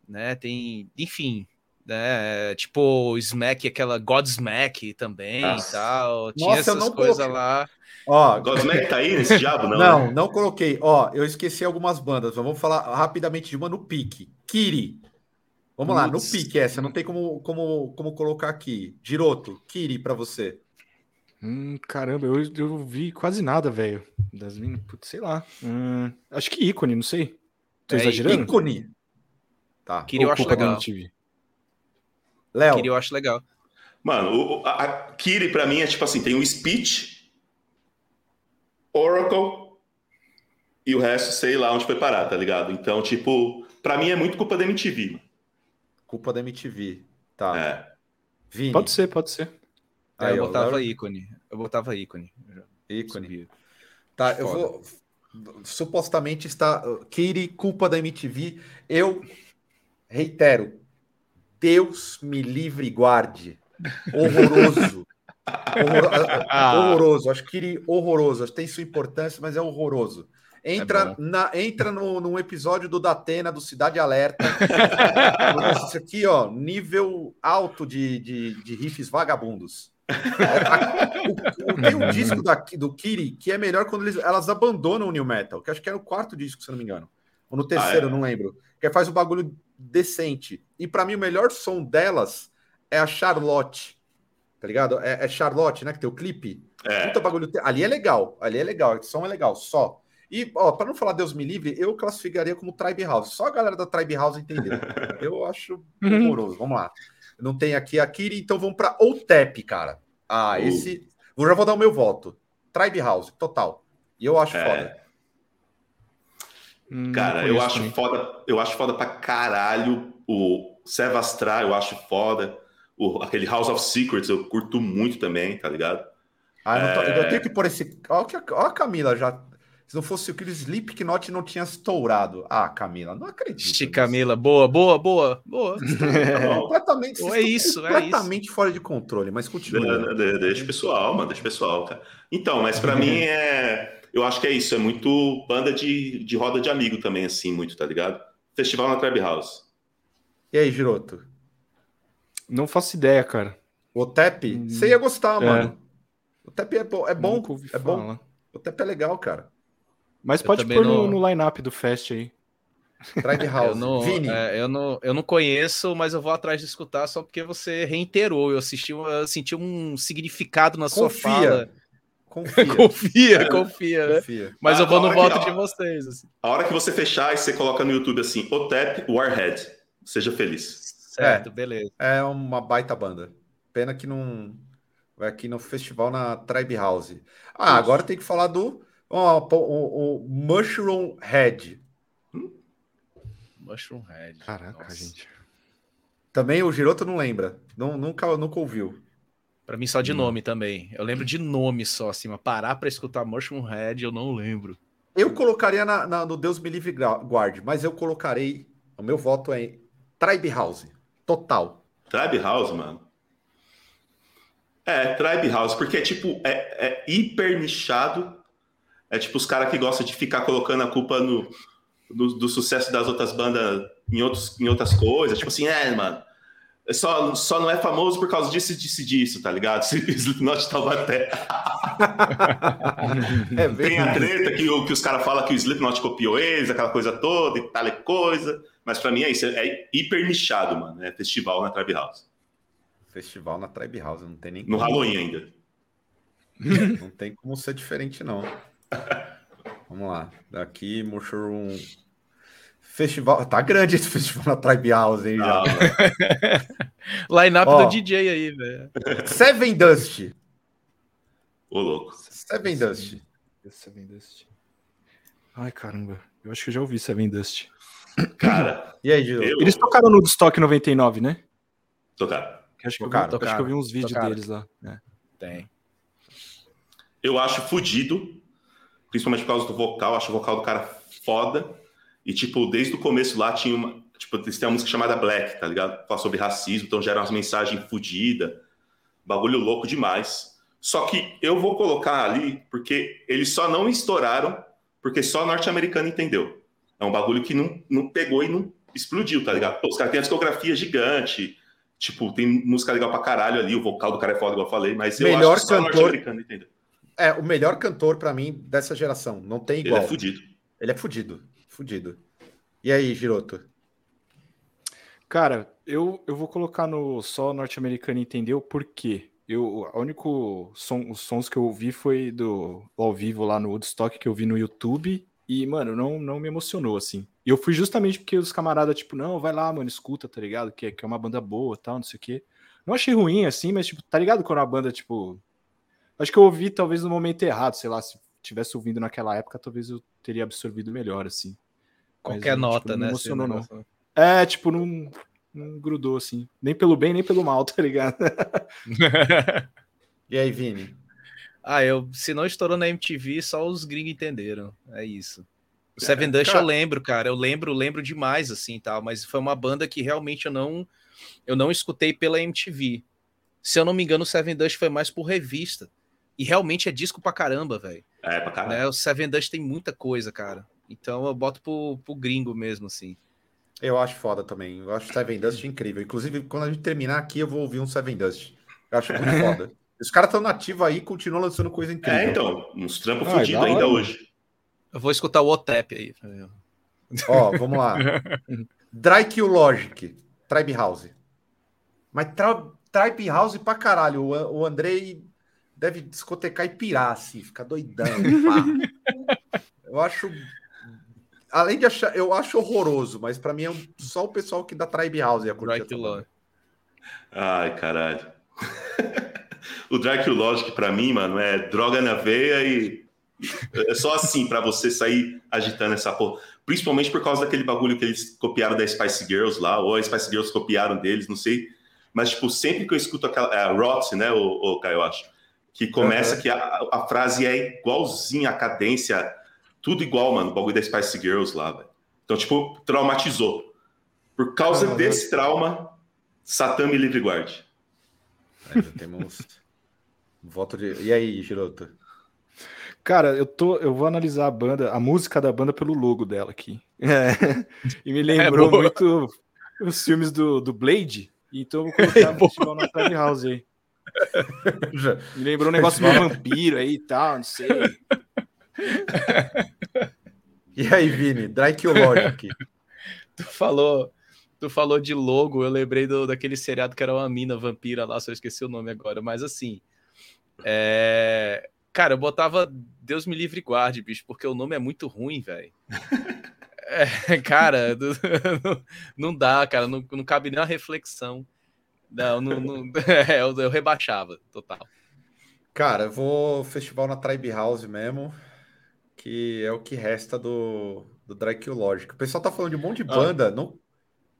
Né? Tem, enfim, né? Tipo Smack, aquela Godsmack também Nossa. e tal. Tinha Nossa, essas coisas lá. Ó, Godsmack tá aí nesse diabo, não? Não, né? não coloquei. Ó, eu esqueci algumas bandas. Vamos falar rapidamente de uma no pique. Kiri. Vamos lá, no pique essa, não tem como, como, como colocar aqui. Giroto, Kiri para você. Hum, caramba, eu, eu vi quase nada, velho. Das minas, sei lá. Hum, acho que ícone, não sei. Tô é, exagerando? Ícone. Tá. Kiri eu acho legal. Léo. Kiri eu acho legal. Mano, o, a, a Kiri pra mim é tipo assim, tem o Speech, Oracle e o resto sei lá onde foi parar, tá ligado? Então, tipo, pra mim é muito culpa da MTV. Culpa da MTV, tá. É. Vini. Pode ser, pode ser. Aí, eu botava ícone. Eu botava ícone. Ícone. Tá, eu vou. Supostamente está. Kiri, culpa da MTV. Eu reitero. Deus me livre e guarde. Horroroso. <laughs> Horror... ah. Horroroso. Acho que horroroso. Tem sua importância, mas é horroroso. Entra, é na, entra no, num episódio do Datena, do Cidade Alerta. <laughs> Isso aqui, ó, nível alto de, de, de riffs vagabundos <laughs> o, tem um disco da, do Kiri que é melhor quando eles, elas abandonam o New Metal, que acho que era o quarto disco, se não me engano. Ou no terceiro, ah, é? não lembro. Que faz um bagulho decente. E para mim, o melhor som delas é a Charlotte. Tá ligado? É, é, Charlotte, né? Que tem o clipe. É. Puta bagulho. Ali é legal. Ali é legal. A edição é legal. Só. E, ó, para não falar Deus me livre, eu classificaria como Tribe House. Só a galera da Tribe House entendeu. <laughs> eu acho uhum. horroroso. Vamos lá. Não tem aqui a Kiri, então vamos para OTEP, cara. Ah, uh. esse. Eu já vou dar o meu voto. Tribe House, total. E eu acho é. foda. Hum, cara, eu acho foda. Eu acho foda pra caralho o Sevastra, eu acho foda. O, aquele House of Secrets eu curto muito também, tá ligado? Ah, eu, é... eu tenho que pôr esse. Olha a Camila já se não fosse aquele Slipknot não tinha estourado. Ah, Camila, não acredito. Ixi, Camila, boa, boa, boa, boa. <laughs> É, completamente, é isso, completamente é isso. fora de controle, mas continua. De, de, deixa pessoal, mano, deixa pessoal, cara. Então, mas para mim é, eu acho que é isso, é muito banda de, de roda de amigo também, assim, muito, tá ligado? Festival na Trap House. E aí, Giroto? Não faço ideia, cara. O Tep, hum, você ia gostar, é. mano. O Tep é bom, é bom, é bom. O Tep é legal, cara. Mas eu pode pôr no, no line-up do Fest aí. Tribe House. <laughs> eu, não, é, eu, não, eu não conheço, mas eu vou atrás de escutar só porque você reiterou. Eu, assisti, eu senti um significado na confia. sua fala. Confia, <laughs> confia, confia, né? Confia. Mas eu vou no voto que, de vocês. Assim. A hora que você fechar e você coloca no YouTube assim, Otep Warhead. Seja feliz. Certo, é, beleza. É uma baita banda. Pena que não. Vai aqui no festival na Tribe House. Ah, Isso. agora tem que falar do o, o, o Mushroom Head. Mushroom Head. Caraca, Nossa. gente. Também o Giroto não lembra. Não, nunca, nunca ouviu. Para mim, só de hum. nome também. Eu lembro de nome só, assim, mas parar para escutar Mushroom Head eu não lembro. Eu colocaria na, na, no Deus Me Livre Guard, mas eu colocarei. O meu voto é Tribe House. Total. Tribe House, mano. É, Tribe House, porque é tipo, é, é hiper nichado é tipo os caras que gostam de ficar colocando a culpa no, do, do, sucesso das outras bandas em, outros, em outras coisas. Tipo assim, é, mano, é só, só não é famoso por causa disso, disso disso, tá ligado? <laughs> Slipknot Taubaté. <laughs> é Tem a treta que, que os caras falam que o Slipknot copiou eles, aquela coisa toda e tal e coisa. Mas pra mim é isso, é hiper nichado, mano. É festival na Tribe House. Festival na Tribe House, não tem nem. No Halloween ainda. Não tem como ser diferente, não. Vamos lá. Daqui, Mushroom. Festival. Tá grande esse festival na Tribe House, hein? Já. <laughs> Line-up do DJ aí, velho. Seven Dust. Ô, louco. Seven Dust. Seven Dust. Ai, caramba. Eu acho que eu já ouvi Seven Dust. Cara. e aí, Gil? Eles tocaram no Stock 99, né? Tocaram. Acho que, tocaram, eu, vi, tocaram. acho que eu vi uns vídeos tocaram. deles lá. É. Tem. Eu acho fodido, principalmente por causa do vocal, acho o vocal do cara foda. E, tipo, desde o começo lá tinha uma. Tipo, eles têm uma música chamada Black, tá ligado? Fala sobre racismo, então gera umas mensagens fodidas. Bagulho louco demais. Só que eu vou colocar ali porque eles só não estouraram porque só norte-americano entendeu. É um bagulho que não, não pegou e não explodiu, tá ligado? Pô, os caras têm a discografia gigante. Tipo, tem música legal pra caralho ali, o vocal do cara é foda, igual eu falei, mas eu Melhor acho que só cantor... norte-americano entendeu é o melhor cantor para mim dessa geração. Não tem igual. Ele é fudido. Ele é fudido. Fudido. E aí, Giroto? Cara, eu, eu vou colocar no só norte-americano entendeu por quê? Eu, o único som, os sons que eu ouvi foi do ao vivo lá no Woodstock que eu vi no YouTube e, mano, não, não me emocionou, assim. E eu fui justamente porque os camaradas, tipo, não, vai lá, mano, escuta, tá ligado? Que, é, que é uma banda boa tal, não sei o quê. Não achei ruim, assim, mas, tipo, tá ligado quando a banda, tipo, Acho que eu ouvi talvez no momento errado, sei lá, se tivesse ouvindo naquela época, talvez eu teria absorvido melhor, assim. Qualquer Mas, nota, tipo, não né? Não emocionou, não. É, tipo, não, não grudou, assim. Nem pelo bem, nem pelo mal, tá ligado? <laughs> e aí, Vini? Ah, eu, se não estourou na MTV, só os gringos entenderam. É isso. O Seven é, Dust cara... eu lembro, cara. Eu lembro, lembro demais, assim, tal. Mas foi uma banda que realmente eu não, eu não escutei pela MTV. Se eu não me engano, o Seven Dust foi mais por revista. E realmente é disco pra caramba, velho. É, pra caramba. Né? O Seven Dust tem muita coisa, cara. Então eu boto pro, pro gringo mesmo, assim. Eu acho foda também. Eu acho Seven Dust incrível. Inclusive, quando a gente terminar aqui, eu vou ouvir um Seven Dust. Eu acho muito <laughs> foda. Os caras estão nativos aí e continuam lançando coisa incrível. É, então, uns trampos ah, fodidos ainda hoje. Eu vou escutar o OTEP aí. Ó, vamos lá. <laughs> Dry Kill Logic, Tribe House. Mas tra Tribe House pra caralho. O, o Andrei deve discotecar e pirar, assim, ficar doidão. <laughs> eu acho. Além de achar, eu acho horroroso, mas pra mim é só o pessoal que da Tribe House ia curtir. Right banda. Ai, caralho. <laughs> o Dark Logic pra mim, mano, é droga na veia e é só assim pra você sair agitando essa porra. Principalmente por causa daquele bagulho que eles copiaram da Spice Girls lá, ou a Spice Girls copiaram deles, não sei. Mas, tipo, sempre que eu escuto aquela. É, a Roxy, né, o, o Caio, eu acho. Que começa Uhum. que a, a frase é igualzinha, a cadência, tudo igual, mano, o bagulho da Spice Girls lá, velho. Então, tipo, traumatizou. Por causa Caramba. desse trauma, Satã me livre e guarde. Aí já temos <laughs> voto de. E aí, Giroto? Cara, eu tô, eu vou analisar a banda, a música da banda pelo logo dela aqui. <laughs> É, e me lembrou boa. muito os filmes do, do Blade. Então eu vou colocar <laughs> o festival na House aí. Já- Me lembrou um negócio meio vampiro aí e tal, não sei. <laughs> E aí, Vini? Drake Logic. Tu falou, tu falou de logo, eu lembrei do, daquele seriado que era uma mina vampira lá, só esqueci o nome agora, mas assim. é, Cara, eu botava Deus me livre e guarde, bicho, porque o nome é muito ruim, velho. <laughs> É, cara, do- <laughs> não, não dá, cara, não, não cabe nem uma reflexão. Não, não, não- <laughs> é, eu, eu rebaixava, total. Cara, eu vou festival na Tribe House mesmo, que é o que resta do, do Drake Logic. O pessoal tá falando de um monte de Ah. banda. Não...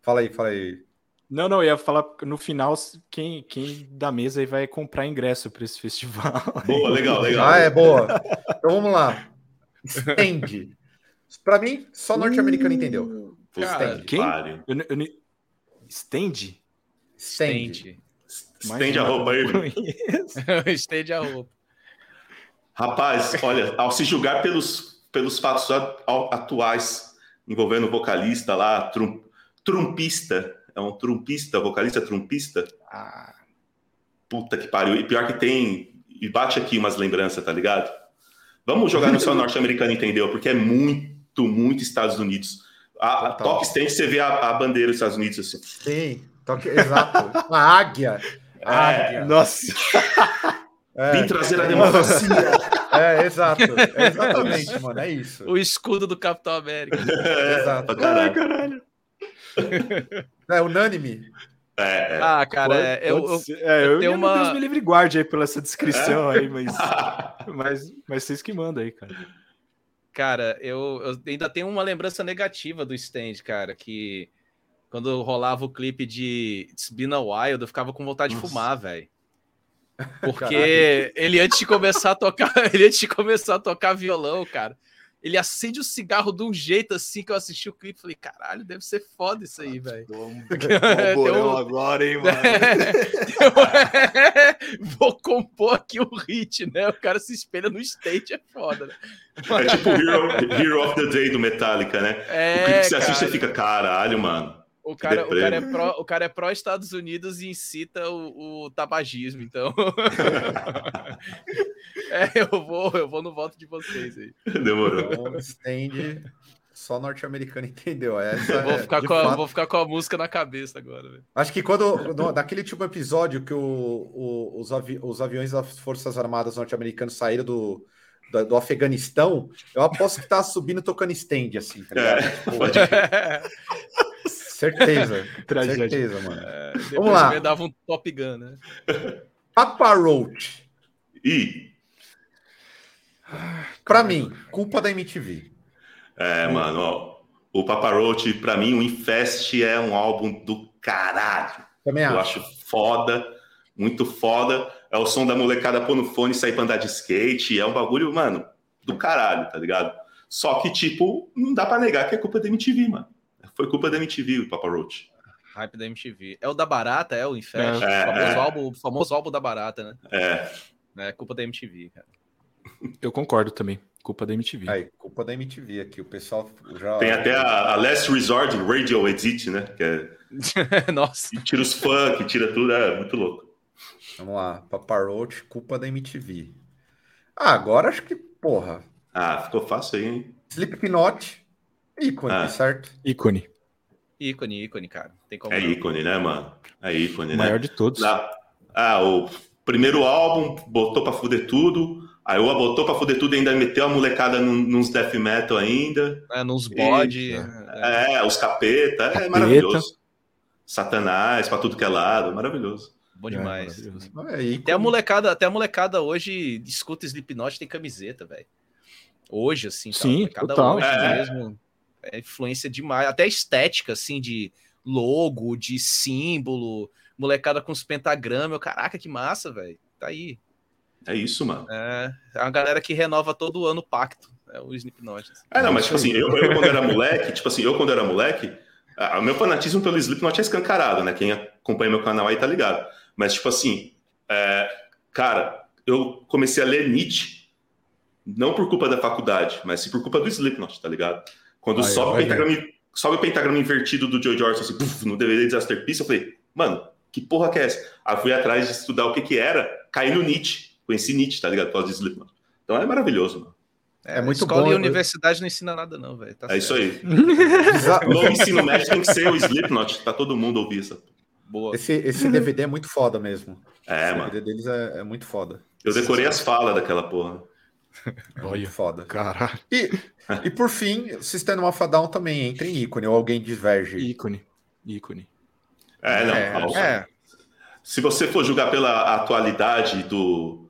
Fala aí, fala aí. Não, não, eu ia falar no final quem, quem da mesa aí vai comprar ingresso para esse festival. <laughs> Boa, legal, legal. Ah, é boa. Então vamos lá. Stand. Pra mim, só norte-americano entendeu. Puta Cara, que quem? Eu, eu, Stand? Estende. Estende a roupa aí. <laughs> Estende a roupa. Rapaz, olha, ao se julgar pelos, pelos fatos atuais envolvendo o vocalista lá, trum, trumpista, é um trumpista, vocalista trumpista, Ah, puta que pariu. E pior que tem, e bate aqui umas lembranças, tá ligado? Vamos jogar no céu <laughs> norte-americano, entendeu? Porque é muito, muito Estados Unidos. A, a top stand, você vê a, a bandeira dos Estados Unidos assim. Sim, toque, exato. Uma águia. Águia. nossa. É, Vim trazer a democracia. é, exato. É exatamente, mano. É isso. O escudo do Capitão América. É, Exato. caralho. caralho. É unânime. É, é. Ah, cara, é, eu, Pode eu- ser. É, eu, eu tenho uma- Deus me livre guarde aí pela essa descrição aí, mas, <laughs> mas, mas vocês que mandam aí, cara. Cara, eu, eu ainda tenho uma lembrança negativa do stand, cara, que quando rolava o clipe de It's Been a While, eu ficava com vontade de Nossa. fumar, velho. Porque Caralho. ele antes de começar a tocar, <laughs> ele antes de começar a tocar violão, cara, ele acende o cigarro de um jeito assim que eu assisti o clipe, falei, caralho, deve ser foda isso aí, velho. Tem um- <laughs> agora, hein, <laughs> Vou compor aqui o hit, né? O cara se espelha no stage, é foda, né? É tipo Hero, Hero of the Day do Metallica, né? o É, clipe que você assiste, cara. você fica, caralho, mano. O cara, o, cara é pró, o cara é pró-Estados Unidos e incita o, o tabagismo, então. <laughs> é, eu vou, eu vou no voto de vocês aí. Demorou. Então, stand. Só norte-americano entendeu. Essa Eu vou, é, ficar de com a, fato. vou ficar com a música na cabeça agora, velho. Acho que quando. no- naquele último episódio que o- o- os, avi- os aviões das Forças Armadas norte-americanas saíram do, do, do Afeganistão, eu aposto que tá subindo tocando stand, assim, tá ligado? É, Tipo, pode <laughs> certeza. <laughs> Tragédia. certeza, mano. Depois lá. eu dava um Top Gun, né? Papa Roach. E, Pra mim, culpa da MTV. é, mano, ó, o Papa Roach, pra mim, o Infest é um álbum do caralho. Também Eu acho. acho foda, muito foda. É o som da molecada pôr no fone e sair pra andar de skate. É um bagulho, mano, do caralho, tá ligado? Só que, tipo, não dá pra negar que é culpa da MTV, mano. Foi culpa da MTV, o Papa Roach. Hype da MTV. É o da Barata, é o Infest? É, o famoso, é. Álbum, o famoso álbum da Barata, né? É, É culpa da MTV, cara. Eu concordo também. Culpa da MTV. Aí, culpa da MTV aqui. O pessoal já. tem até a, a Last Resort Radio Edit, né? Que é, <laughs> Nossa. que tira os funk, tira tudo, é muito louco. Vamos lá. Papa Roach, culpa da MTV. Ah, agora acho que, porra. Ah, ficou fácil aí, hein? Slipknot, ícone, Ah. certo? Ícone. Ícone, ícone, cara. Tem como É não. ícone, né, mano? É ícone, O né? maior de todos. Dá- Ah, o primeiro álbum, botou pra fuder tudo. Aí o botou pra fuder tudo e ainda meteu a molecada num, nos death metal ainda. É, nos bode. É, é, os capeta, é maravilhoso. Satanás pra tudo que é lado, maravilhoso. Bom demais. É, até, a molecada, até a molecada hoje escuta Slipknot tem camiseta, velho. Hoje, assim, tá? Sim, total. Hoje É. mesmo. É influência demais. Até a estética, assim, de logo, de símbolo, molecada com os pentagramas. Caraca, que massa, velho. Tá aí. É isso, mano. É, é uma galera que renova todo ano o pacto. É o Slipknot. assim. É, não, mas tipo assim, eu, eu quando era moleque, tipo assim, eu quando era moleque, o meu fanatismo pelo Slipknot é escancarado, né? Quem acompanha meu canal aí tá ligado. Mas, tipo assim, é, cara, eu comecei a ler Nietzsche, não por culpa da faculdade, mas sim por culpa do Slipknot, tá ligado? Quando Aí, sobe, o pentagrama, sobe o pentagrama invertido do Joe Jordan, assim, puf, no DVD Disaster Piece, eu falei, mano, que porra que é essa? Aí fui atrás de estudar o que que era, caí no Nietzsche, conheci Nietzsche, tá ligado? Por causa do Slipknot. Então é maravilhoso, mano. É muito escola bom, e eu- universidade não ensina nada, não, velho. Tá É isso certo. <laughs> aí. Desa- No ensino médio tem que ser o Slipknot, pra todo mundo ouvir isso. Boa. Esse, esse DVD é muito foda mesmo. É, o mano. DVD deles é, é muito foda. Eu decorei as falas daquela porra. É Olha. foda. Caralho. E, e por fim, System of a Down também entra em ícone, ou alguém diverge. Ícone. Ícone. É, não. É, é. Se você for julgar pela atualidade do,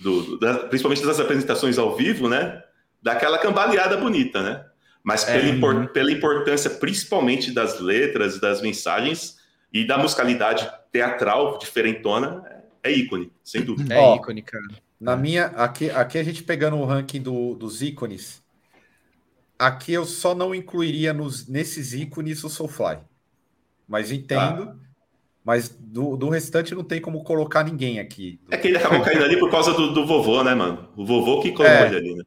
do, principalmente das apresentações ao vivo, né? Dá aquela cambaleada bonita, né? Mas É, pela, impor- uhum. pela importância, principalmente das letras, das mensagens e da musicalidade teatral diferentona, é, é ícone, sem dúvida. É Ó, ícone, cara. Na minha, aqui, aqui a gente pegando o ranking do- dos ícones, aqui eu só não incluiria nos, nesses ícones o Soulfly. Mas entendo. Mas do, do restante não tem como colocar ninguém aqui. É que ele acabou caindo ali por causa do, do vovô, né, mano? O vovô que colocou É. ele ali, né?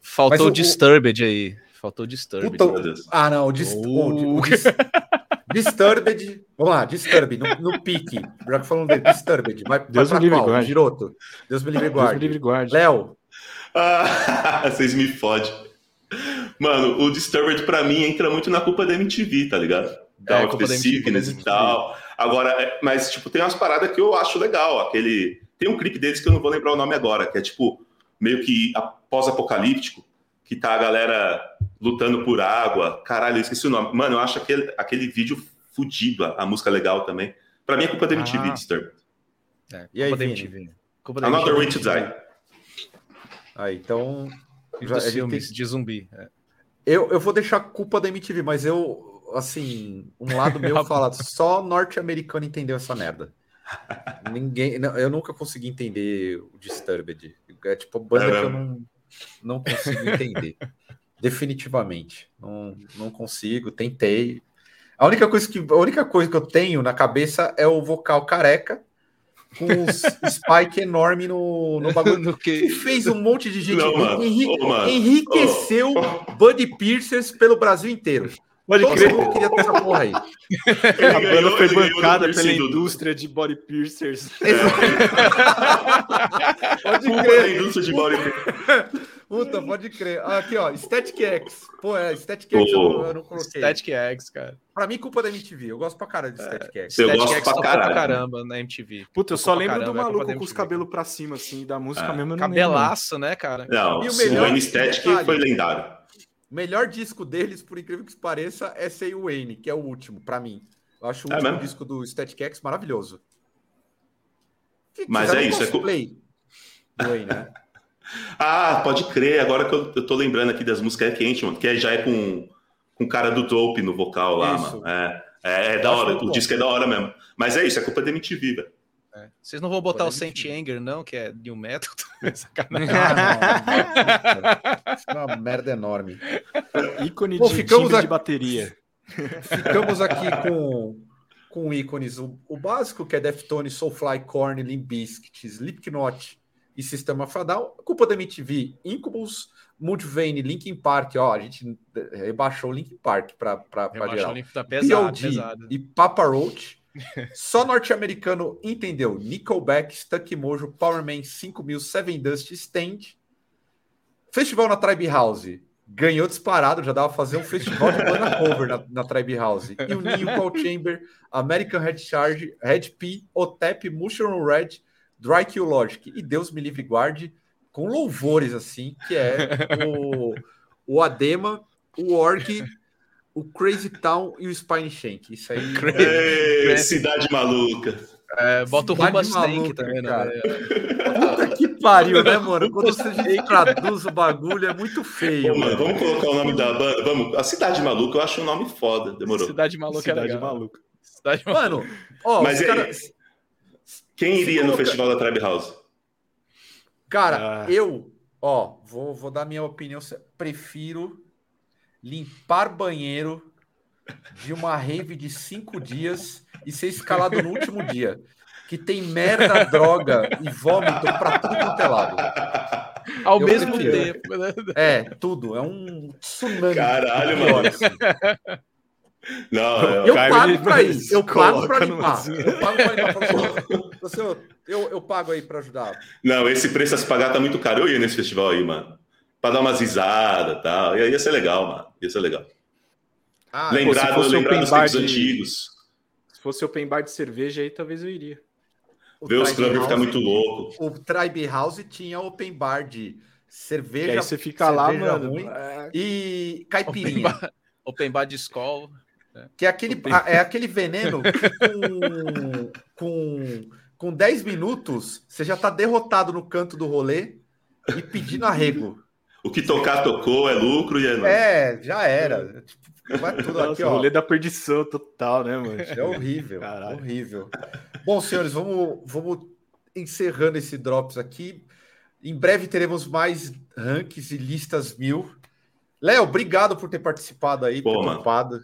Faltou o- o Disturbed aí. Faltou o Disturbed. Puta, meu Deus. Ah, não, o, Dist o- o Dis- <laughs> Disturbed. Vamos lá, Disturbed, no, no pique. Já que falando dele, Disturbed. Vai, vai Deus pra me livre qual? guarde. Giroto. Deus me livre e Deus me guarde. livre guarde. Léo, Ah, <laughs> vocês me fodem. Mano, o Disturbed pra mim entra muito na culpa da MTV, tá ligado? Da É, culpa the da MTV, e tal. Agora, é, mas tipo, tem umas paradas que eu acho legal. Aquele. Tem um clipe deles que eu não vou lembrar o nome agora, que é tipo, meio que pós-apocalíptico, que tá a galera lutando por água. Caralho, eu esqueci o nome. Mano, eu acho aquele, aquele vídeo fudido, a, a música legal também. Pra mim é culpa da MTV, Ah. Disturbed. É, E aí, culpa da? MTV. Culpa da Another. Way to Die. aí, então. Já- a filmes tem- de zumbi. é. Eu, eu vou deixar a culpa da MTV, mas eu, assim, um lado meu <laughs> fala, só norte-americano entendeu essa merda. Ninguém, não, eu nunca consegui entender o Disturbed. É tipo banda É que eu não, não consigo entender. <laughs> Definitivamente. Não, não consigo, tentei. A única, coisa que, a única coisa que eu tenho na cabeça é o vocal careca com os <laughs> spike enorme no, no bagulho. No que fez um monte de gente Não, mano. enriqueceu Buddy Piercers pelo Brasil inteiro. Pode Todo crer. mundo queria ter essa porra aí. Ele A ganhou- banda foi do bancada pela do- indústria de body piercers. <laughs> Pode Culpa da crer. indústria de body Puta, pode crer. Ah, Aqui, ó, Static X. Pô, é, Static X eu, não- eu não coloquei. Static X, cara. Pra mim, culpa da MTV. Eu gosto pra caralho de Static X. Eu Static gosto X pra tocou caralho. caramba na MTV. Puta, eu Tocou só pra lembro do caramba, é culpa maluco com os cabelos pra cima, assim, da música Ah. mesmo. Cabelaço, né, cara? Não, E o o melhor- N-Static detalhe. foi lendário. O melhor disco deles, por incrível que pareça, é Say Wayne, que é o último, pra mim. Eu acho o É último mesmo? disco do Static X maravilhoso. Que- Mas é isso, é cosplay né? <laughs> Ah, pode crer. Agora que eu, eu tô lembrando aqui das músicas é quente, mano. Que já é com, com o cara do Dope no vocal lá, Isso. mano. É, é, é da hora. O bom. disco é da hora mesmo. Mas é isso, é culpa da MTV, velho. É. Vocês não vão botar o Pode Saint. Anger, não, que é New Metal? <laughs> Sacanagem. Ah, não. Isso é uma merda enorme. Ícone Pô, de ficamos aqui- de bateria. Ficamos aqui com, com ícones. O, o básico, que é Deftones, Soulfly, Korn, Limp Bizkit, Slipknot e System of a Down. Culpa da MTV, Incubus, Mudvayne, Linkin Park. Ó, a gente rebaixou o Linkin Park para Rebaixou geral. tá pesado, pesado. e Papa Roach. Só norte-americano entendeu. Nickelback, Stuck Mojo, Power Man 5000, Seven Dust, Stand. Festival na Tribe House. Ganhou disparado, já dava pra fazer um festival de banda cover na, na Tribe House. E o Ninho Call Chamber, American Head Charge, Red P, Otep, Mushroom Red, Dry Kill Logic e Deus me livre guarde com louvores assim, que é o, o Adema, o Org, o Crazy Town e o Spine Shank. Isso aí. Ei, cidade maluca. É, bota o Rubas Tank também, né? Puta que pariu, né, mano? Quando você traduz o bagulho, é muito feio. Pô, mano, vamos colocar o nome da banda. Vamos. A Cidade Maluca eu acho um nome foda. Demorou. Cidade Maluca Cidade é legal. maluca. Cidade Maluca. Mano, ó, Mas os cara- aí? Quem iria no festival da Tribe House? Cara, Ah. eu, ó, vou, vou dar minha opinião. Prefiro limpar banheiro de uma rave de cinco dias e ser escalado no último dia. Que tem merda, droga e vômito pra tudo quanto é lado. Ao eu mesmo prefiro. tempo, né? É, tudo. É um tsunami. Caralho, mano. assim. Não, Eu Caio, pago pra ir. Eu pago pra limpar. Eu pago pra limpar. Você, eu, eu pago aí pra ajudar. não, esse preço a se pagar tá muito caro. Eu ia nesse festival aí, mano. Pra dar umas risadas e tal. Ia, ia ser legal, mano. Ia ser legal. Ah, lembrar se fosse lembrar open dos tempos de- antigos. Se fosse open bar de cerveja aí, talvez eu iria. o Ver os clubes ficar muito louco. O Tribe House tinha open bar de cerveja. aí você fica lá, mano. ruim é, E Open caipirinha. bar, open bar de escola. Que é aquele, é aquele veneno que com, com, com 10 minutos você já tá derrotado no canto do rolê e pedindo arrego. O que tocar, tocou, é lucro e é nóis. É, já era. Tipo, vai tudo Nossa, aqui, ó. rolê da perdição total, né, mano? É horrível, Caralho. horrível. Bom, senhores, vamos, vamos encerrando esse Drops aqui. Em breve teremos mais rankings e listas mil. Léo, obrigado por ter participado aí, Pô, mano. topado.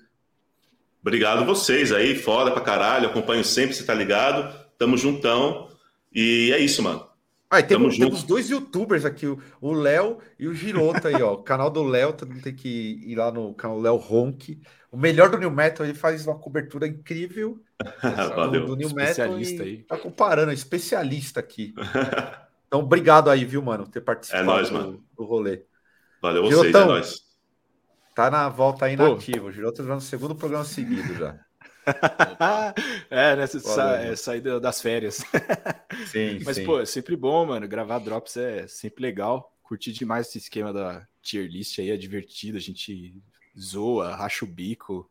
Obrigado vocês aí, foda pra caralho. Acompanho sempre, você tá ligado? Tamo juntão. E é isso, mano. Ah, e temos, temos dois youtubers aqui, o- o Léo e o Girota aí, ó. O canal do Léo, todo mundo tem que ir lá no canal Léo Ronk. O melhor do New Metal, ele faz uma cobertura incrível <laughs> do, Valeu. do New Metal Especialista e aí. tá comparando, é especialista aqui. Então, obrigado aí, viu, mano, por ter participado É nóis, do, mano. do rolê. Valeu vocês, é nóis. Tá na volta aí Pô. nativo. O Girota já no segundo programa seguido já. <laughs> é, né? Sa Valeu. é, sair da- das férias. <laughs> Sim, <laughs> Mas, sim. pô, é sempre bom, mano. Gravar drops é sempre legal. Curti demais esse esquema da tier list aí, é divertido. A gente zoa, racha o bico,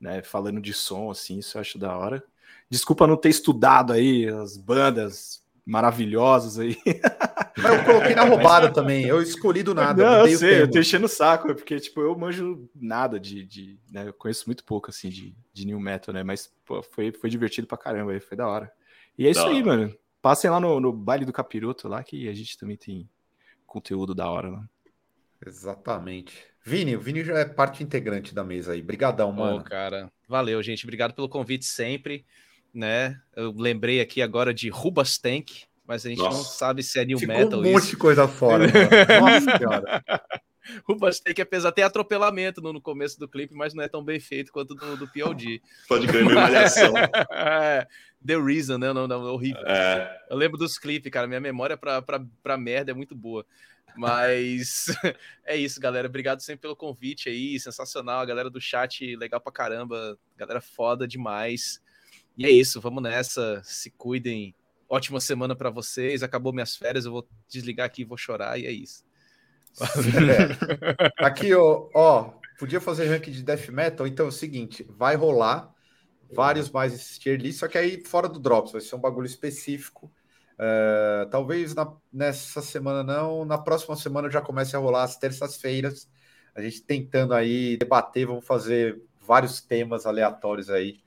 né? Falando de som, assim, isso eu acho da hora. Desculpa não ter estudado aí as bandas maravilhosas aí. <laughs> Mas eu coloquei na roubada também. Eu escolhi do nada. não, eu o sei, eu tô enchendo o saco, é porque, tipo, eu manjo nada de. de né? Eu conheço muito pouco, assim, de, de new metal, né? Mas, pô, foi, foi divertido pra caramba aí, foi da hora. E é isso Da aí, hora. mano. Passem lá no, no baile do Capiroto lá, que a gente também tem conteúdo da hora, né? Exatamente. Vini, o Vini já é parte integrante da mesa aí. Brigadão, Ô, mano. cara, valeu, gente. Obrigado pelo convite sempre, né? Eu lembrei aqui agora de Rubas Tank, mas a gente não Nossa. sabe se é new Ficou metal um monte isso. de coisa fora. Nossa <laughs> senhora. Rubas Tank, apesar até atropelamento no, no começo do clipe, mas não é tão bem feito quanto do, do POD. Pode ganhar minha malhação. É, The Reason, né? Não, não, é horrível. É, Eu lembro dos clipes, cara. Minha memória pra, pra, pra merda é muito boa. Mas <laughs> é isso, galera. Obrigado sempre pelo convite aí. Sensacional. A galera do chat, legal pra caramba. Galera foda demais. E é isso, vamos nessa. Se cuidem. Ótima semana pra vocês. Acabou minhas férias. Eu vou desligar aqui vou chorar. E é isso. É. Aqui, ó, ó, podia fazer ranking de death metal, então é o seguinte, vai rolar vários mais esses tier list, só que aí fora do drops, vai ser um bagulho específico. É, talvez na- nessa semana não, na próxima semana já comece a rolar as terças-feiras. A gente tentando aí debater, vamos fazer vários temas aleatórios aí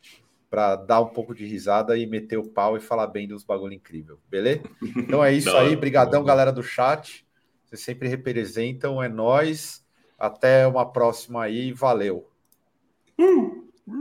para dar um pouco de risada e meter o pau e falar bem dos bagulho incrível, beleza? Então é <laughs> isso aí, brigadão galera do chat. Vocês sempre representam, é nós. Até uma próxima aí, valeu. Uh!